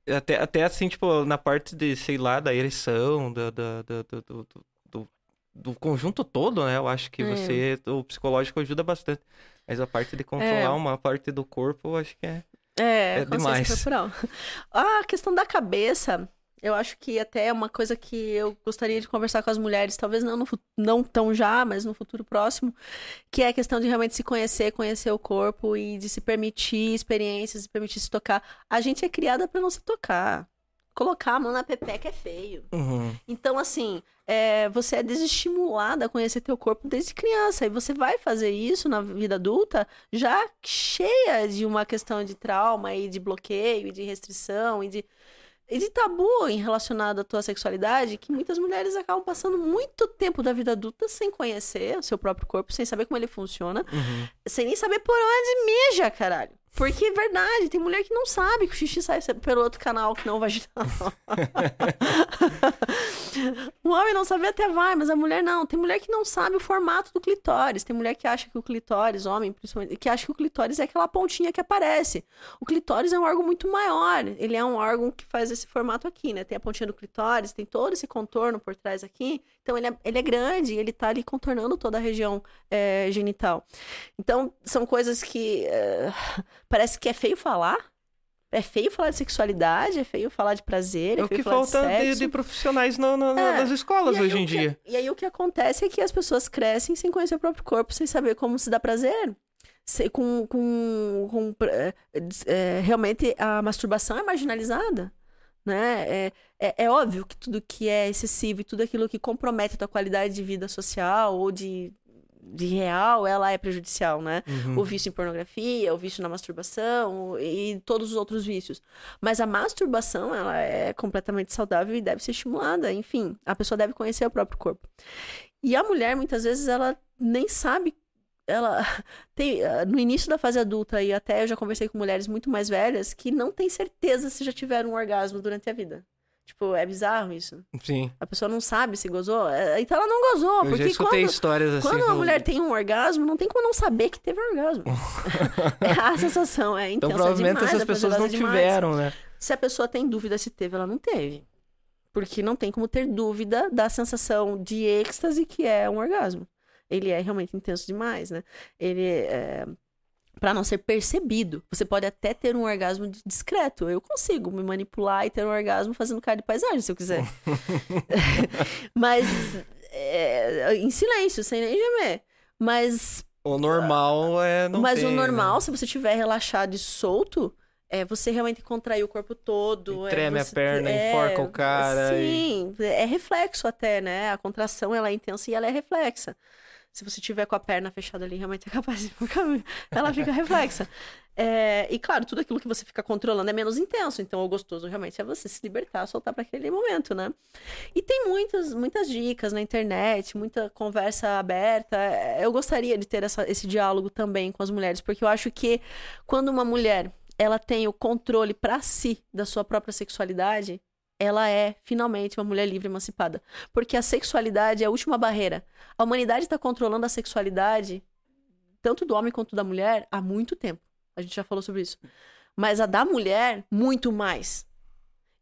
[SPEAKER 1] Até, até assim, tipo, na parte de, sei lá, da ereção, do, do, do, do, do conjunto todo, né? Eu acho que é. você, o psicológico ajuda bastante. Mas a parte de controlar é. uma parte do corpo, eu acho que é,
[SPEAKER 2] é, é demais. Corporal. A questão da cabeça, eu acho que até é uma coisa que eu gostaria de conversar com as mulheres, talvez não, no, não tão já, mas no futuro próximo, que é a questão de realmente se conhecer, conhecer o corpo e de se permitir experiências, se permitir se tocar. A gente é criada para não se tocar. Colocar a mão na pepeca é feio.
[SPEAKER 1] Uhum.
[SPEAKER 2] Então, assim, é, você é desestimulada a conhecer teu corpo desde criança. E você vai fazer isso na vida adulta já cheia de uma questão de trauma e de bloqueio e de restrição e de de tabu em relacionado à tua sexualidade que muitas mulheres acabam passando muito tempo da vida adulta sem conhecer o seu próprio corpo, sem saber como ele funciona,
[SPEAKER 1] uhum.
[SPEAKER 2] sem nem saber por onde mija, caralho. Porque é verdade, tem mulher que não sabe que o xixi sai pelo outro canal que não vaginal. o homem não sabe até vai, mas a mulher não. Tem mulher que não sabe o formato do clitóris. Tem mulher que acha que o clitóris, homem principalmente, que acha que o clitóris é aquela pontinha que aparece. O clitóris é um órgão muito maior. Ele é um órgão que faz esse formato aqui, né? Tem a pontinha do clitóris, tem todo esse contorno por trás aqui. Então ele é, ele é grande, ele tá ali contornando toda a região é, genital. Então são coisas que é, parece que é feio falar. É feio falar de sexualidade, é feio falar de prazer, é,
[SPEAKER 1] é
[SPEAKER 2] o que
[SPEAKER 1] falta
[SPEAKER 2] de,
[SPEAKER 1] de, de, profissionais no, no, é. nas escolas hoje em
[SPEAKER 2] que,
[SPEAKER 1] dia.
[SPEAKER 2] E aí o que acontece é que as pessoas crescem sem conhecer o próprio corpo, sem saber como se dá prazer. Se, com, com, com é, realmente a masturbação é marginalizada né? É, é, é, óbvio que tudo que é excessivo e tudo aquilo que compromete a tua qualidade de vida social ou de, de real, ela é prejudicial, né?
[SPEAKER 1] Uhum.
[SPEAKER 2] O vício em pornografia, o vício na masturbação e todos os outros vícios. Mas a masturbação, ela é completamente saudável e deve ser estimulada. Enfim, a pessoa deve conhecer o próprio corpo. E a mulher, muitas vezes, ela nem sabe ela tem eh, no início da fase adulta e até eu já conversei com mulheres muito mais velhas que não tem certeza se já tiveram um orgasmo durante a vida. Tipo, é bizarro isso.
[SPEAKER 1] Sim.
[SPEAKER 2] A pessoa não sabe se gozou. É, então ela não gozou. Eu porque já
[SPEAKER 1] escutei
[SPEAKER 2] quando,
[SPEAKER 1] histórias assim.
[SPEAKER 2] Quando uma mulher tem um orgasmo, não tem como não saber que teve um orgasmo. é a sensação, é intensa
[SPEAKER 1] Então provavelmente
[SPEAKER 2] demais,
[SPEAKER 1] essas pessoas não tiveram, né?
[SPEAKER 2] Se a pessoa tem dúvida se teve, ela não teve. Porque não tem como ter dúvida da sensação de êxtase que é um orgasmo ele é realmente intenso demais, né? Ele é para não ser percebido. Você pode até ter um orgasmo discreto. Eu consigo me manipular e ter um orgasmo fazendo cara de paisagem, se eu quiser. Mas é, em silêncio, sem nem gemer. Mas
[SPEAKER 1] o normal é não
[SPEAKER 2] Mas
[SPEAKER 1] tem,
[SPEAKER 2] o normal,
[SPEAKER 1] né?
[SPEAKER 2] se você estiver relaxado e solto, é você realmente contrair o corpo todo.
[SPEAKER 1] E treme
[SPEAKER 2] é
[SPEAKER 1] a perna, é, enforca o cara.
[SPEAKER 2] Sim,
[SPEAKER 1] e...
[SPEAKER 2] é reflexo até, né? A contração ela é intensa e ela é reflexa se você tiver com a perna fechada ali, realmente é capaz de ficar, ela fica reflexa. É, e claro, tudo aquilo que você fica controlando é menos intenso, então o gostoso realmente é você se libertar, soltar para aquele momento, né? E tem muitas, muitas dicas na internet, muita conversa aberta. Eu gostaria de ter essa, esse diálogo também com as mulheres, porque eu acho que quando uma mulher ela tem o controle para si da sua própria sexualidade, ela é finalmente uma mulher livre emancipada. Porque a sexualidade é a última barreira. A humanidade está controlando a sexualidade tanto do homem quanto da mulher, há muito tempo. A gente já falou sobre isso. Mas a da mulher, muito mais.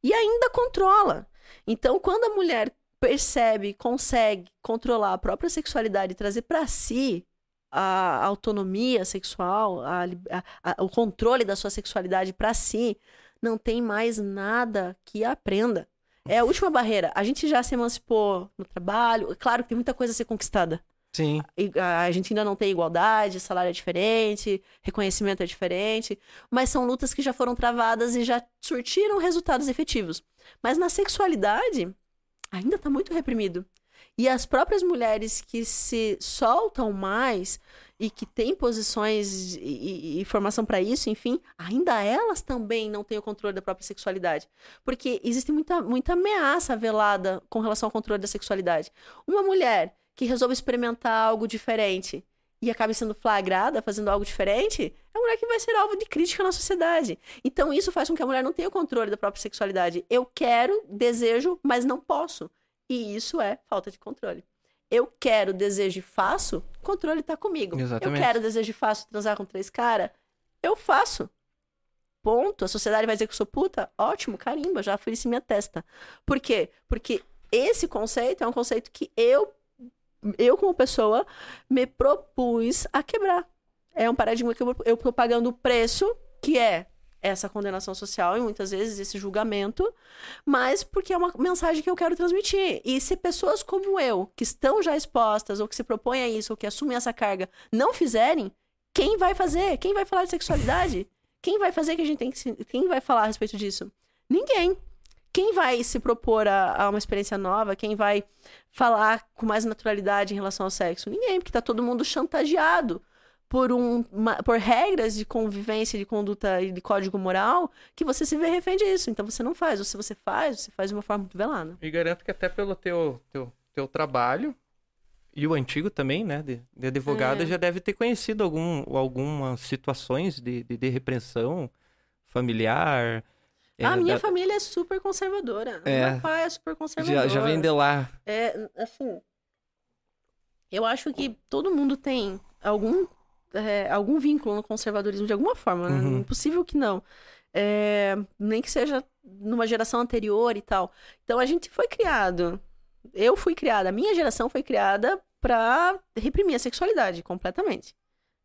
[SPEAKER 2] E ainda controla. Então, quando a mulher percebe, consegue controlar a própria sexualidade e trazer para si a autonomia sexual, a, a, a, o controle da sua sexualidade para si, não tem mais nada que aprenda. É a última barreira. A gente já se emancipou no trabalho. Claro que tem muita coisa a ser conquistada.
[SPEAKER 1] Sim.
[SPEAKER 2] A gente ainda não tem igualdade, salário é diferente, reconhecimento é diferente, mas são lutas que já foram travadas e já surtiram resultados efetivos. Mas na sexualidade, ainda está muito reprimido. E as próprias mulheres que se soltam mais e que têm posições e, e formação para isso, enfim, ainda elas também não têm o controle da própria sexualidade. Porque existe muita, muita ameaça velada com relação ao controle da sexualidade. Uma mulher que resolve experimentar algo diferente e acabe sendo flagrada fazendo algo diferente, é uma mulher que vai ser alvo de crítica na sociedade. Então isso faz com que a mulher não tenha o controle da própria sexualidade. Eu quero, desejo, mas não posso. E isso é falta de controle. Eu quero, desejo e faço, controle está comigo.
[SPEAKER 1] Exatamente.
[SPEAKER 2] Eu quero, desejo e faço transar com três caras, eu faço. Ponto. A sociedade vai dizer que eu sou puta? Ótimo, carimba, já ofereci minha testa. Por quê? Porque esse conceito é um conceito que eu, eu como pessoa, me propus a quebrar. É um paradigma que eu, eu pagando o preço, que é essa condenação social e muitas vezes esse julgamento, mas porque é uma mensagem que eu quero transmitir. E se pessoas como eu, que estão já expostas, ou que se propõem a isso, ou que assumem essa carga, não fizerem, quem vai fazer? Quem vai falar de sexualidade? Quem vai fazer que a gente tem que. Se... Quem vai falar a respeito disso? Ninguém. Quem vai se propor a, a, uma experiência nova? Quem vai falar com mais naturalidade em relação ao sexo? Ninguém, porque tá todo mundo chantageado por, um, uma, por regras de convivência, de conduta e de código moral, que você se vê refém disso. Então você não faz. Ou se você faz, você faz de uma forma muito velada.
[SPEAKER 1] E garanto que até pelo teu, teu, teu trabalho, e o antigo também, né, de, de advogada, é. já deve ter conhecido algum, algumas situações de, de, de repressão familiar.
[SPEAKER 2] É, a minha da... família é super conservadora. É, Meu pai é super conservador.
[SPEAKER 1] Já, já vem de lá.
[SPEAKER 2] É, assim. Eu acho que todo mundo tem algum é, algum vínculo no conservadorismo de alguma forma. Né? Uhum. Impossível que não. É, nem que seja numa geração anterior e tal. Então a gente foi criado. Eu fui criada, a minha geração foi criada para reprimir a sexualidade completamente.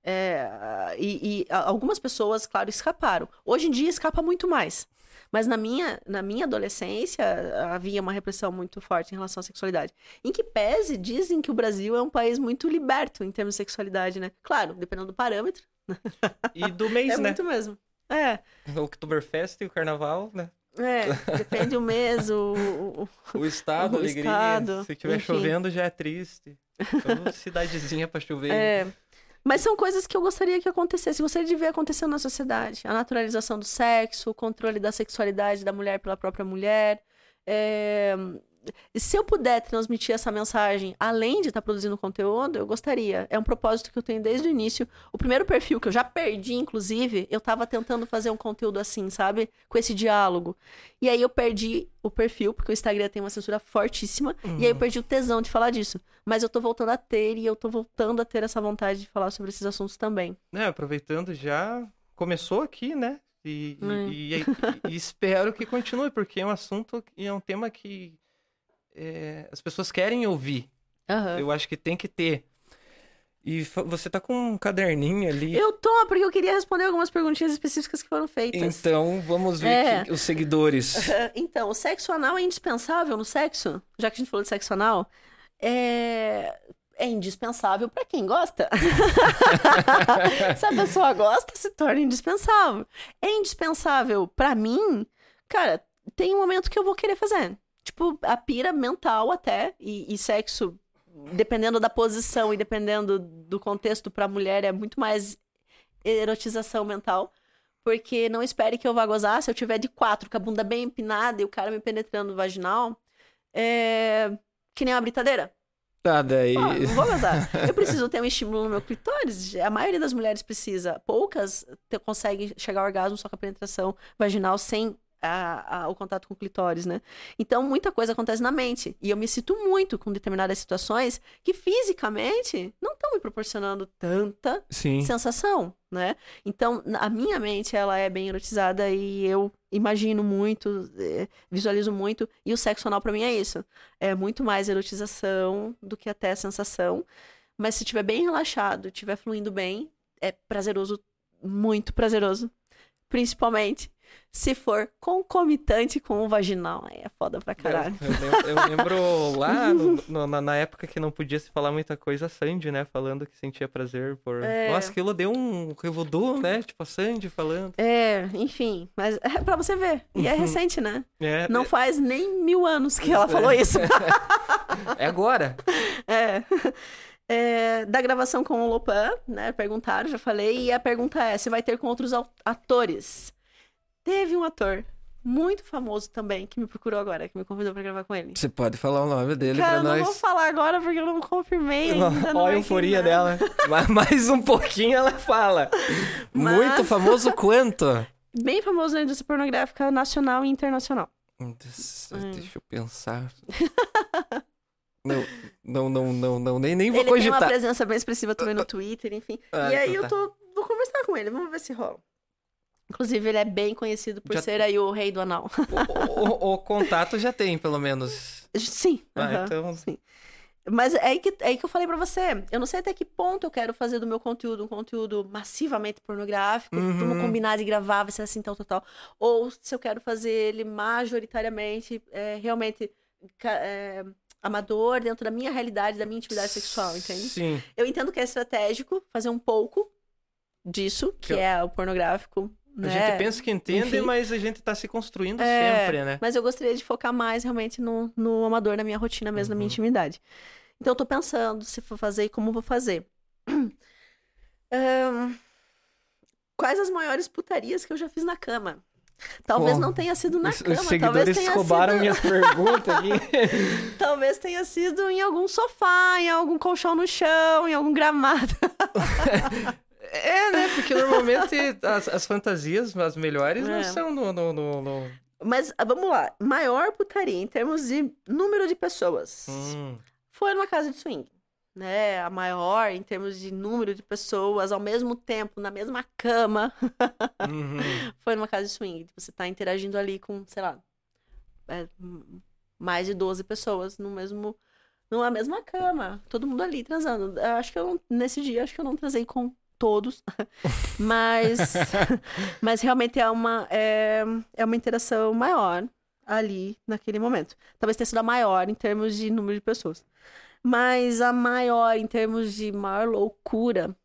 [SPEAKER 2] É, e, e, algumas pessoas, claro, escaparam. Hoje em dia escapa muito mais. Mas na minha, na minha adolescência havia uma repressão muito forte em relação à sexualidade. Em que pese, dizem que o Brasil é um país muito liberto em termos de sexualidade, né? Claro, dependendo do parâmetro.
[SPEAKER 1] E do mês,
[SPEAKER 2] é
[SPEAKER 1] né?
[SPEAKER 2] É muito mesmo. É.
[SPEAKER 1] O Oktoberfest e o Carnaval, né?
[SPEAKER 2] É, depende o mês, o...
[SPEAKER 1] O, o estado, o alegria. Estado, Se estiver chovendo, já é triste. Então, cidadezinha pra chover.
[SPEAKER 2] É. Mas são coisas que eu gostaria que acontecesse, gostaria de ver acontecendo na sociedade. A naturalização do sexo, o controle da sexualidade da mulher pela própria mulher. É... Se eu puder transmitir essa mensagem, além de estar tá produzindo conteúdo, eu gostaria. É um propósito que eu tenho desde o início. O primeiro perfil que eu já perdi, inclusive, eu estava tentando fazer um conteúdo assim, sabe? Com esse diálogo. E aí eu perdi o perfil, porque o Instagram tem uma censura fortíssima. Uhum. E aí eu uhum. perdi o tesão de falar disso. Mas eu tô voltando a ter e eu tô voltando a ter essa vontade de falar sobre esses assuntos também.
[SPEAKER 1] É, aproveitando já, começou aqui, né? E, é. e, e, e espero que continue, porque é um assunto e é um tema que é, as pessoas querem ouvir.
[SPEAKER 2] Uhum.
[SPEAKER 1] Eu acho que tem que ter. E você tá com um caderninho ali.
[SPEAKER 2] Eu tô, porque eu queria responder algumas perguntinhas específicas que foram feitas.
[SPEAKER 1] Então, vamos ver é. que, os seguidores.
[SPEAKER 2] então, o sexo anal é indispensável no sexo? Já que a gente falou de sexo anal, é, é indispensável para quem gosta. Se a pessoa gosta, se torna indispensável. É indispensável para mim, cara, tem um momento que eu vou querer fazer. Tipo, a pira mental até, e, e sexo, dependendo da posição e dependendo do contexto pra mulher, é muito mais erotização mental. Porque não espere que eu vá gozar se eu tiver de quatro, com a bunda bem empinada e o cara me penetrando vaginal. É... Que nem uma britadeira.
[SPEAKER 1] Tá, daí.
[SPEAKER 2] Pô, não vou gozar. Eu preciso ter um estímulo no meu clitóris. A maioria das mulheres precisa. Poucas conseguem chegar ao orgasmo só com a penetração vaginal sem a, a, o contato com o clitóris, né? Então, muita coisa acontece na mente. E eu me sinto muito com determinadas situações que fisicamente não estão me proporcionando tanta
[SPEAKER 1] Sim.
[SPEAKER 2] sensação, né? Então, a minha mente, ela é bem erotizada e eu imagino muito, é, visualizo muito. E o sexo anal pra mim é isso. É muito mais erotização do que até sensação. Mas se estiver bem relaxado, estiver fluindo bem, é prazeroso, muito prazeroso. Principalmente se for concomitante com o vaginal. Aí é foda pra caralho.
[SPEAKER 1] Eu, eu lembro, eu lembro lá, no, no, na, na, época que não podia se falar muita coisa, a Sandy, né? Falando que sentia prazer por. É... Nossa, aquilo deu um revodu, né? Tipo a Sandy falando.
[SPEAKER 2] É, enfim. Mas é pra você ver. E é uhum. recente, né?
[SPEAKER 1] É,
[SPEAKER 2] não faz nem mil anos que ela falou isso.
[SPEAKER 1] é agora.
[SPEAKER 2] É. É, da gravação com o Lopan, né? Perguntaram, já falei. E a pergunta é: se vai ter com outros atores? Teve um ator muito famoso também que me procurou agora, que me convidou pra gravar com ele.
[SPEAKER 1] Você pode falar o nome dele
[SPEAKER 2] Cara,
[SPEAKER 1] pra nós?
[SPEAKER 2] eu não vou falar agora porque eu não confirmei ainda. Olha
[SPEAKER 1] a euforia dela. Mais um pouquinho ela fala. Mas... Muito famoso quanto?
[SPEAKER 2] Bem famoso na indústria pornográfica nacional e internacional.
[SPEAKER 1] Deixa, hum. deixa eu pensar. Não, não, não, não, não, nem, nem vou
[SPEAKER 2] ele
[SPEAKER 1] cogitar.
[SPEAKER 2] Ele tem uma presença bem expressiva também no Twitter, enfim. Ah, e aí então tá. eu tô, vou conversar com ele, vamos ver se rola. Inclusive, ele é bem conhecido por já... ser aí o rei do anal.
[SPEAKER 1] O, o, o contato já tem, pelo menos.
[SPEAKER 2] Sim.
[SPEAKER 1] Ah, então...
[SPEAKER 2] sim. Mas é aí, que, é aí que eu falei pra você. Eu não sei até que ponto eu quero fazer do meu conteúdo um conteúdo massivamente pornográfico. Uhum. Vamos combinar de gravar, vai ser assim, tal, tal, tal. Ou se eu quero fazer ele majoritariamente, é, realmente é, amador, dentro da minha realidade, da minha intimidade sexual, entende?
[SPEAKER 1] Sim.
[SPEAKER 2] Eu entendo que é estratégico fazer um pouco disso, que, que é o pornográfico
[SPEAKER 1] a gente né? pensa que entende, Enfim. mas a gente tá se construindo é, sempre, né?
[SPEAKER 2] Mas eu gostaria de focar mais realmente no, no amador, na minha rotina mesmo, uhum. na minha uhum. intimidade. Então eu tô pensando se for fazer e como vou fazer. Um, quais as maiores putarias que eu já fiz na cama? Talvez não tenha sido na
[SPEAKER 1] os,
[SPEAKER 2] cama.
[SPEAKER 1] Os seguidores
[SPEAKER 2] talvez
[SPEAKER 1] roubaram sido... minhas perguntas aqui.
[SPEAKER 2] talvez tenha sido em algum sofá, em algum colchão no chão, em algum gramado.
[SPEAKER 1] É, né? Porque normalmente as, as fantasias, as melhores, é. não são no, no, no, no,
[SPEAKER 2] Mas ah, vamos lá. Maior putaria em termos de número de pessoas.
[SPEAKER 1] Hum.
[SPEAKER 2] Foi numa casa de swing. Né, a maior em termos de número de pessoas ao mesmo tempo, na mesma cama.
[SPEAKER 1] Uhum.
[SPEAKER 2] Foi numa casa de swing. Você tá interagindo ali com, sei lá, é, mais de 12 pessoas no mesmo, numa mesma cama. Todo mundo ali transando. Acho que eu, nesse dia, acho que eu não transei com todos, mas, mas realmente é uma, é, é uma interação maior ali naquele momento. Talvez tenha sido a maior em termos de número de pessoas. Mas a maior em termos de maior loucura,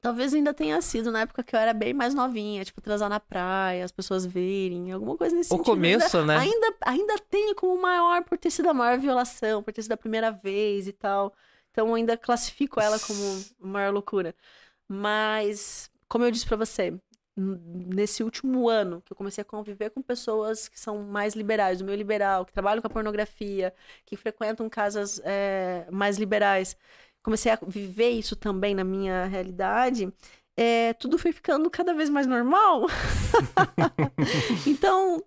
[SPEAKER 2] talvez ainda tenha sido na época que eu era bem mais novinha, tipo, transar na praia, as pessoas verem, alguma coisa nesse
[SPEAKER 1] o
[SPEAKER 2] sentido.
[SPEAKER 1] O começo,
[SPEAKER 2] ainda,
[SPEAKER 1] né?
[SPEAKER 2] Ainda, ainda tem como maior por ter sido a maior violação, por ter sido a primeira vez e tal. Então, eu ainda classifico ela como maior loucura. Mas, como eu disse para você, nesse último ano que eu comecei a conviver com pessoas que são mais liberais, do meio liberal, que trabalham com a pornografia, que frequentam casas é, mais liberais, comecei a viver isso também na minha realidade. É, tudo foi ficando cada vez mais normal. então,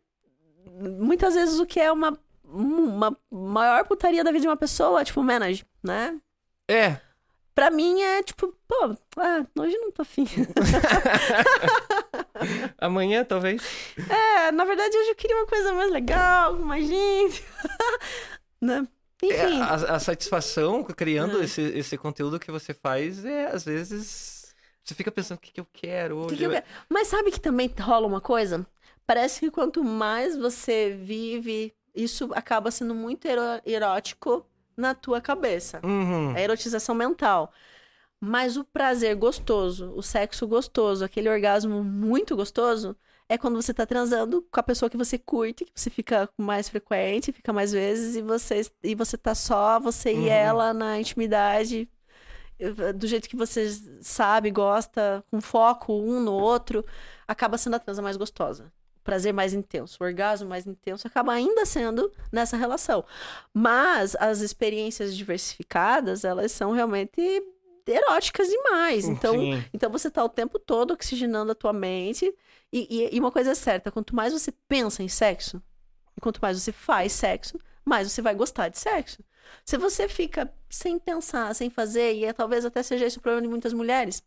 [SPEAKER 2] muitas vezes o que é uma, uma maior putaria da vida de uma pessoa, tipo, manage, né?
[SPEAKER 1] É.
[SPEAKER 2] Pra mim é tipo, pô, ah, hoje não tô afim.
[SPEAKER 1] Amanhã, talvez.
[SPEAKER 2] É, na verdade hoje eu queria uma coisa mais legal, com mais gente. né? Enfim. É,
[SPEAKER 1] a, a, satisfação criando é. esse, esse conteúdo que você faz é, às vezes, você fica pensando o que, que eu quero hoje. Que que eu quero?
[SPEAKER 2] Mas sabe que também rola uma coisa? Parece que quanto mais você vive, isso acaba sendo muito erótico na tua cabeça.
[SPEAKER 1] Uhum.
[SPEAKER 2] É erotização mental. Mas o prazer gostoso, o sexo gostoso, aquele orgasmo muito gostoso, é quando você tá transando com a pessoa que você curte, que você fica mais frequente, fica mais vezes, e você, e você tá só, você uhum. e ela na intimidade, do jeito que você sabe, gosta, com foco um no outro, acaba sendo a transa mais gostosa prazer mais intenso, o orgasmo mais intenso acaba ainda sendo nessa relação. Mas as experiências diversificadas, elas são realmente eróticas demais. Então,
[SPEAKER 1] Sim.
[SPEAKER 2] então você tá o tempo todo oxigenando a tua mente. E, e- e uma coisa é certa, quanto mais você pensa em sexo, e quanto mais você faz sexo, mais você vai gostar de sexo. Se você fica sem pensar, sem fazer, e é, talvez até seja esse o problema de muitas mulheres,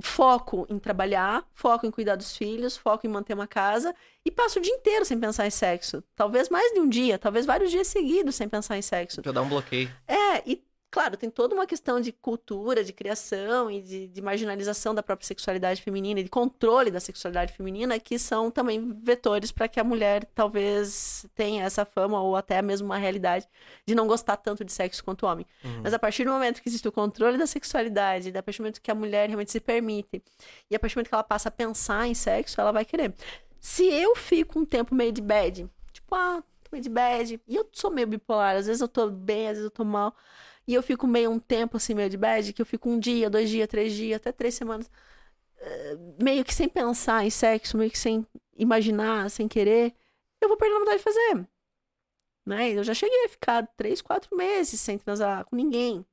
[SPEAKER 2] foco em trabalhar, foco em cuidar dos filhos, foco em manter uma casa, e passa o dia inteiro sem pensar em sexo. Talvez mais de um dia, talvez vários dias seguidos sem pensar em sexo.
[SPEAKER 1] Já dá um bloqueio.
[SPEAKER 2] É, e claro, tem toda uma questão de cultura, de criação e de, de marginalização da própria sexualidade feminina e de controle da sexualidade feminina que são também vetores para que a mulher talvez tenha essa fama ou até mesmo uma realidade de não gostar tanto de sexo quanto o homem.
[SPEAKER 1] Uhum.
[SPEAKER 2] Mas a partir do momento que existe o controle da sexualidade, a partir do momento que a mulher realmente se permite e a partir do momento que ela passa a pensar em sexo, ela vai querer. Se eu fico um tempo meio de bad, tipo, ah, tô meio de bad, e eu sou meio bipolar, às vezes eu tô bem, às vezes eu tô mal, e eu fico meio um tempo assim, meio de bad, que eu fico um dia, dois dias, três dias, até três semanas, eh, meio que sem pensar em sexo, meio que sem imaginar, sem querer, eu vou perder a vontade de fazer. Né? Eu já cheguei a ficar três, quatro meses sem transar com ninguém.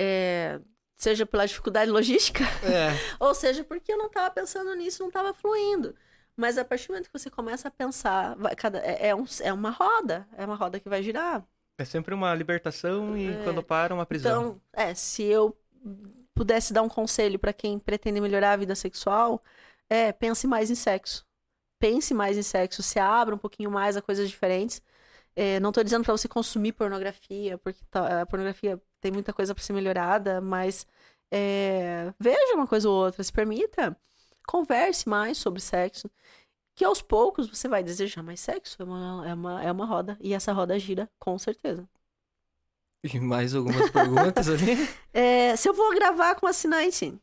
[SPEAKER 2] É, seja pela dificuldade logística,
[SPEAKER 1] É.
[SPEAKER 2] ou seja porque eu não estava pensando nisso, não estava fluindo. Mas a partir do momento que você começa a pensar, vai- cada, é, é um- é uma roda, é uma roda que vai girar.
[SPEAKER 1] É sempre uma libertação e
[SPEAKER 2] É.
[SPEAKER 1] quando para, uma prisão.
[SPEAKER 2] Então, é, se eu pudesse dar um conselho para quem pretende melhorar a vida sexual, é, pense mais em sexo. Pense mais em sexo, se abra um pouquinho mais a coisas diferentes. É, não tô dizendo para você consumir pornografia, porque tá- a pornografia tem muita coisa para ser melhorada, mas é, veja uma coisa ou outra, se permita. Converse mais sobre sexo. Que aos poucos você vai desejar mais sexo. É uma, é uma, é uma roda. E essa roda gira, com certeza.
[SPEAKER 1] E mais algumas perguntas ali.
[SPEAKER 2] É, se eu vou gravar com assinante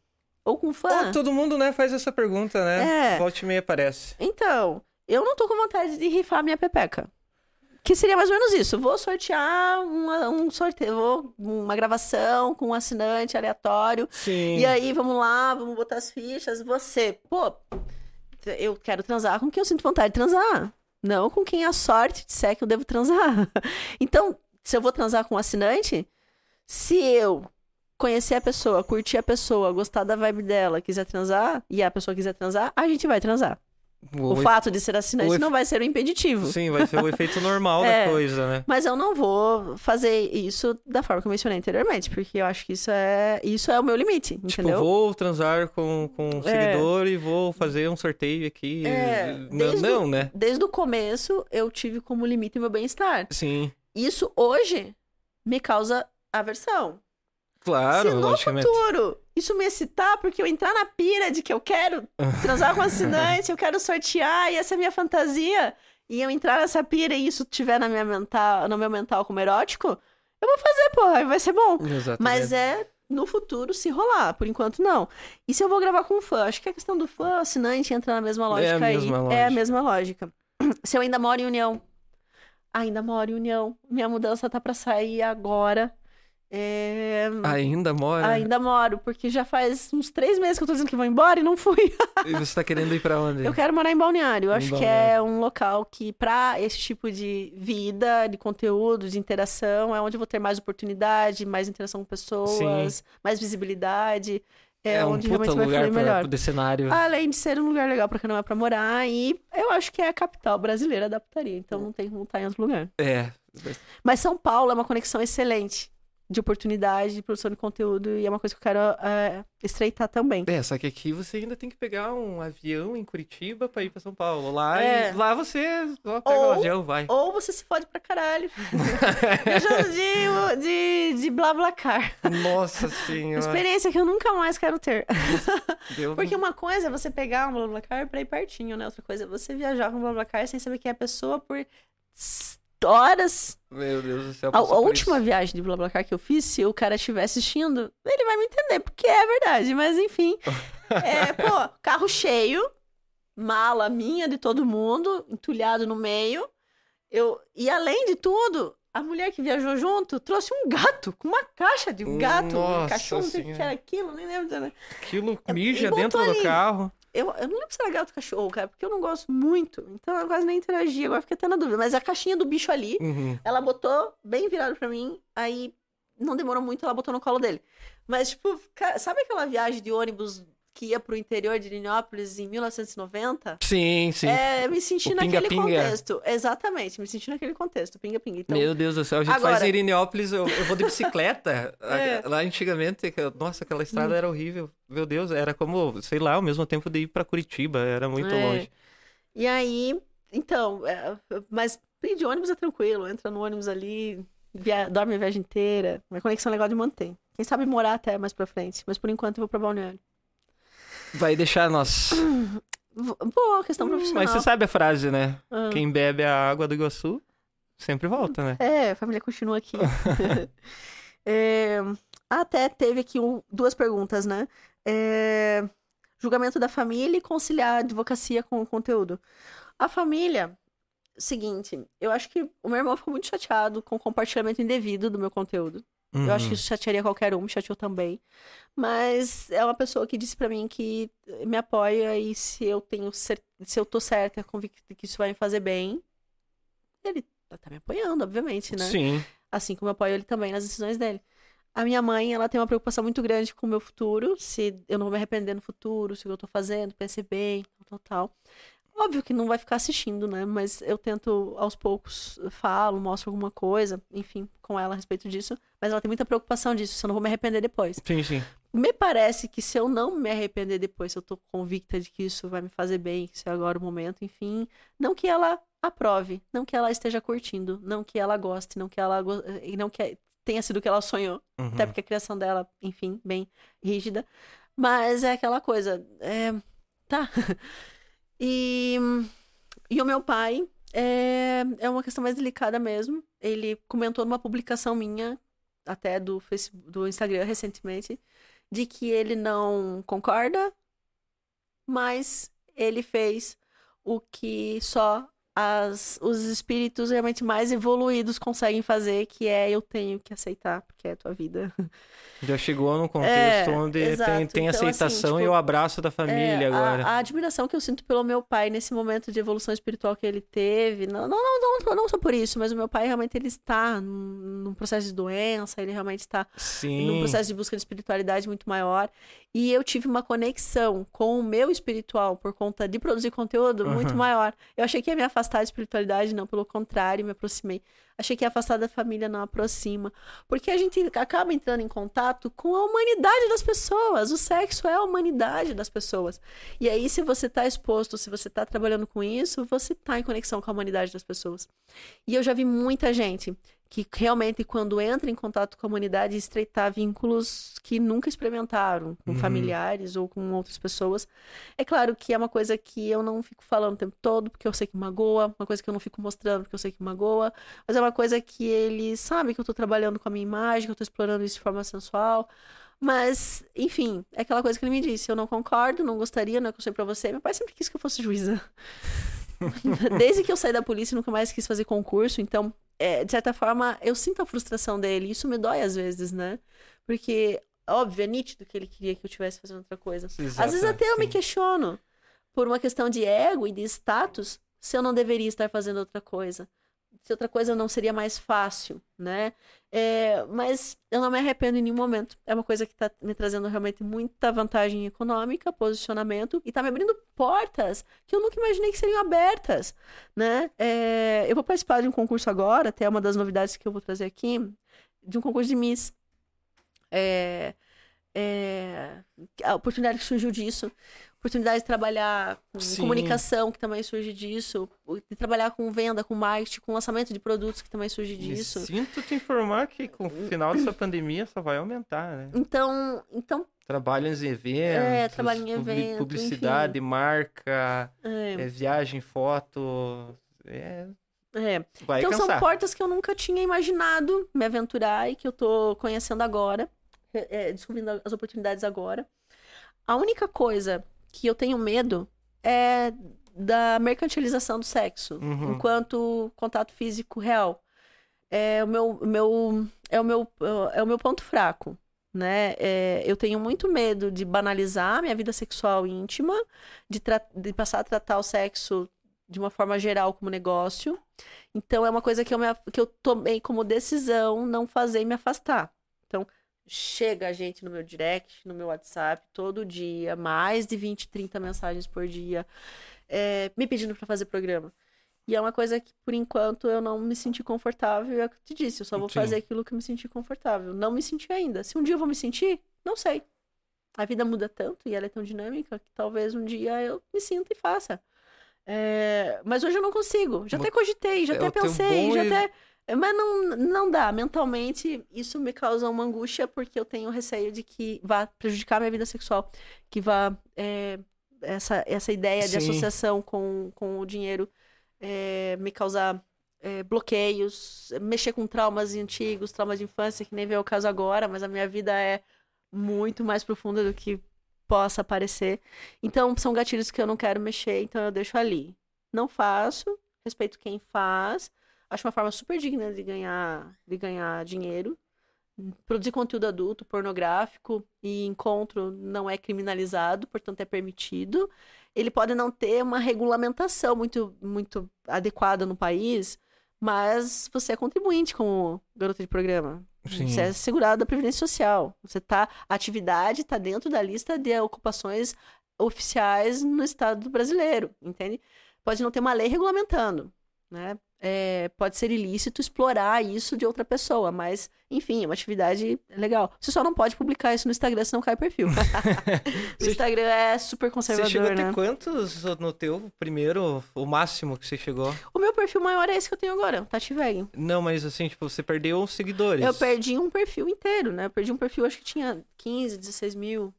[SPEAKER 2] ou com fã.
[SPEAKER 1] Ó, todo mundo, né, faz essa pergunta, né?
[SPEAKER 2] É.
[SPEAKER 1] Volte e meia aparece.
[SPEAKER 2] Então, eu não tô com vontade de rifar minha pepeca. Que seria mais ou menos isso. Vou sortear uma, um sorteio, vou- uma gravação com um assinante aleatório.
[SPEAKER 1] Sim.
[SPEAKER 2] E aí, vamos lá, vamos botar as fichas. Você, pô, eu quero transar com quem eu sinto vontade de transar. Não com quem a sorte disser que eu devo transar. Então, se eu vou transar com um assinante, se eu conhecer a pessoa, curtir a pessoa, gostar da vibe dela, quiser transar, e a pessoa quiser transar, a gente vai transar. O,
[SPEAKER 1] efe-
[SPEAKER 2] fato de ser assinante
[SPEAKER 1] o efe-
[SPEAKER 2] não vai ser um impeditivo.
[SPEAKER 1] Sim, vai ser o efeito normal
[SPEAKER 2] É.
[SPEAKER 1] da coisa, né?
[SPEAKER 2] Mas eu não vou fazer isso da forma que eu mencionei anteriormente, porque eu acho que isso é, isso é o meu limite,
[SPEAKER 1] Tipo,
[SPEAKER 2] entendeu?
[SPEAKER 1] vou transar com, com um
[SPEAKER 2] É.
[SPEAKER 1] seguidor e vou fazer um sorteio aqui.
[SPEAKER 2] É,
[SPEAKER 1] não, não,
[SPEAKER 2] o-
[SPEAKER 1] né?
[SPEAKER 2] Desde o começo, eu tive como limite o meu bem-estar.
[SPEAKER 1] Sim,
[SPEAKER 2] Isso hoje me causa aversão.
[SPEAKER 1] Claro,
[SPEAKER 2] Se no futuro isso me excitar, porque eu entrar na pira de que eu quero transar com assinante, eu quero sortear, e essa é a minha fantasia, e eu entrar nessa pira e isso tiver na minha mental, no meu mental como erótico, eu vou fazer, porra, e vai ser bom.
[SPEAKER 1] Exatamente.
[SPEAKER 2] Mas é no futuro se rolar, por enquanto não. E se eu vou gravar com um fã? Acho que a questão do fã, assinante, entra na mesma lógica
[SPEAKER 1] É a
[SPEAKER 2] aí.
[SPEAKER 1] mesma
[SPEAKER 2] É a
[SPEAKER 1] lógica.
[SPEAKER 2] mesma lógica. Se eu ainda moro em União, ainda moro em União, minha mudança tá pra sair agora. É,
[SPEAKER 1] Ainda mora?
[SPEAKER 2] Ainda moro, porque já faz uns três meses que eu tô dizendo que vou embora e não fui.
[SPEAKER 1] E você tá querendo ir pra onde?
[SPEAKER 2] Eu quero morar em Balneário. Eu
[SPEAKER 1] Em
[SPEAKER 2] acho que
[SPEAKER 1] Balneário.
[SPEAKER 2] é um local que, pra esse tipo de vida, de conteúdo, de interação, é onde eu vou ter mais oportunidade, mais interação com pessoas, mais visibilidade. É,
[SPEAKER 1] É um
[SPEAKER 2] onde
[SPEAKER 1] puta
[SPEAKER 2] realmente vai
[SPEAKER 1] lugar pra,
[SPEAKER 2] melhor.
[SPEAKER 1] pro cenário.
[SPEAKER 2] Além de ser um lugar legal pra quem não é pra morar, e eu acho que é a capital brasileira da putaria, então não tem como estar em outro lugar.
[SPEAKER 1] É.
[SPEAKER 2] Mas São Paulo é uma conexão excelente de oportunidade, de produção de conteúdo, e é uma coisa que eu quero é, estreitar também.
[SPEAKER 1] É, só que aqui você ainda tem que pegar um avião em Curitiba pra ir pra São Paulo. Lá,
[SPEAKER 2] É.
[SPEAKER 1] e, lá você só pega
[SPEAKER 2] Ou-
[SPEAKER 1] o avião, vai.
[SPEAKER 2] Ou você se fode pra caralho. Viajando de, de, de BlaBlaCar.
[SPEAKER 1] Nossa senhora.
[SPEAKER 2] Experiência que eu nunca mais quero ter.
[SPEAKER 1] Deu-
[SPEAKER 2] Porque uma coisa é você pegar um BlaBlaCar pra ir pertinho, né? Outra coisa é você viajar com um BlaBlaCar sem saber quem é a pessoa por horas.
[SPEAKER 1] Meu Deus do céu.
[SPEAKER 2] A, a última viagem de BlaBlaCar que eu fiz, se o cara estiver assistindo, ele vai me entender, porque é verdade. Mas enfim, é, pô, carro cheio, mala minha de todo mundo, entulhado no meio. Eu, e além de tudo, a mulher que viajou junto trouxe um gato, com uma caixa de um gato, um
[SPEAKER 1] Nossa
[SPEAKER 2] cachorro, não sei o que era aquilo, nem lembro. né?
[SPEAKER 1] Aquilo mija dentro do
[SPEAKER 2] ali.
[SPEAKER 1] carro.
[SPEAKER 2] Eu, eu não lembro se era gato ou cachorro, cara, porque eu não gosto muito. Então eu quase nem interagi, agora fiquei até na dúvida. Mas a caixinha do bicho ali,
[SPEAKER 1] Uhum.
[SPEAKER 2] ela botou bem virado pra mim, aí não demorou muito, ela botou no colo dele. Mas, tipo, cara, sabe aquela viagem de ônibus que ia pro interior de Linópolis em 1990?
[SPEAKER 1] Sim, sim.
[SPEAKER 2] É, me senti
[SPEAKER 1] O
[SPEAKER 2] naquele
[SPEAKER 1] pinga-pinga.
[SPEAKER 2] contexto. Exatamente, me senti naquele contexto, pinga-pinga. Então,
[SPEAKER 1] Meu Deus do céu, a gente
[SPEAKER 2] Agora-
[SPEAKER 1] faz em Irineópolis, eu, eu vou de bicicleta.
[SPEAKER 2] É.
[SPEAKER 1] Lá antigamente, nossa, aquela estrada era horrível. Meu Deus, era como, sei lá, ao mesmo tempo de ir pra Curitiba, era muito
[SPEAKER 2] É.
[SPEAKER 1] longe.
[SPEAKER 2] E aí, então, é, mas ir de ônibus é tranquilo, entra no ônibus ali, via- dorme a viagem inteira. Uma conexão legal de manter. Quem sabe morar até mais pra frente, mas por enquanto eu vou pra Balneário.
[SPEAKER 1] Vai deixar nós.
[SPEAKER 2] Boa, questão profissional.
[SPEAKER 1] Mas você sabe a frase, né?
[SPEAKER 2] Ah.
[SPEAKER 1] Quem bebe a água do Iguaçu sempre volta, né?
[SPEAKER 2] É, a família continua aqui. É, até teve aqui um- duas perguntas, né? É, julgamento da família e conciliar a advocacia com o conteúdo. A família, seguinte, eu acho que o meu irmão ficou muito chateado com o compartilhamento indevido do meu conteúdo. Eu acho que
[SPEAKER 1] Uhum.
[SPEAKER 2] isso chatearia qualquer um, me chateou também. Mas é uma pessoa que disse pra mim que me apoia e se eu tenho cer- se eu tô certa, convicta que isso vai me fazer bem, ele tá me apoiando, obviamente, né?
[SPEAKER 1] Sim.
[SPEAKER 2] Assim como eu apoio ele também nas decisões dele. A minha mãe, ela tem uma preocupação muito grande com o meu futuro, se eu não vou me arrepender no futuro, se o que eu tô fazendo, pensei bem, tal, tal. Óbvio que não vai ficar assistindo, né? Mas eu tento, aos poucos, falo, mostro alguma coisa, enfim, com ela a respeito disso. Mas ela tem muita preocupação disso, se eu não vou me arrepender depois.
[SPEAKER 1] Sim, sim.
[SPEAKER 2] Me parece que se eu não me arrepender depois, se eu tô convicta de que isso vai me fazer bem, que isso é agora o momento, enfim, não que ela aprove, não que ela esteja curtindo, não que ela goste, não que ela go- e não que tenha sido o que ela sonhou,
[SPEAKER 1] Uhum.
[SPEAKER 2] até porque a criação dela, enfim, bem rígida, mas é aquela coisa, é, tá. E, e o meu pai é, é uma questão mais delicada mesmo. Ele comentou numa publicação minha, até do Facebook, do Instagram recentemente, de que ele não concorda, mas ele fez o que só as, os espíritos realmente mais evoluídos conseguem fazer, que é eu tenho que aceitar, porque é a tua vida.
[SPEAKER 1] Já chegou num contexto
[SPEAKER 2] É,
[SPEAKER 1] onde
[SPEAKER 2] exato.
[SPEAKER 1] tem, tem
[SPEAKER 2] Então, assim,
[SPEAKER 1] aceitação e
[SPEAKER 2] tipo,
[SPEAKER 1] o abraço da família
[SPEAKER 2] É,
[SPEAKER 1] agora.
[SPEAKER 2] A, a admiração que eu sinto pelo meu pai nesse momento de evolução espiritual que ele teve, não, não, não, não, não só por isso, mas o meu pai realmente ele está num, num processo de doença, ele realmente está num
[SPEAKER 1] Sim.
[SPEAKER 2] processo de busca de espiritualidade muito maior. E eu tive uma conexão com o meu espiritual por conta de produzir conteúdo muito
[SPEAKER 1] Aham.
[SPEAKER 2] maior. Eu achei que ia me afastar da espiritualidade, não, pelo contrário, me aproximei. Achei que afastar da família, não aproxima. Porque a gente acaba entrando em contato com a humanidade das pessoas. O sexo é a humanidade das pessoas. E aí, se você está exposto, se você está trabalhando com isso, você está em conexão com a humanidade das pessoas. E eu já vi muita gente que realmente, quando entra em contato com a humanidade, estreitar vínculos que nunca experimentaram com
[SPEAKER 1] Uhum.
[SPEAKER 2] familiares ou com outras pessoas. É claro que é uma coisa que eu não fico falando o tempo todo, porque eu sei que magoa, uma coisa que eu não fico mostrando, porque eu sei que magoa, mas é uma coisa que ele sabe que eu tô trabalhando com a minha imagem, que eu tô explorando isso de forma sensual. Mas, enfim, é aquela coisa que ele me disse. Eu não concordo, não gostaria, não é que eu sei pra você. Meu pai sempre quis que eu fosse juíza. Desde que eu saí da polícia, nunca mais quis fazer concurso. Então, é, de certa forma, eu sinto a frustração dele. Isso me dói às vezes, né? Porque, óbvio, é nítido que ele queria que eu estivesse fazendo outra coisa. Às vezes até eu me
[SPEAKER 1] sim.
[SPEAKER 2] questiono, por uma questão de ego e de status, se eu não deveria estar fazendo outra coisa. Se outra coisa não seria mais fácil, né? É, mas eu não me arrependo em nenhum momento. É uma coisa que está me trazendo realmente muita vantagem econômica, posicionamento, e está me abrindo portas que eu nunca imaginei que seriam abertas, né? É, eu vou participar de um concurso agora, até uma das novidades que eu vou trazer aqui, de um concurso de Miss. É, é, a oportunidade que surgiu disso, oportunidade de trabalhar com
[SPEAKER 1] Sim.
[SPEAKER 2] comunicação, que também surge disso, de trabalhar com venda, com marketing, com lançamento de produtos, que também surge disso.
[SPEAKER 1] Sinto te informar que com o final dessa pandemia só vai aumentar, né?
[SPEAKER 2] Então, então
[SPEAKER 1] Trabalhos em eventos,
[SPEAKER 2] É, trabalho em
[SPEAKER 1] publi-
[SPEAKER 2] evento,
[SPEAKER 1] publicidade, marca,
[SPEAKER 2] é,
[SPEAKER 1] é, viagem, foto, é,
[SPEAKER 2] é.
[SPEAKER 1] vai
[SPEAKER 2] Então são
[SPEAKER 1] cansar.
[SPEAKER 2] portas que eu nunca tinha imaginado me aventurar e que eu tô conhecendo agora, é, é, descobrindo as oportunidades agora. A única coisa que eu tenho medo é da mercantilização do sexo,
[SPEAKER 1] Uhum.
[SPEAKER 2] enquanto contato físico real. É o meu, meu, é o meu, é o meu ponto fraco. Né? É, eu tenho muito medo de banalizar minha vida sexual íntima, de, de passar a tratar o sexo de uma forma geral como negócio. Então é uma coisa que eu, me, que eu tomei como decisão não fazer e me afastar. Então, chega a gente no meu direct, no meu WhatsApp, todo dia, mais de 20, 30 mensagens por dia, é, me pedindo para fazer programa. E é uma coisa que, por enquanto, eu não me senti confortável. É o que eu te disse, eu só vou
[SPEAKER 1] Sim.
[SPEAKER 2] fazer aquilo que eu me senti confortável. Não me senti ainda. Se um dia eu vou me sentir, não sei. A vida muda tanto e ela é tão dinâmica que talvez um dia eu me sinta e faça. É, Mas hoje eu não consigo. Já até cogitei, já
[SPEAKER 1] é
[SPEAKER 2] até pensei, já até. Mas não, não dá. Mentalmente, isso me causa uma angústia porque eu tenho receio de que vá prejudicar minha vida sexual. Que vá. é, essa, essa ideia de
[SPEAKER 1] Sim.
[SPEAKER 2] associação com, com o dinheiro é, me causar é, bloqueios, mexer com traumas antigos, traumas de infância, que nem veio o caso agora, mas a minha vida é muito mais profunda do que possa parecer. Então, são gatilhos que eu não quero mexer, então eu deixo ali. Não faço, respeito quem faz. Acho uma forma super digna de ganhar, de ganhar dinheiro. Produzir conteúdo adulto, pornográfico e encontro não é criminalizado, portanto é permitido. Ele pode não ter uma regulamentação muito, muito adequada no país, mas você é contribuinte como garota de programa.
[SPEAKER 1] Sim.
[SPEAKER 2] Você é segurado da Previdência Social. Você tá. A atividade está dentro da lista de ocupações oficiais no Estado brasileiro, entende? Pode não ter uma lei regulamentando, né? É, pode ser ilícito explorar isso de outra pessoa, mas, enfim, é uma atividade legal. Você só não pode publicar isso no Instagram, senão cai o perfil. o
[SPEAKER 1] Você-
[SPEAKER 2] Instagram é super
[SPEAKER 1] Você
[SPEAKER 2] conservador,
[SPEAKER 1] chegou a ter
[SPEAKER 2] né?
[SPEAKER 1] quantos no teu primeiro, o máximo que você chegou?
[SPEAKER 2] O meu perfil maior é esse que eu tenho agora, o Tati Veg.
[SPEAKER 1] Não, mas assim, tipo, você perdeu os seguidores.
[SPEAKER 2] Eu perdi um perfil inteiro, né? Eu perdi um perfil, acho que tinha 15, 16 mil.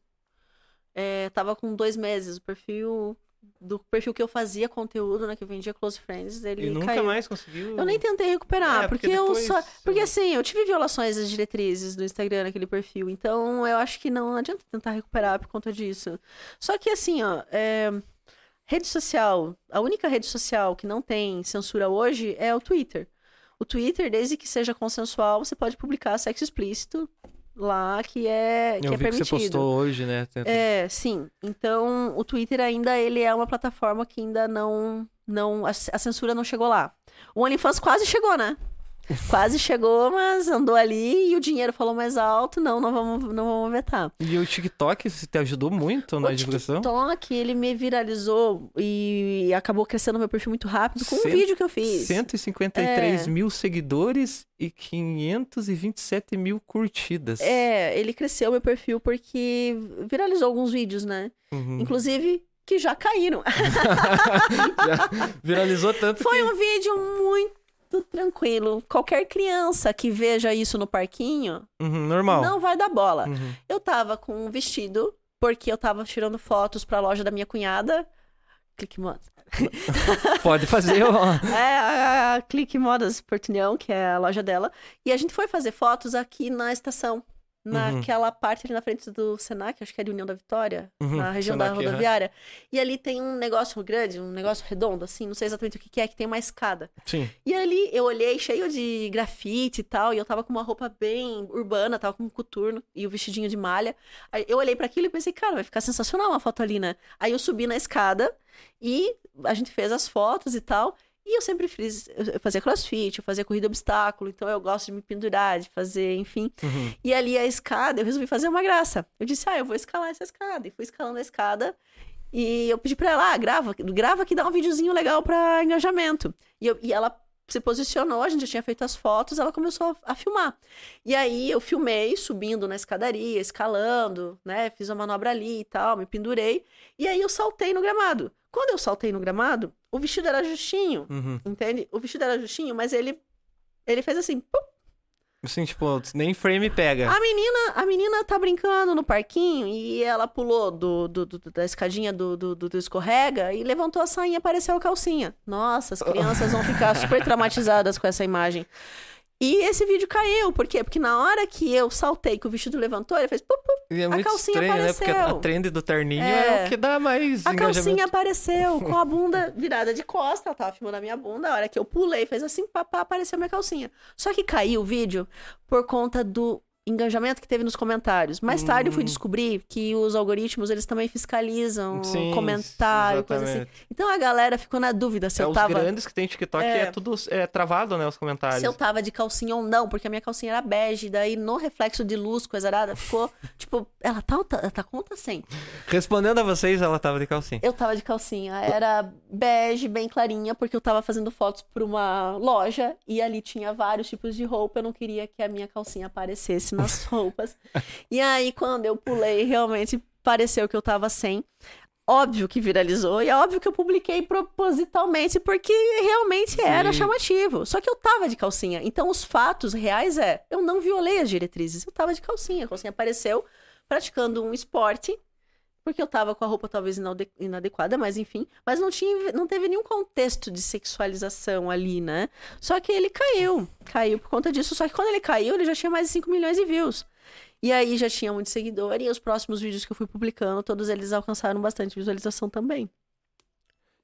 [SPEAKER 2] É, tava com dois meses. O perfil. Do perfil que eu fazia conteúdo, né? Que eu vendia Close Friends, ele
[SPEAKER 1] E nunca
[SPEAKER 2] caiu.
[SPEAKER 1] mais conseguiu.
[SPEAKER 2] Eu nem tentei recuperar,
[SPEAKER 1] É,
[SPEAKER 2] porque,
[SPEAKER 1] porque
[SPEAKER 2] eu só. Porque assim, eu tive violações das diretrizes do Instagram naquele perfil. Então eu acho que não adianta tentar recuperar por conta disso. Só que assim, ó. é, Rede social, a única rede social que não tem censura hoje é o Twitter. O Twitter, desde que seja consensual, você pode publicar sexo explícito lá, que é, que
[SPEAKER 1] Eu
[SPEAKER 2] é
[SPEAKER 1] vi que
[SPEAKER 2] permitido.
[SPEAKER 1] você postou hoje, né?
[SPEAKER 2] É, sim. Então, o Twitter ainda ele é uma plataforma que ainda não não a, a censura não chegou lá. O OnlyFans quase chegou, né? Quase chegou, mas andou ali e o dinheiro falou mais alto, não, não vamos não vamos vetar.
[SPEAKER 1] E o TikTok te ajudou muito na
[SPEAKER 2] o
[SPEAKER 1] divulgação?
[SPEAKER 2] TikTok, ele me viralizou e acabou crescendo meu perfil muito rápido com um
[SPEAKER 1] Cento-
[SPEAKER 2] vídeo que eu fiz.
[SPEAKER 1] 153
[SPEAKER 2] É.
[SPEAKER 1] mil seguidores e 527 mil curtidas.
[SPEAKER 2] É, ele cresceu meu perfil porque viralizou alguns vídeos, né?
[SPEAKER 1] Uhum.
[SPEAKER 2] Inclusive que já caíram.
[SPEAKER 1] Já viralizou tanto
[SPEAKER 2] Foi
[SPEAKER 1] que...
[SPEAKER 2] um vídeo muito tranquilo. Qualquer criança que veja isso no parquinho
[SPEAKER 1] Uhum, normal.
[SPEAKER 2] não vai dar bola.
[SPEAKER 1] Uhum.
[SPEAKER 2] Eu tava com um vestido, porque eu tava tirando fotos pra loja da minha cunhada. Clique Modas.
[SPEAKER 1] Pode fazer, ó.
[SPEAKER 2] É, a, a Clique Modas Portunhão, que é a loja dela. E a gente foi fazer fotos aqui na estação. Naquela parte ali na frente do Senac, acho que é de União da Vitória,
[SPEAKER 1] Uhum,
[SPEAKER 2] na região da
[SPEAKER 1] Senac, aham.
[SPEAKER 2] rodoviária. E ali tem um negócio grande, um negócio redondo, assim, não sei exatamente o que que é, que tem uma escada.
[SPEAKER 1] Sim.
[SPEAKER 2] E ali eu olhei cheio de grafite e tal, e eu tava com uma roupa bem urbana, tava com um coturno e o vestidinho de malha. Aí eu olhei pra aquilo e pensei, cara, vai ficar sensacional uma foto ali, né? Aí eu subi na escada e a gente fez as fotos e tal. E eu sempre fiz, eu fazia crossfit, eu fazia corrida obstáculo, então eu gosto de me pendurar, de fazer, enfim.
[SPEAKER 1] Uhum.
[SPEAKER 2] E ali a escada, eu resolvi fazer uma graça. Eu disse, ah, eu vou escalar essa escada. E fui escalando a escada. E eu pedi pra ela, ah, grava, grava que dá um videozinho legal pra engajamento. E, eu- e ela se posicionou, a gente já tinha feito as fotos, ela começou a, a filmar. E aí eu filmei subindo na escadaria, escalando, né? Fiz uma manobra ali e tal, me pendurei. E aí eu saltei no gramado. Quando eu saltei no gramado, o vestido era justinho,
[SPEAKER 1] Uhum.
[SPEAKER 2] entende? O vestido era justinho, mas ele ele fez assim, pum,
[SPEAKER 1] Assim, tipo, nem frame pega.
[SPEAKER 2] A menina, a menina tá brincando no parquinho e ela pulou do, do- do- da escadinha do, do, do- do escorrega e levantou a sainha e apareceu a calcinha. Nossa, as crianças vão ficar super traumatizadas com essa imagem. E esse vídeo caiu, por quê? Porque na hora que eu saltei, que o vestido levantou, ele fez... Pup, pup,
[SPEAKER 1] E é
[SPEAKER 2] a
[SPEAKER 1] muito
[SPEAKER 2] calcinha
[SPEAKER 1] estranho, né? Porque a
[SPEAKER 2] apareceu.
[SPEAKER 1] trend do terninho é,
[SPEAKER 2] É.
[SPEAKER 1] o que dá mais
[SPEAKER 2] a calcinha apareceu com a bunda virada de costa. Ela tava filmando a minha bunda. A hora que eu pulei, fez assim, papá, apareceu minha calcinha. Só que caiu o vídeo por conta do engajamento que teve nos comentários. Mais tarde eu fui
[SPEAKER 1] Hum.
[SPEAKER 2] descobrir que os algoritmos, eles também fiscalizam
[SPEAKER 1] Sim,
[SPEAKER 2] comentário, coisa assim.
[SPEAKER 1] exatamente.
[SPEAKER 2] Então a galera ficou na dúvida se
[SPEAKER 1] É,
[SPEAKER 2] eu
[SPEAKER 1] os
[SPEAKER 2] tava
[SPEAKER 1] grandes que tem TikTok é,
[SPEAKER 2] É.
[SPEAKER 1] tudo é, travado, né? Os comentários.
[SPEAKER 2] se eu tava de calcinha ou não, porque a minha calcinha era bege, daí no reflexo de luz, coisa arada, ficou, tipo, ela tá, tá, tá tá sem?
[SPEAKER 1] Respondendo a vocês, ela tava de calcinha.
[SPEAKER 2] Eu tava de calcinha, era bege, bem clarinha, porque eu tava fazendo fotos pra uma loja e ali tinha vários tipos de roupa, eu não queria que a minha calcinha aparecesse nas roupas. e aí, quando eu pulei, realmente pareceu que eu tava sem. Óbvio que viralizou e é óbvio que eu publiquei propositalmente porque realmente era
[SPEAKER 1] Sim.
[SPEAKER 2] chamativo. Só que eu tava de calcinha. Então os fatos reais é, eu não violei as diretrizes, eu tava de calcinha. A calcinha apareceu praticando um esporte porque eu tava com a roupa talvez inade- inadequada, mas enfim, mas não tinha não teve nenhum contexto de sexualização ali, né? Só que ele caiu, caiu por conta disso, só que quando ele caiu, ele já tinha mais de 5 milhões de views. E aí já tinha muito seguidor e os próximos vídeos que eu fui publicando, todos eles alcançaram bastante visualização também.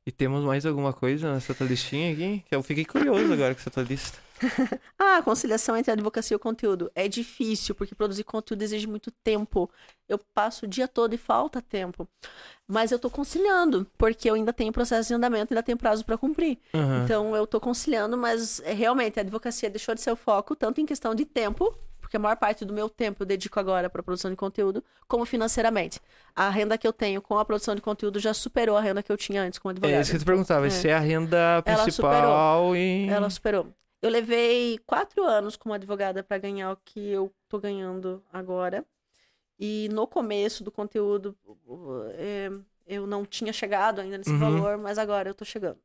[SPEAKER 1] E temos mais alguma coisa nessa listinha aqui? Eu fiquei curioso agora com essa lista.
[SPEAKER 2] Ah, a conciliação entre a advocacia e o conteúdo. É difícil, porque produzir conteúdo exige muito tempo. Eu passo o dia todo e falta tempo. Mas eu tô conciliando, porque eu ainda tenho processo de andamento e ainda tenho prazo para cumprir.
[SPEAKER 1] Aham.
[SPEAKER 2] Então eu tô conciliando, mas é, realmente a advocacia deixou de ser o foco, tanto em questão de tempo, porque a maior parte do meu tempo eu dedico agora para produção de conteúdo, como financeiramente. A renda que eu tenho com a produção de conteúdo já superou a renda que eu tinha antes como advogada.
[SPEAKER 1] É isso que eu te perguntava.
[SPEAKER 2] É.
[SPEAKER 1] Se é a renda
[SPEAKER 2] Ela
[SPEAKER 1] principal e.
[SPEAKER 2] Ela superou. Eu levei quatro anos como advogada para ganhar o que eu tô ganhando agora. E no começo do conteúdo, é, eu não tinha chegado ainda nesse
[SPEAKER 1] Uhum.
[SPEAKER 2] valor, mas agora eu tô chegando.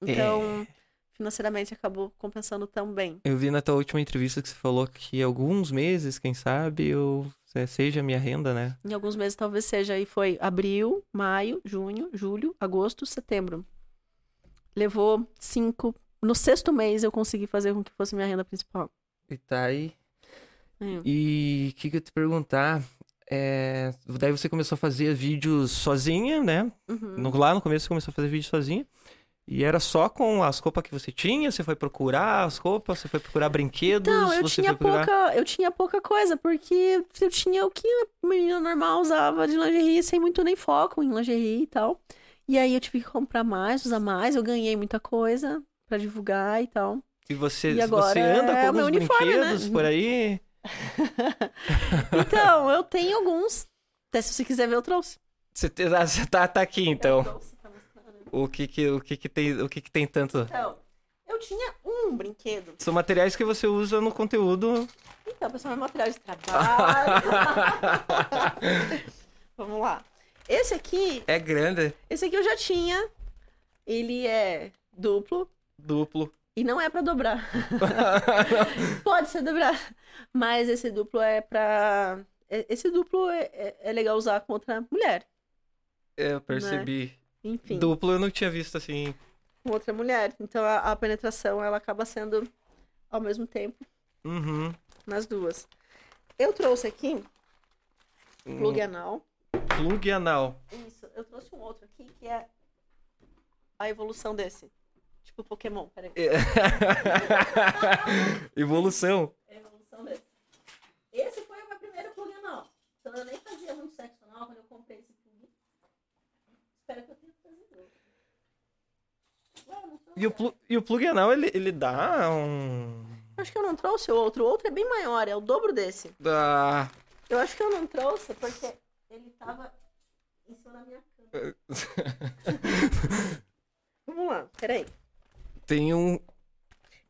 [SPEAKER 2] Então, financeiramente acabou compensando também.
[SPEAKER 1] Eu vi na tua última entrevista que você falou que alguns meses, quem sabe, eu é, seja a minha renda, né?
[SPEAKER 2] Em alguns meses talvez seja, e foi abril, maio, junho, julho, agosto, setembro. Levou cinco. No sexto mês eu consegui fazer com que fosse minha renda principal.
[SPEAKER 1] E tá aí.
[SPEAKER 2] É.
[SPEAKER 1] E o que, que eu te perguntar? É, daí você começou a fazer vídeos sozinha, né?
[SPEAKER 2] Uhum.
[SPEAKER 1] Lá no começo você começou a fazer vídeo sozinha. E era só com as roupas que você tinha? Você foi procurar as roupas? Você foi procurar brinquedos?
[SPEAKER 2] Então, eu tinha,
[SPEAKER 1] procurar...
[SPEAKER 2] pouca, eu tinha pouca coisa, porque eu tinha o que a menina normal usava de lingerie, sem muito nem foco em lingerie e tal. E aí eu tive que comprar mais, usar mais, eu ganhei muita coisa pra divulgar e tal.
[SPEAKER 1] E você,
[SPEAKER 2] E agora
[SPEAKER 1] você anda
[SPEAKER 2] é
[SPEAKER 1] com
[SPEAKER 2] o meu
[SPEAKER 1] alguns
[SPEAKER 2] uniforme, né?
[SPEAKER 1] brinquedos por aí?
[SPEAKER 2] Então, eu tenho alguns. Até se você quiser ver, eu trouxe.
[SPEAKER 1] Você, ah, você tá, tá aqui, então.
[SPEAKER 2] trouxe né?
[SPEAKER 1] O que que, o que que tem, o que que tem tanto?
[SPEAKER 2] Então, eu tinha um brinquedo.
[SPEAKER 1] São materiais que você usa no conteúdo.
[SPEAKER 2] Então, pessoal, é material de trabalho. Vamos lá. Esse aqui,
[SPEAKER 1] É grande,
[SPEAKER 2] esse aqui eu já tinha. Ele é duplo.
[SPEAKER 1] Duplo.
[SPEAKER 2] E não é pra dobrar. Pode ser dobrar. Mas esse duplo é pra. é- Esse duplo é, é- é legal usar com outra mulher.
[SPEAKER 1] É, eu percebi.
[SPEAKER 2] Enfim,
[SPEAKER 1] Duplo eu não tinha visto assim.
[SPEAKER 2] com outra mulher. Então a, a penetração ela acaba sendo ao mesmo tempo
[SPEAKER 1] Uhum.
[SPEAKER 2] nas duas. Eu trouxe aqui plug anal.
[SPEAKER 1] plug anal.
[SPEAKER 2] Isso, eu trouxe um outro aqui que é a evolução desse. Tipo Pokémon, peraí.
[SPEAKER 1] Evolução.
[SPEAKER 2] É evolução desse. Esse foi o meu primeiro plug anal. Então eu nem fazia muito sexo anal quando eu comprei esse plug. Espero que eu tenha trazido.
[SPEAKER 1] E o, plu- e o plug anal, ele, ele dá um.
[SPEAKER 2] Acho que eu não trouxe o outro. O outro é bem maior, é o dobro desse.
[SPEAKER 1] Dá.
[SPEAKER 2] Eu acho que eu não trouxe porque ele tava em cima da minha cama. Vamos lá, peraí.
[SPEAKER 1] Tem um.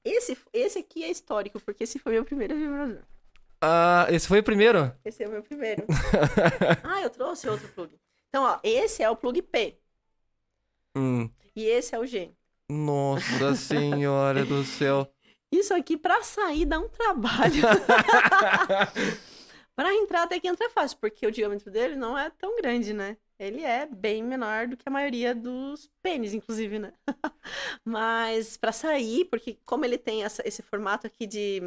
[SPEAKER 2] Esse, esse aqui é histórico, porque esse foi meu primeiro vibrador.
[SPEAKER 1] Ah, esse foi o primeiro?
[SPEAKER 2] Esse é o meu primeiro. ah, eu trouxe outro plug. Então, ó, esse é o plug P
[SPEAKER 1] Hum.
[SPEAKER 2] e esse é o G.
[SPEAKER 1] Nossa senhora do céu.
[SPEAKER 2] Isso aqui, pra sair, dá um trabalho. pra entrar, até que entra fácil, porque o diâmetro dele não é tão grande, né? Ele é bem menor do que a maioria dos pênis, inclusive, né? Mas pra sair, porque como ele tem essa- esse formato aqui de,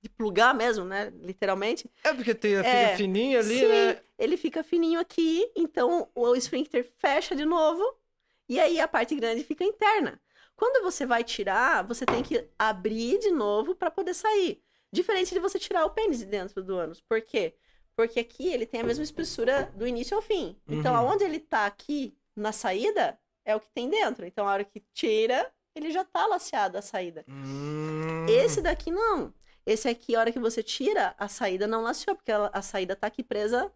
[SPEAKER 2] de plugar mesmo, né? Literalmente.
[SPEAKER 1] É porque tem, fica
[SPEAKER 2] É.
[SPEAKER 1] fininho ali,
[SPEAKER 2] Sim,
[SPEAKER 1] né?
[SPEAKER 2] ele fica fininho aqui, então o esfíncter fecha de novo e aí a parte grande fica interna. Quando você vai tirar, você tem que abrir de novo para poder sair. Diferente de você tirar o pênis de dentro do ânus. Por quê? Porque aqui ele tem a mesma espessura do início ao fim. Então,
[SPEAKER 1] Uhum.
[SPEAKER 2] aonde ele tá aqui na saída é o que tem dentro. Então, a hora que tira, ele já tá laceado a saída.
[SPEAKER 1] Hum.
[SPEAKER 2] Esse daqui não. Esse aqui, a hora que você tira, a saída não laceou, porque ela- a saída tá aqui presa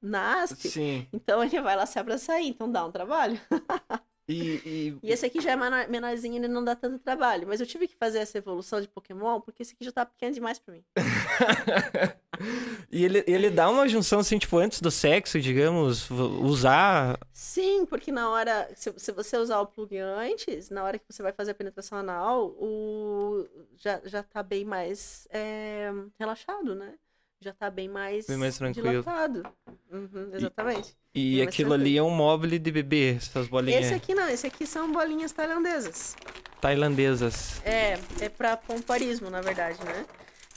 [SPEAKER 2] na haste.
[SPEAKER 1] Sim.
[SPEAKER 2] Então ele vai lacear pra sair, então dá um trabalho.
[SPEAKER 1] E, e-
[SPEAKER 2] E esse aqui já é menor- menorzinho, ele não dá tanto trabalho. Mas eu tive que fazer essa evolução de Pokémon, porque esse aqui já tá pequeno demais pra mim.
[SPEAKER 1] e ele, ele dá uma junção assim, tipo, antes do sexo, digamos, usar.
[SPEAKER 2] Sim, porque na hora. Se, se você usar o plug antes, na hora que você vai fazer a penetração anal, o, já, já tá bem mais é, relaxado, né? Já tá bem mais,
[SPEAKER 1] Bem mais tranquilo.
[SPEAKER 2] dilatado. Uhum, exatamente.
[SPEAKER 1] E aquilo ali é um móvel de bebê, essas bolinhas
[SPEAKER 2] Esse aqui não, esse aqui são bolinhas tailandesas.
[SPEAKER 1] tailandesas.
[SPEAKER 2] É, é pra pomparismo, na verdade, né?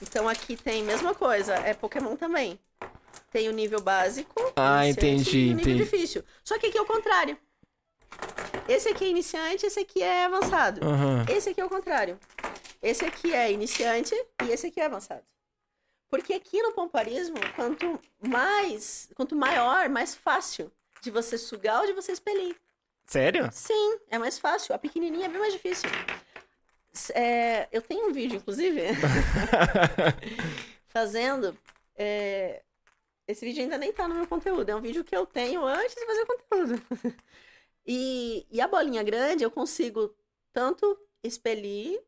[SPEAKER 2] Então aqui tem mesma coisa, é Pokémon também. Tem o nível básico,
[SPEAKER 1] Ah, entendi,
[SPEAKER 2] e o nível
[SPEAKER 1] entendi.
[SPEAKER 2] difícil. Só que aqui é o contrário. Esse aqui é iniciante, esse aqui é avançado.
[SPEAKER 1] Aham.
[SPEAKER 2] Esse aqui é o contrário. Esse aqui é iniciante e esse aqui é avançado. Porque aqui no pomparismo, quanto mais, quanto maior, mais fácil de você sugar ou de você expelir.
[SPEAKER 1] Sério?
[SPEAKER 2] Sim, é mais fácil. A pequenininha é bem mais difícil. É, eu tenho um vídeo, inclusive, fazendo. é, esse vídeo ainda nem tá no meu conteúdo. É um vídeo que eu tenho antes de fazer o conteúdo. E, e a bolinha grande eu consigo tanto expelir,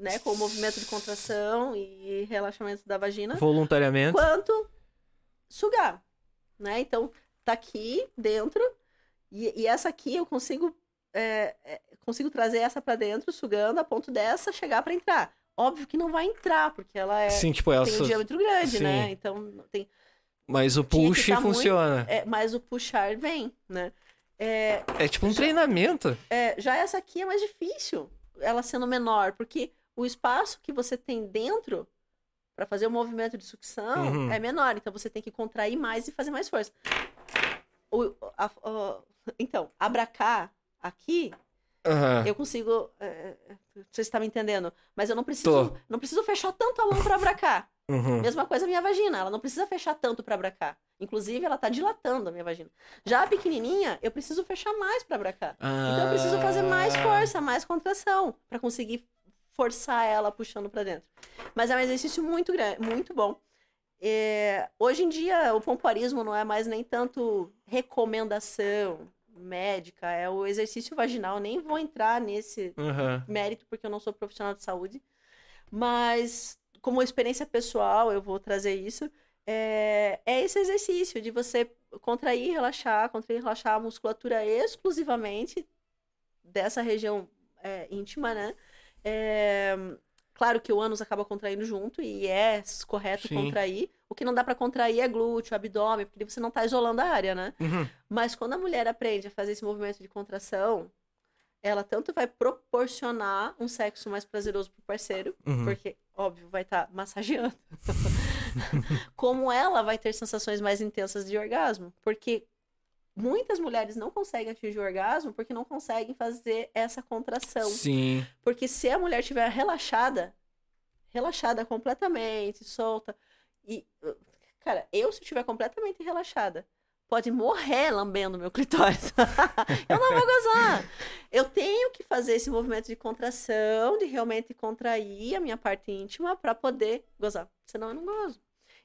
[SPEAKER 2] né, com o movimento de contração e relaxamento da vagina,
[SPEAKER 1] Voluntariamente.
[SPEAKER 2] quanto sugar, né? Então, tá aqui dentro e, e essa aqui eu consigo é, é, consigo trazer essa pra dentro, sugando a ponto dessa chegar pra entrar. Óbvio que não vai entrar, porque ela é,
[SPEAKER 1] Sim, tipo, ela
[SPEAKER 2] tem um
[SPEAKER 1] só-
[SPEAKER 2] diâmetro grande,
[SPEAKER 1] Sim.
[SPEAKER 2] né? Então, tem,
[SPEAKER 1] Mas o push
[SPEAKER 2] tá muito-
[SPEAKER 1] funciona.
[SPEAKER 2] é, mas o puxar vem, né? É,
[SPEAKER 1] É tipo um treinamento.
[SPEAKER 2] é, já essa aqui é mais difícil, ela sendo menor, porque o espaço que você tem dentro para fazer o movimento de sucção
[SPEAKER 1] Uhum.
[SPEAKER 2] é menor, então você tem que contrair mais e fazer mais força. O, a- a- então, abracar aqui,
[SPEAKER 1] Aham.
[SPEAKER 2] eu consigo. é, sei se está me entendendo, mas eu não preciso,
[SPEAKER 1] Tô.
[SPEAKER 2] não preciso fechar tanto a mão para abracar.
[SPEAKER 1] Uhum.
[SPEAKER 2] Mesma coisa a minha vagina, ela não precisa fechar tanto para abracar. Inclusive, ela tá dilatando a minha vagina. Já a pequenininha, eu preciso fechar mais para abracar. Então eu preciso fazer mais
[SPEAKER 1] Ah.
[SPEAKER 2] força, mais contração para conseguir forçar ela puxando para dentro. Mas é um exercício muito grande, muito bom. É, hoje em dia o pompoarismo não é mais nem tanto recomendação médica, é o exercício vaginal. Nem vou entrar nesse
[SPEAKER 1] Aham.
[SPEAKER 2] mérito porque eu não sou profissional de saúde, mas como experiência pessoal eu vou trazer isso. É, é esse exercício de você contrair, relaxar, contrair, relaxar a musculatura exclusivamente dessa região é, íntima, né? É, claro que o ânus acaba contraindo junto e é correto
[SPEAKER 1] Sim.
[SPEAKER 2] contrair. O que não dá para contrair é glúteo, abdômen, porque você não tá isolando a área, né?
[SPEAKER 1] Uhum.
[SPEAKER 2] Mas quando a mulher aprende a fazer esse movimento de contração, ela tanto vai proporcionar um sexo mais prazeroso pro parceiro,
[SPEAKER 1] Uhum.
[SPEAKER 2] porque, óbvio, vai estar massageando, como ela vai ter sensações mais intensas de orgasmo, porque muitas mulheres não conseguem atingir o orgasmo porque não conseguem fazer essa contração.
[SPEAKER 1] Sim.
[SPEAKER 2] Porque se a mulher estiver relaxada, relaxada completamente, solta, e, cara, eu se estiver completamente relaxada, pode morrer lambendo meu clitóris. eu não vou gozar. Eu tenho que fazer esse movimento de contração, de realmente contrair a minha parte íntima para poder gozar. Senão eu não gozo.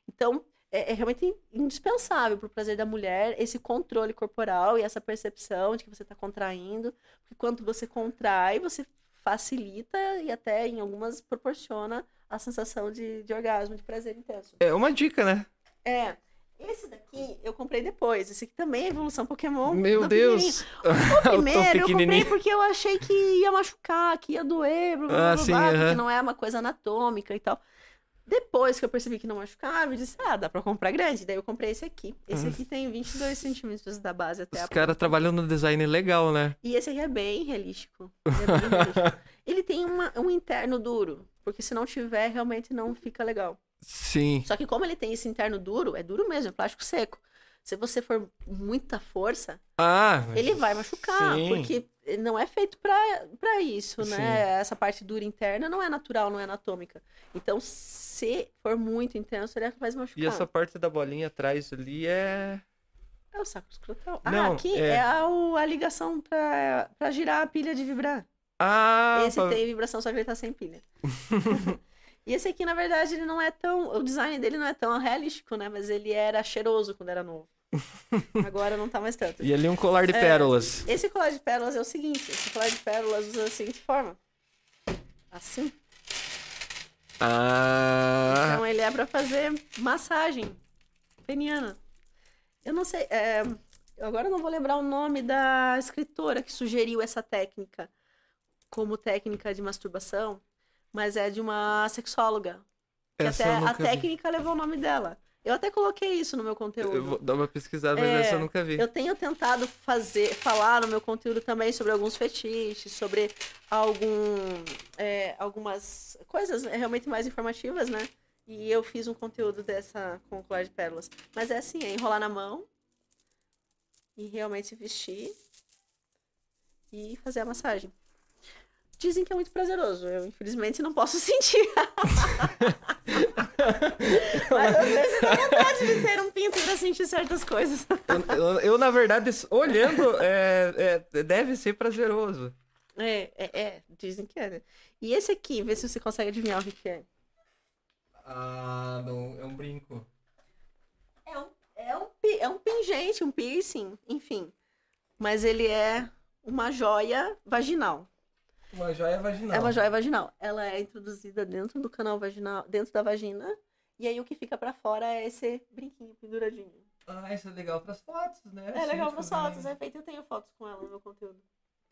[SPEAKER 2] Então, é, é realmente indispensável para o prazer da mulher esse controle corporal e essa percepção de que você está contraindo. Porque quando você contrai, você facilita e até em algumas proporciona a sensação de, de orgasmo, de prazer intenso.
[SPEAKER 1] É uma dica, né?
[SPEAKER 2] É. Esse daqui eu comprei depois. Esse aqui também é evolução Pokémon.
[SPEAKER 1] Meu. Deus.
[SPEAKER 2] O primeiro eu comprei porque eu achei que ia machucar, que ia doer, blá, blá,
[SPEAKER 1] Ah,
[SPEAKER 2] blá,
[SPEAKER 1] sim,
[SPEAKER 2] blá, porque
[SPEAKER 1] aham.
[SPEAKER 2] não é uma coisa anatômica e tal. Depois que eu percebi que não machucava, eu disse, ah, dá pra comprar grande. Daí eu comprei esse aqui. Esse aqui tem 22 centímetros da base até
[SPEAKER 1] Os
[SPEAKER 2] a
[SPEAKER 1] caras trabalhando no design legal, né?
[SPEAKER 2] e esse aqui é bem realístico. Ele, é bem realístico. Ele tem uma- um interno duro, porque se não tiver, realmente não fica legal.
[SPEAKER 1] Sim.
[SPEAKER 2] Só que como ele tem esse interno duro, é duro mesmo, é plástico seco. Se você for muita força,
[SPEAKER 1] Ah,
[SPEAKER 2] ele vai machucar,
[SPEAKER 1] sim.
[SPEAKER 2] porque não é feito pra pra isso,
[SPEAKER 1] Sim.
[SPEAKER 2] né? Essa parte dura interna não é natural, não é anatômica. Então, se for muito intenso, ele é capaz de machucar.
[SPEAKER 1] E essa parte da bolinha atrás ali é.
[SPEAKER 2] É o saco escrotal.
[SPEAKER 1] Não,
[SPEAKER 2] ah, aqui
[SPEAKER 1] é-
[SPEAKER 2] é, a, a ligação pra, pra girar a pilha de vibrar.
[SPEAKER 1] Ah,
[SPEAKER 2] esse
[SPEAKER 1] pa-
[SPEAKER 2] tem vibração, só que ele tá sem pilha. e esse aqui, na verdade, ele não é tão. O design dele não é tão realístico, né? Mas ele era cheiroso quando era novo. Agora não tá mais tanto.
[SPEAKER 1] E ali um colar de
[SPEAKER 2] É.
[SPEAKER 1] pérolas.
[SPEAKER 2] Esse colar de pérolas é o seguinte: esse colar de pérolas usa da seguinte forma. Assim.
[SPEAKER 1] Ah.
[SPEAKER 2] Então ele é pra fazer massagem peniana. Eu não sei. é, eu agora não vou lembrar o nome da escritora que sugeriu essa técnica como técnica de masturbação, mas é de uma sexóloga. Até
[SPEAKER 1] eu
[SPEAKER 2] a
[SPEAKER 1] vi.
[SPEAKER 2] técnica levou o nome dela. Eu até coloquei isso no meu conteúdo.
[SPEAKER 1] Eu vou dar uma pesquisada, mas
[SPEAKER 2] É,
[SPEAKER 1] essa eu nunca vi.
[SPEAKER 2] Eu tenho tentado fazer, falar no meu conteúdo também sobre alguns fetiches, sobre algum, é, algumas coisas realmente mais informativas, né? E eu fiz um conteúdo dessa com o colar de pérolas. Mas é assim, é enrolar na mão e realmente se vestir e fazer a massagem. Dizem que é muito prazeroso. Eu, infelizmente, não posso sentir. Mas às vezes dá vontade de ter um pinto pra sentir certas coisas.
[SPEAKER 1] Eu, eu- eu, na verdade, olhando, é, é- deve ser prazeroso.
[SPEAKER 2] É, é, é, dizem que é, né? E esse aqui, vê se você consegue adivinhar o que, que é.
[SPEAKER 1] Ah, não, é um brinco.
[SPEAKER 2] É um, é, um, é um pingente, um piercing, enfim. Mas ele é uma joia vaginal.
[SPEAKER 1] Uma joia vaginal.
[SPEAKER 2] É uma joia vaginal. Ela é introduzida dentro do canal vaginal, dentro da vagina. E aí o que fica pra fora é esse brinquinho penduradinho.
[SPEAKER 1] Ah, isso é legal pras fotos, né?
[SPEAKER 2] É legal pras
[SPEAKER 1] também.
[SPEAKER 2] fotos, é feito. Eu tenho fotos com ela no meu conteúdo.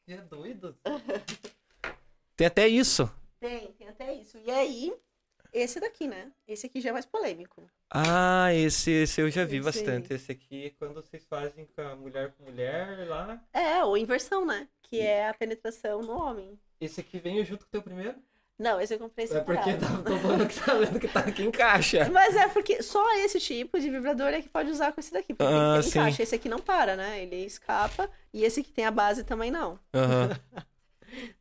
[SPEAKER 1] Que é doido. Tem até isso.
[SPEAKER 2] Tem, tem até isso. E aí, esse daqui, né? Esse aqui já é mais polêmico.
[SPEAKER 1] Ah, esse, esse eu já vi
[SPEAKER 2] Esse
[SPEAKER 1] bastante. Esse aqui é quando vocês fazem com a mulher com mulher lá.
[SPEAKER 2] É, ou inversão, né? Que é a penetração no homem.
[SPEAKER 1] Esse aqui veio junto com o teu primeiro?
[SPEAKER 2] Não, esse eu comprei
[SPEAKER 1] É
[SPEAKER 2] separado.
[SPEAKER 1] porque tá, tô falando que tá vendo que tá aqui em caixa.
[SPEAKER 2] Mas é porque só esse tipo de vibrador é que pode usar com esse daqui. Porque
[SPEAKER 1] Ah,
[SPEAKER 2] ele encaixa. Esse aqui não para, né? Ele escapa. E esse que tem a base também não.
[SPEAKER 1] Aham.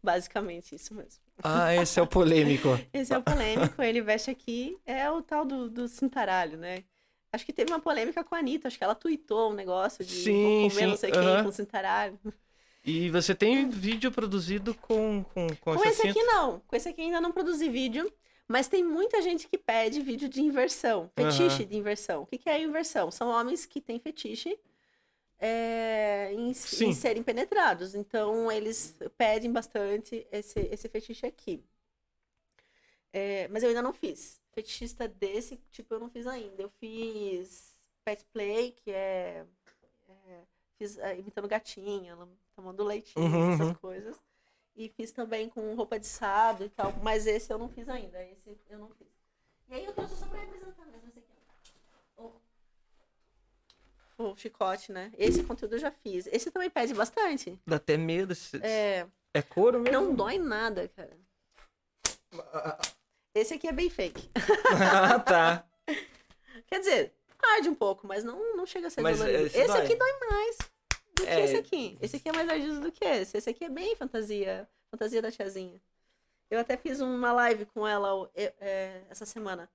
[SPEAKER 2] Basicamente, isso mesmo.
[SPEAKER 1] Ah, esse é o polêmico.
[SPEAKER 2] Esse é o polêmico, ele veste aqui. É o tal do, do cintaralho, né? Acho que teve uma polêmica com a Anitta. Acho que ela tweetou um negócio de
[SPEAKER 1] Sim,
[SPEAKER 2] comer
[SPEAKER 1] sim,
[SPEAKER 2] não sei
[SPEAKER 1] aham.
[SPEAKER 2] quem com cintaralho.
[SPEAKER 1] E você tem vídeo produzido com, com, com,
[SPEAKER 2] Com esse aqui não. Com esse aqui ainda não produzi vídeo. Mas tem muita gente que pede vídeo de inversão. Fetiche de inversão. O que, que é inversão? São homens que têm fetiche é, em, em serem penetrados. Então, eles pedem bastante esse, esse fetiche aqui. É, mas eu ainda não fiz. Fetichista desse tipo eu não fiz ainda. Eu fiz pet play, que é. é, fiz é, imitando gatinha, ela tomando leitinho,
[SPEAKER 1] Uhum,
[SPEAKER 2] essas
[SPEAKER 1] uhum.
[SPEAKER 2] coisas. E fiz também com roupa de sábado e tal. Mas esse eu não fiz ainda. Esse eu não fiz. E aí eu trouxe só pra representar mesmo esse aqui. O, chicote, né? Esse conteúdo eu já fiz. Esse também pede bastante.
[SPEAKER 1] Dá até medo. esse-
[SPEAKER 2] É,
[SPEAKER 1] É couro mesmo?
[SPEAKER 2] não dói nada, cara. Esse aqui é bem fake.
[SPEAKER 1] ah, tá.
[SPEAKER 2] Quer dizer, arde um pouco, mas não, não chega a ser
[SPEAKER 1] Mas
[SPEAKER 2] dolorido.
[SPEAKER 1] esse
[SPEAKER 2] Esse,
[SPEAKER 1] dói.
[SPEAKER 2] aqui dói mais do que
[SPEAKER 1] É.
[SPEAKER 2] esse aqui. Esse aqui é mais ardido do que esse. Esse aqui é bem fantasia. Fantasia da tiazinha. Eu até fiz uma live com ela é, é, essa semana.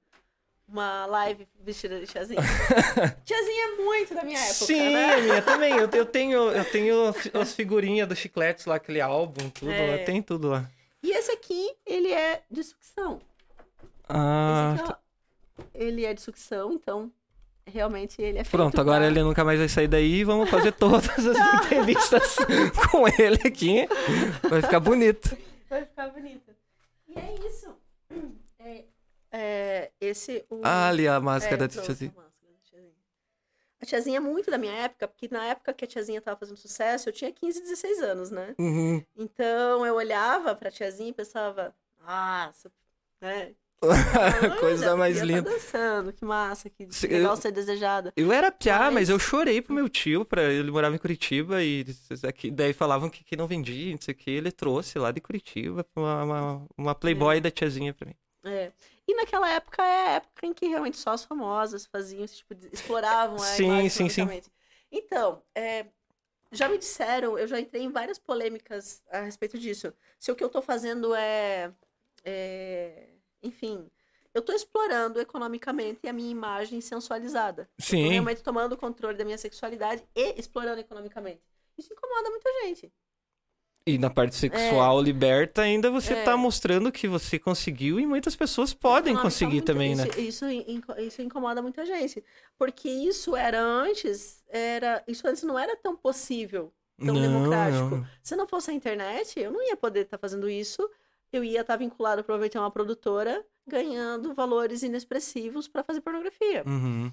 [SPEAKER 2] Uma live vestida de tiazinha. tiazinha é muito da minha época,
[SPEAKER 1] Sim,
[SPEAKER 2] né?
[SPEAKER 1] a minha também. Eu, eu tenho, eu tenho as figurinhas dos chicletes lá, aquele álbum, tudo
[SPEAKER 2] É.
[SPEAKER 1] lá. Tem tudo lá.
[SPEAKER 2] E esse aqui, ele é de sucção.
[SPEAKER 1] Ah,
[SPEAKER 2] Esse aqui, ó, ele é de sucção, então realmente ele é
[SPEAKER 1] pronto. Agora
[SPEAKER 2] pra-
[SPEAKER 1] ele nunca mais vai sair daí. Vamos fazer todas as entrevistas com ele aqui. Vai ficar bonito.
[SPEAKER 2] Vai ficar bonita. E é isso. É, é, esse. O...
[SPEAKER 1] Ah, ali a
[SPEAKER 2] é,
[SPEAKER 1] máscara
[SPEAKER 2] máscara da tiazinha. A tiazinha é muito da minha época, porque na época que a tiazinha tava fazendo sucesso, eu tinha 15, 16 anos, né?
[SPEAKER 1] Uhum.
[SPEAKER 2] Então eu olhava pra tiazinha e pensava, nossa, né?
[SPEAKER 1] Coisa mais
[SPEAKER 2] tá
[SPEAKER 1] linda.
[SPEAKER 2] dançando, que massa, que
[SPEAKER 1] Se-
[SPEAKER 2] legal
[SPEAKER 1] eu-
[SPEAKER 2] ser desejada.
[SPEAKER 1] Eu era piá, mas...
[SPEAKER 2] Mas-
[SPEAKER 1] eu chorei pro meu tio, pra... ele morava em Curitiba e aqui, daí falavam que, que não vendia, não sei o que, ele trouxe lá de Curitiba uma, uma, uma
[SPEAKER 2] É.
[SPEAKER 1] Playboy da tiazinha pra mim.
[SPEAKER 2] É. E naquela época é a época em que realmente só as famosas faziam esse tipo de. exploravam a
[SPEAKER 1] Sim, sim, sim.
[SPEAKER 2] Então, é, já me disseram, eu já entrei em várias polêmicas a respeito disso. Se o que eu tô fazendo é. é, enfim, eu tô explorando economicamente a minha imagem sensualizada. Eu
[SPEAKER 1] Sim.
[SPEAKER 2] realmente tomando o controle da minha sexualidade e explorando economicamente. Isso incomoda muita gente.
[SPEAKER 1] E na parte sexual liberta, ainda você
[SPEAKER 2] É.
[SPEAKER 1] tá mostrando que você conseguiu e muitas pessoas podem conseguir também, né?
[SPEAKER 2] isso, Isso, inco- isso incomoda muita gente. Porque isso era antes, era, isso antes não era tão possível, tão democrático.
[SPEAKER 1] não.
[SPEAKER 2] Se não fosse a internet, eu não ia poder estar fazendo isso. Eu ia estar vinculado provavelmente a uma produtora ganhando valores inexpressivos para fazer pornografia.
[SPEAKER 1] Uhum.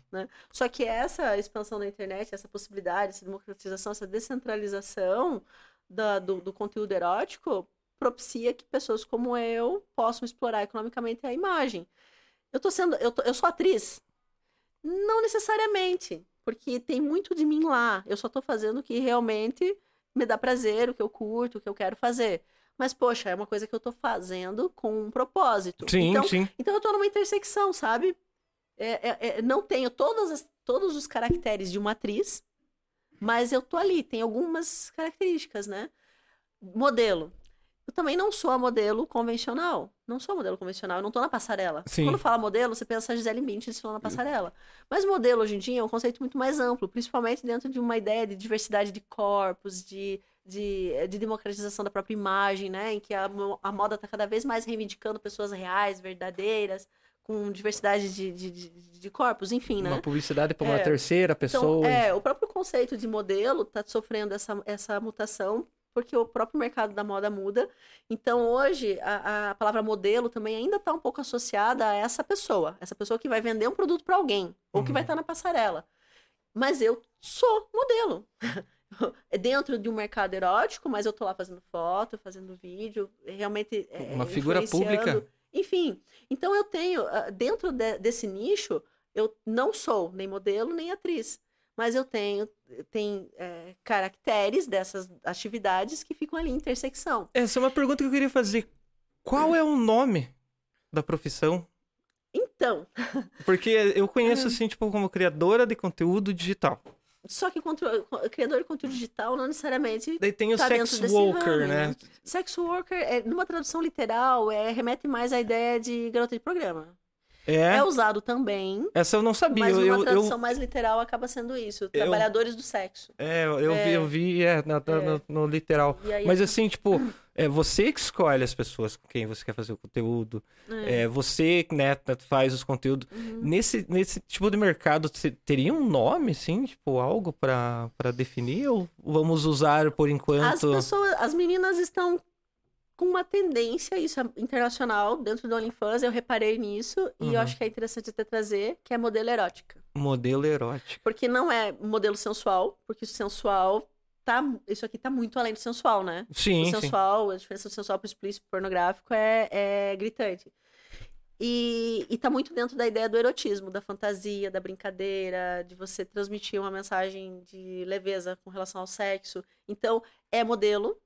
[SPEAKER 2] Só que essa expansão da internet, essa possibilidade, essa democratização, essa descentralização da- do, do conteúdo erótico propicia que pessoas como eu possam explorar economicamente a imagem. Eu tô sendo, eu, tô- eu sou atriz? Não necessariamente, porque tem muito de mim lá. Eu só tô fazendo o que realmente me dá prazer, o que eu curto, o que eu quero fazer. Mas, poxa, é uma coisa que eu tô fazendo com um propósito.
[SPEAKER 1] Sim,
[SPEAKER 2] então,
[SPEAKER 1] sim.
[SPEAKER 2] então eu tô numa intersecção, sabe? É- é- é- não tenho todas as- todos os caracteres de uma atriz, mas eu tô ali, tem algumas características, né? Modelo. Eu também não sou a modelo convencional. Não sou a modelo convencional, eu não tô na passarela.
[SPEAKER 1] Sim.
[SPEAKER 2] Quando fala modelo, você pensa Gisele Bündchen desfilando na passarela. Mas modelo hoje em dia é um conceito muito mais amplo, principalmente dentro de uma ideia de diversidade de corpos, de, de, de democratização da própria imagem, né? Em que a, a moda está cada vez mais reivindicando pessoas reais, verdadeiras, com diversidade de, de, de, de corpos, enfim, né?
[SPEAKER 1] Uma publicidade para uma
[SPEAKER 2] É.
[SPEAKER 1] terceira
[SPEAKER 2] Então,
[SPEAKER 1] pessoa.
[SPEAKER 2] é, o próprio conceito de modelo está sofrendo essa, essa mutação porque o próprio mercado da moda muda. Então, hoje, a, a palavra modelo também ainda está um pouco associada a essa pessoa. Essa pessoa que vai vender um produto para alguém, ou que vai
[SPEAKER 1] Uhum.
[SPEAKER 2] estar na passarela. Mas eu sou modelo. É dentro de um mercado erótico, mas eu tô lá fazendo foto, fazendo vídeo, realmente é,
[SPEAKER 1] Uma figura pública.
[SPEAKER 2] Enfim, então eu tenho, ah, dentro de- desse nicho, eu não sou nem modelo, nem atriz. Mas eu tenho tem, é, caracteres dessas atividades que ficam ali em intersecção.
[SPEAKER 1] Essa é uma pergunta que eu queria fazer. Qual é o nome da profissão?
[SPEAKER 2] Então,
[SPEAKER 1] Porque eu conheço, assim, tipo, como criadora de conteúdo digital.
[SPEAKER 2] Só que contro- criador de conteúdo digital não necessariamente
[SPEAKER 1] Daí tem o
[SPEAKER 2] Tá
[SPEAKER 1] sex worker, né?
[SPEAKER 2] né? Sex worker, é, numa tradução literal, é, remete mais à ideia de garota de programa.
[SPEAKER 1] É.
[SPEAKER 2] É, usado também,
[SPEAKER 1] Essa eu não sabia.
[SPEAKER 2] mas
[SPEAKER 1] Eu,
[SPEAKER 2] numa
[SPEAKER 1] eu,
[SPEAKER 2] tradução
[SPEAKER 1] eu,
[SPEAKER 2] mais literal acaba sendo isso. Trabalhadores do sexo.
[SPEAKER 1] é, eu vi,
[SPEAKER 2] É.
[SPEAKER 1] eu vi, é, na- na-
[SPEAKER 2] É.
[SPEAKER 1] No, literal.
[SPEAKER 2] Aí,
[SPEAKER 1] Mas assim, tipo, é você que escolhe as pessoas com quem você quer fazer o conteúdo.
[SPEAKER 2] é,
[SPEAKER 1] É você, né, faz os conteúdos.
[SPEAKER 2] uhum.
[SPEAKER 1] Nesse, nesse tipo de mercado, você teria um nome, assim, tipo, algo pra, pra definir? Ou vamos usar por
[SPEAKER 2] As
[SPEAKER 1] enquanto?
[SPEAKER 2] pessoas, as meninas estão com uma tendência, isso é internacional, dentro do OnlyFans, eu reparei nisso, e
[SPEAKER 1] Uhum.
[SPEAKER 2] eu acho que é interessante até trazer, que é modelo erótica.
[SPEAKER 1] Modelo erótico.
[SPEAKER 2] Porque não é modelo sensual, porque o sensual tá. Isso aqui tá muito além do sensual, né?
[SPEAKER 1] Sim,
[SPEAKER 2] o
[SPEAKER 1] sim.
[SPEAKER 2] sensual, a diferença do sensual pro explícito pornográfico é, é gritante. E, e tá muito dentro da ideia do erotismo, da fantasia, da brincadeira, de você transmitir uma mensagem de leveza com relação ao sexo. Então, é modelo,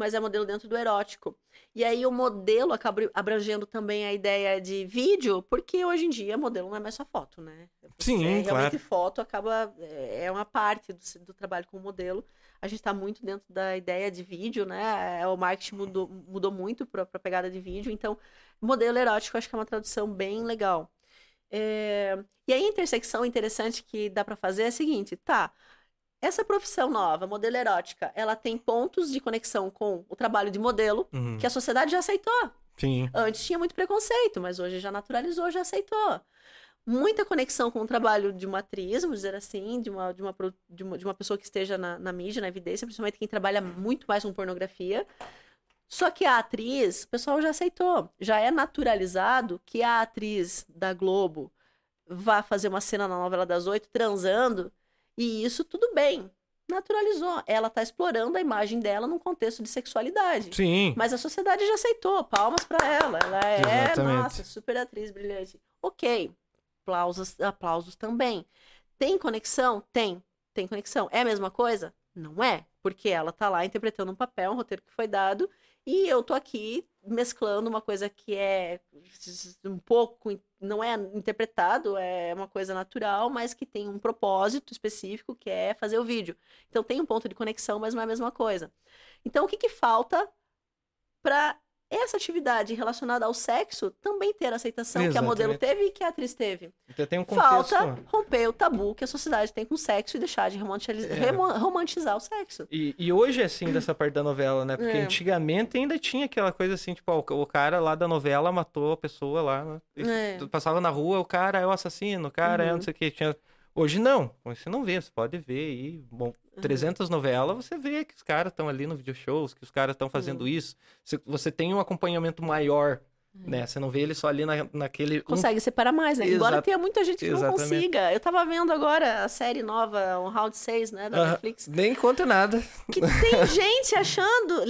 [SPEAKER 2] mas é modelo dentro do erótico. E aí o modelo acaba abrangendo também a ideia de vídeo, porque hoje em dia modelo não é mais só foto, né?
[SPEAKER 1] Sim,
[SPEAKER 2] É,
[SPEAKER 1] claro.
[SPEAKER 2] realmente foto acaba é é uma parte do, do trabalho com modelo. A gente está muito dentro da ideia de vídeo, né? É, O marketing mudou, mudou muito para a pegada de vídeo. Então, modelo erótico acho que é uma tradução bem legal. É, E aí a intersecção interessante que dá para fazer é a seguinte, tá? Essa profissão nova, modelo erótica, ela tem pontos de conexão com o trabalho de modelo
[SPEAKER 1] Uhum.
[SPEAKER 2] que a sociedade já aceitou.
[SPEAKER 1] Sim.
[SPEAKER 2] Antes tinha muito preconceito, mas hoje já naturalizou, já aceitou. Muita conexão com o trabalho de uma atriz, vamos dizer assim, de uma, de uma, de uma, de uma pessoa que esteja na, na mídia, na evidência, principalmente quem trabalha muito mais com pornografia. Só que a atriz, o pessoal já aceitou. Já é naturalizado que a atriz da Globo vá fazer uma cena na novela das oito transando, e isso tudo bem. Naturalizou. Ela tá explorando a imagem dela num contexto de sexualidade.
[SPEAKER 1] Sim.
[SPEAKER 2] Mas a sociedade já aceitou, palmas pra ela. Ela é,
[SPEAKER 1] Exatamente.
[SPEAKER 2] nossa, super atriz brilhante. Ok, aplausos, aplausos também. Tem conexão? Tem. Tem conexão. É a mesma coisa? Não é, porque ela tá lá interpretando um papel, um roteiro que foi dado, E eu tô aqui mesclando uma coisa que é um pouco, não é interpretado, é uma coisa natural, mas que tem um propósito específico, que é fazer o vídeo. Então tem um ponto de conexão, mas não é a mesma coisa. Então o que, que falta para essa atividade relacionada ao sexo também ter a aceitação Exatamente. que a modelo teve e que a atriz teve.
[SPEAKER 1] Então tem um contexto...
[SPEAKER 2] Falta romper o tabu que a sociedade tem com o sexo e deixar de romantizar, é. romantizar o sexo.
[SPEAKER 1] E, e, hoje é assim dessa parte da novela, né? Porque é. antigamente ainda tinha aquela coisa assim, tipo, ó, o cara lá da novela matou a pessoa lá. Né? É. Passava na rua, o cara é o assassino, o cara uhum. é não sei o que. Tinha... Hoje não, você não vê, você pode ver aí, bom, 300 uhum. novelas, você vê que os caras estão ali no video shows, que os caras estão fazendo uhum. isso. Você, você tem um acompanhamento maior, uhum. né? Você não vê ele só ali na, naquele...
[SPEAKER 2] Consegue um... separar mais, né? Exato. Embora tenha muita gente que Exatamente. não consiga. Eu tava vendo agora a série nova, o Round 6, né, da Netflix.
[SPEAKER 1] Nem conta nada.
[SPEAKER 2] Que tem gente achando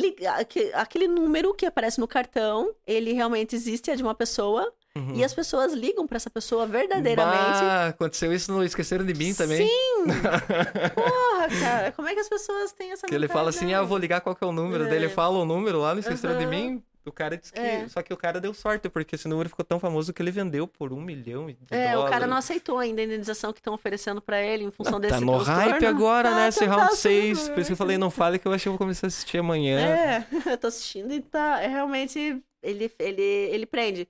[SPEAKER 2] que aquele número que aparece no cartão, ele realmente existe, é de uma pessoa, Uhum. E as pessoas ligam para essa pessoa verdadeiramente.
[SPEAKER 1] Bah, aconteceu isso no Esqueceram de Mim também.
[SPEAKER 2] Sim! Porra, cara, como é que as pessoas têm essa
[SPEAKER 1] Que ele fala assim, ah, vou ligar qual que é o número. É. Daí ele fala o número lá no Esqueceram uhum. de Mim. O cara disse que. É. Só que o cara deu sorte, porque esse número ficou tão famoso que ele vendeu por um milhão de
[SPEAKER 2] É,
[SPEAKER 1] dólares.
[SPEAKER 2] o cara não aceitou ainda a indenização que estão oferecendo para ele em função
[SPEAKER 1] ah,
[SPEAKER 2] desse
[SPEAKER 1] Tá no hype agora, né? Esse round 6. Por isso que eu falei, não fale que eu acho que eu vou começar a assistir amanhã.
[SPEAKER 2] É, eu tô assistindo e tá. É realmente. Ele, ele, ele prende.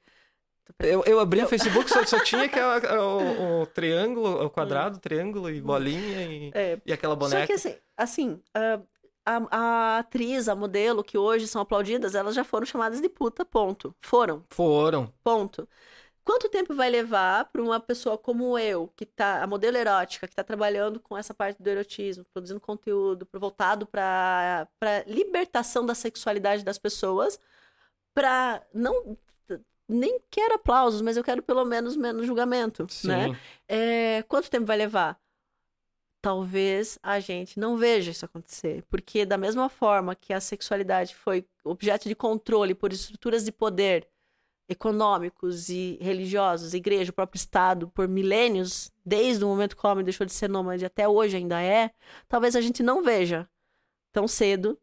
[SPEAKER 1] Eu, eu abri o Facebook, só, só tinha aquela, o, o, triângulo, o quadrado, o triângulo e bolinha e, é. e aquela boneca.
[SPEAKER 2] Só que assim, assim uh, a, a, atriz, a modelo, que hoje são aplaudidas, elas já foram chamadas de puta, ponto. Foram.
[SPEAKER 1] Foram.
[SPEAKER 2] Ponto. Quanto tempo vai levar para uma pessoa como eu, que tá, a modelo erótica, que está trabalhando com essa parte do erotismo, produzindo conteúdo voltado para libertação da sexualidade das pessoas, para não nem quero aplausos, mas eu quero pelo menos menos julgamento, Sim. né? É, quanto tempo vai levar? Talvez a gente não veja isso acontecer, porque da mesma forma que a sexualidade foi objeto de controle por estruturas de poder econômicos e religiosos, igreja, o próprio Estado, por milênios, desde o momento que o homem deixou de ser nômade até hoje ainda é, talvez a gente não veja tão cedo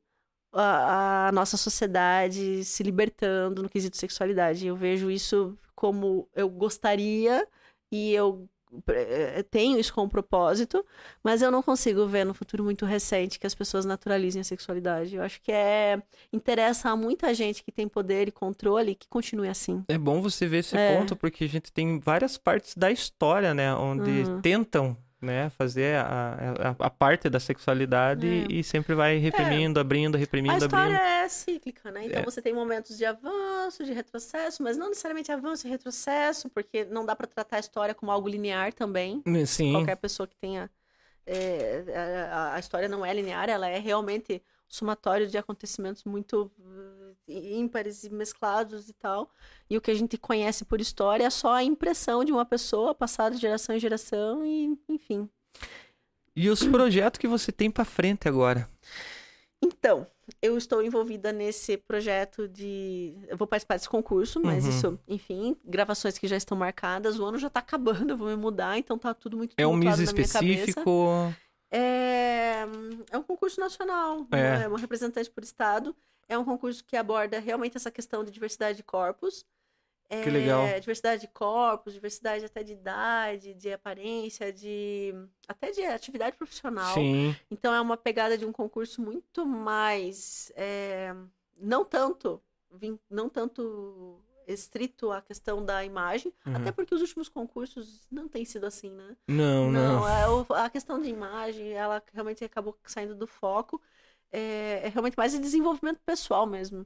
[SPEAKER 2] a, a, nossa sociedade se libertando no quesito sexualidade. Eu vejo isso como eu gostaria e eu eh, tenho isso como propósito, mas eu não consigo ver no futuro muito recente que as pessoas naturalizem a sexualidade. Eu acho que é interessa a muita gente que tem poder e controle que continue assim.
[SPEAKER 1] É bom você ver esse é. ponto porque a gente tem várias partes da história, né, onde uhum. tentam né, fazer a, a, a, parte da sexualidade é. e sempre vai reprimindo, é. abrindo, reprimindo,
[SPEAKER 2] abrindo. A história
[SPEAKER 1] abrindo.
[SPEAKER 2] é cíclica, né? Então é. você tem momentos de avanço, de retrocesso, mas não necessariamente avanço e retrocesso, porque não dá para tratar a história como algo linear também.
[SPEAKER 1] Sim.
[SPEAKER 2] Qualquer pessoa que tenha é, a, a história não é linear, ela é realmente somatório de acontecimentos muito ímpares e mesclados e tal. E o que a gente conhece por história é só a impressão de uma pessoa passada de geração em geração e, enfim.
[SPEAKER 1] E os projetos que você tem para frente agora?
[SPEAKER 2] Então, eu estou envolvida nesse projeto de. Eu vou participar desse concurso, mas uhum. isso, enfim, gravações que já estão marcadas. O ano já está acabando, eu vou me mudar, então tá tudo muito
[SPEAKER 1] É um mês específico?
[SPEAKER 2] É, é um concurso nacional, é. é uma representante por estado. É um concurso que aborda realmente essa questão de diversidade de corpos. É,
[SPEAKER 1] que legal.
[SPEAKER 2] Diversidade de corpos, diversidade até de idade, de aparência, de até de atividade profissional.
[SPEAKER 1] Sim.
[SPEAKER 2] Então é uma pegada de um concurso muito mais é, não tanto não tanto estrito à questão da imagem, uhum. até porque os últimos concursos não tem sido assim, né?
[SPEAKER 1] Não, não.
[SPEAKER 2] não. É, a questão de imagem, ela realmente acabou saindo do foco é, é realmente mais de desenvolvimento pessoal mesmo.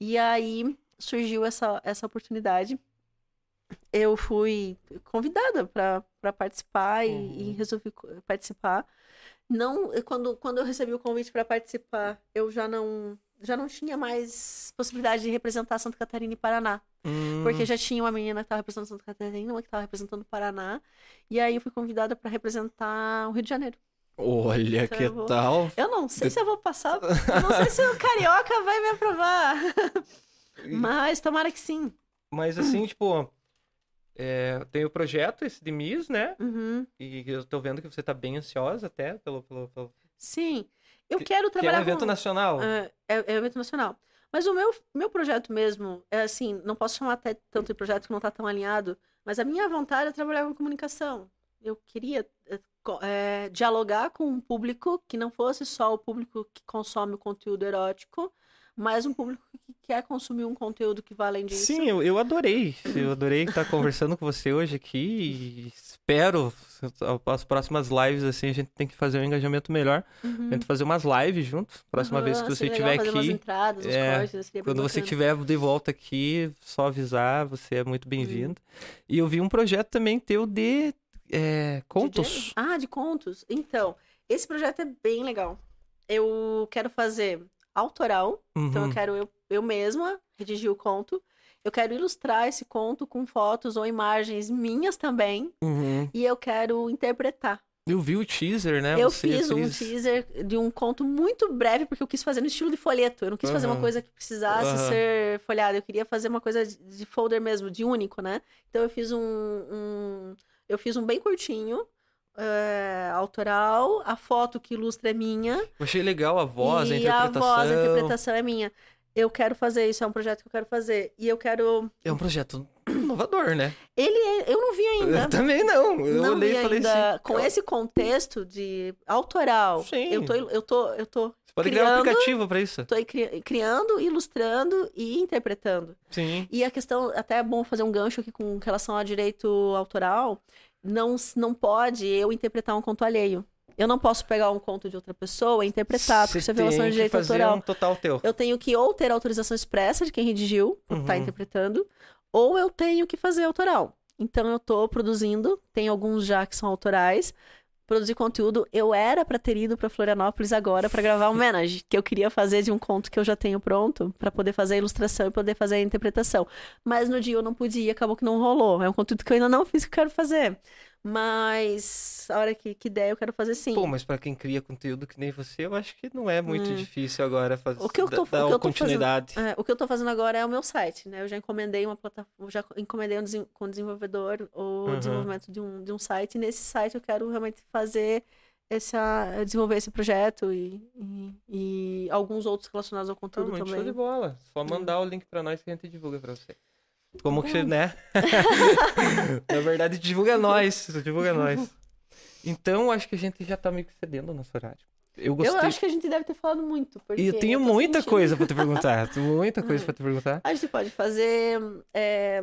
[SPEAKER 2] E aí surgiu essa, essa oportunidade. Eu fui convidada para participar uhum. e, e, uhum. resolvi participar. Não, quando, quando eu recebi o convite para participar, eu já não já não tinha mais possibilidade de representar Santa Catarina e Paraná. Hum. Porque já tinha uma menina que estava representando Santa Catarina, uma que estava representando o Paraná. E aí eu fui convidada para representar o Rio de Janeiro.
[SPEAKER 1] Olha, então que eu vou... tal?
[SPEAKER 2] Eu não sei se eu vou passar. Eu não sei se o carioca vai me aprovar. Mas tomara que sim.
[SPEAKER 1] Mas assim, tipo, é, tem o projeto, esse de Miss, né?
[SPEAKER 2] Uhum.
[SPEAKER 1] E eu tô vendo que você tá bem ansiosa até pelo. pelo, pelo...
[SPEAKER 2] Sim. Eu que, quero trabalhar.
[SPEAKER 1] Que é um evento
[SPEAKER 2] com...
[SPEAKER 1] nacional.
[SPEAKER 2] Uh, é, é um evento nacional. Mas o meu, meu projeto mesmo, é assim, não posso chamar até tanto de projeto que não está tão alinhado, mas a minha vontade é trabalhar com comunicação. Eu queria é, é, dialogar com um público que não fosse só o público que consome o conteúdo erótico, mas um público que quer consumir um conteúdo que vai além disso.
[SPEAKER 1] Sim, eu, eu adorei. Eu adorei estar conversando com você hoje aqui. espero as próximas lives assim a gente tem que fazer um engajamento melhor. Uhum. A gente fazer umas lives juntos. Próxima uhum, vez que você estiver aqui,
[SPEAKER 2] entradas, é, cortes,
[SPEAKER 1] quando você estiver de volta aqui, só avisar. Você é muito bem-vindo. Uhum. E eu vi um projeto também teu de é, contos.
[SPEAKER 2] De ah, de contos. Então, esse projeto é bem legal. Eu quero fazer autoral. Uhum. Então eu uhum. quero eu, eu mesma redigir o conto. Eu quero ilustrar esse conto com fotos ou imagens minhas também.
[SPEAKER 1] Uhum.
[SPEAKER 2] E eu quero interpretar.
[SPEAKER 1] Eu vi o teaser, né?
[SPEAKER 2] Eu Você fiz um teaser de um conto muito breve, porque eu quis fazer no estilo de folheto. Eu não quis uhum. fazer uma coisa que precisasse uhum. ser folhada. Eu queria fazer uma coisa de folder mesmo, de único, né? Então eu fiz um, um eu fiz um bem curtinho, é, autoral, a foto que ilustra é minha.
[SPEAKER 1] Eu achei legal a voz, a interpretação.
[SPEAKER 2] a voz, a interpretação é minha. Eu quero fazer isso, é um projeto que eu quero fazer. E eu quero.
[SPEAKER 1] É um projeto inovador, né?
[SPEAKER 2] Ele é... Eu não vi ainda.
[SPEAKER 1] Eu também não. Eu
[SPEAKER 2] não
[SPEAKER 1] olhei e falei
[SPEAKER 2] ainda.
[SPEAKER 1] assim.
[SPEAKER 2] Com esse contexto de autoral.
[SPEAKER 1] Sim.
[SPEAKER 2] Eu tô. Eu tô, eu tô
[SPEAKER 1] Você pode criando, criar um aplicativo para isso.
[SPEAKER 2] Tô criando, ilustrando e interpretando.
[SPEAKER 1] Sim.
[SPEAKER 2] E a questão, até é bom fazer um gancho aqui com relação a direito autoral não, não pode eu interpretar um conto alheio. Eu não posso pegar um conto de outra pessoa e interpretar, porque isso é violação de direito
[SPEAKER 1] fazer
[SPEAKER 2] autoral.
[SPEAKER 1] Um total teu.
[SPEAKER 2] Eu tenho que ou ter autorização expressa de quem redigiu, por uhum. estar interpretando, ou eu tenho que fazer autoral. Então eu estou produzindo, tem alguns já que são autorais, produzir conteúdo. Eu era para ter ido para Florianópolis agora para gravar um menage, que eu queria fazer de um conto que eu já tenho pronto, para poder fazer a ilustração e poder fazer a interpretação. Mas no dia eu não podia, acabou que não rolou. É um conteúdo que eu ainda não fiz que eu quero fazer. Mas a hora que, que der, eu quero fazer sim.
[SPEAKER 1] Pô, mas para quem cria conteúdo que nem você, eu acho que não é muito hum. difícil agora fazer
[SPEAKER 2] o que eu tô,
[SPEAKER 1] dar
[SPEAKER 2] o que eu
[SPEAKER 1] continuidade.
[SPEAKER 2] Fazendo, é, o que eu tô fazendo agora é o meu site, né? Eu já encomendei uma plataforma, já encomendei um, com um desenvolvedor o uhum. desenvolvimento de um, de um site. E nesse site eu quero realmente fazer essa, desenvolver esse projeto e, e, e alguns outros relacionados ao conteúdo ah, muito também.
[SPEAKER 1] Show de bola. Só mandar hum. o link para nós que a gente divulga para você. Como que, né? Na verdade, divulga nós. Divulga nós. Então, acho que a gente já tá meio que cedendo o nosso horário. Eu, gostei...
[SPEAKER 2] eu acho que a gente deve ter falado muito.
[SPEAKER 1] E eu tenho eu muita sentindo... coisa pra te perguntar. muita coisa pra te perguntar.
[SPEAKER 2] A gente pode fazer é,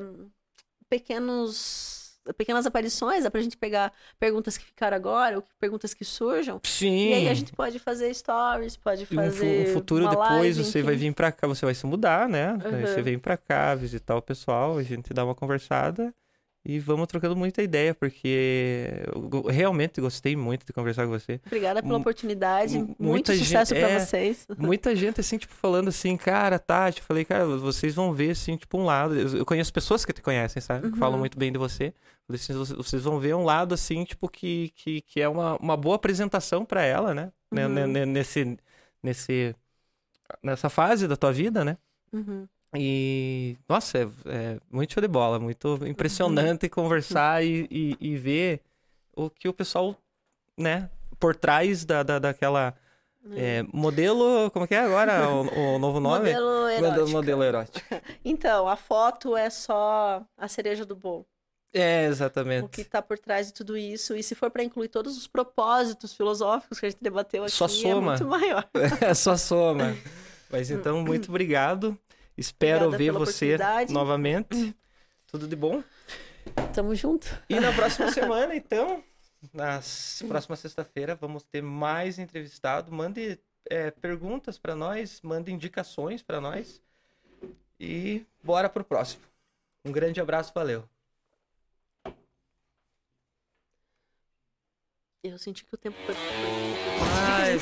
[SPEAKER 2] pequenos pequenas aparições, é pra gente pegar perguntas que ficaram agora, ou perguntas que surjam.
[SPEAKER 1] Sim.
[SPEAKER 2] E aí a gente pode fazer stories, pode fazer.
[SPEAKER 1] No futuro, depois, você vai vir pra cá, você vai se mudar, né?
[SPEAKER 2] Uhum.
[SPEAKER 1] Você vem pra cá visitar o pessoal, a gente dá uma conversada. E vamos trocando muita ideia, porque eu realmente gostei muito de conversar com você.
[SPEAKER 2] Obrigada pela oportunidade. Muito sucesso para é, vocês.
[SPEAKER 1] Muita gente, assim, tipo, falando assim, cara, Tati, eu falei, cara, vocês vão ver, assim, tipo, um lado. Eu conheço pessoas que te conhecem, sabe? Uhum. Que falam muito bem de você. Assim, vocês vão ver um lado, assim, tipo, que, que, que é uma, uma boa apresentação para ela, né? Uhum. Nesse, nesse, nessa fase da tua vida, né?
[SPEAKER 2] Uhum.
[SPEAKER 1] E, nossa, é, é, muito show de bola, muito impressionante uhum. conversar e, e, e, ver o que o pessoal, né, por trás da, da, daquela. É, modelo, como que é agora o, o novo nome?
[SPEAKER 2] modelo erótico.
[SPEAKER 1] Modelo erótico.
[SPEAKER 2] então, a foto é só a cereja do bolo.
[SPEAKER 1] É, exatamente.
[SPEAKER 2] O que está por trás de tudo isso. E se for para incluir todos os propósitos filosóficos que a gente debateu aqui,
[SPEAKER 1] só soma.
[SPEAKER 2] é muito maior.
[SPEAKER 1] É, só soma. Mas então, muito obrigado. Espero Obrigada ver você novamente. Hum. Tudo de bom.
[SPEAKER 2] Tamo junto.
[SPEAKER 1] E na próxima semana, então, na próxima sexta-feira, vamos ter mais entrevistado. Mande é, perguntas para nós, mande indicações para nós. E bora pro próximo. Um grande abraço, valeu.
[SPEAKER 2] Eu senti que o tempo foi.
[SPEAKER 1] Ai,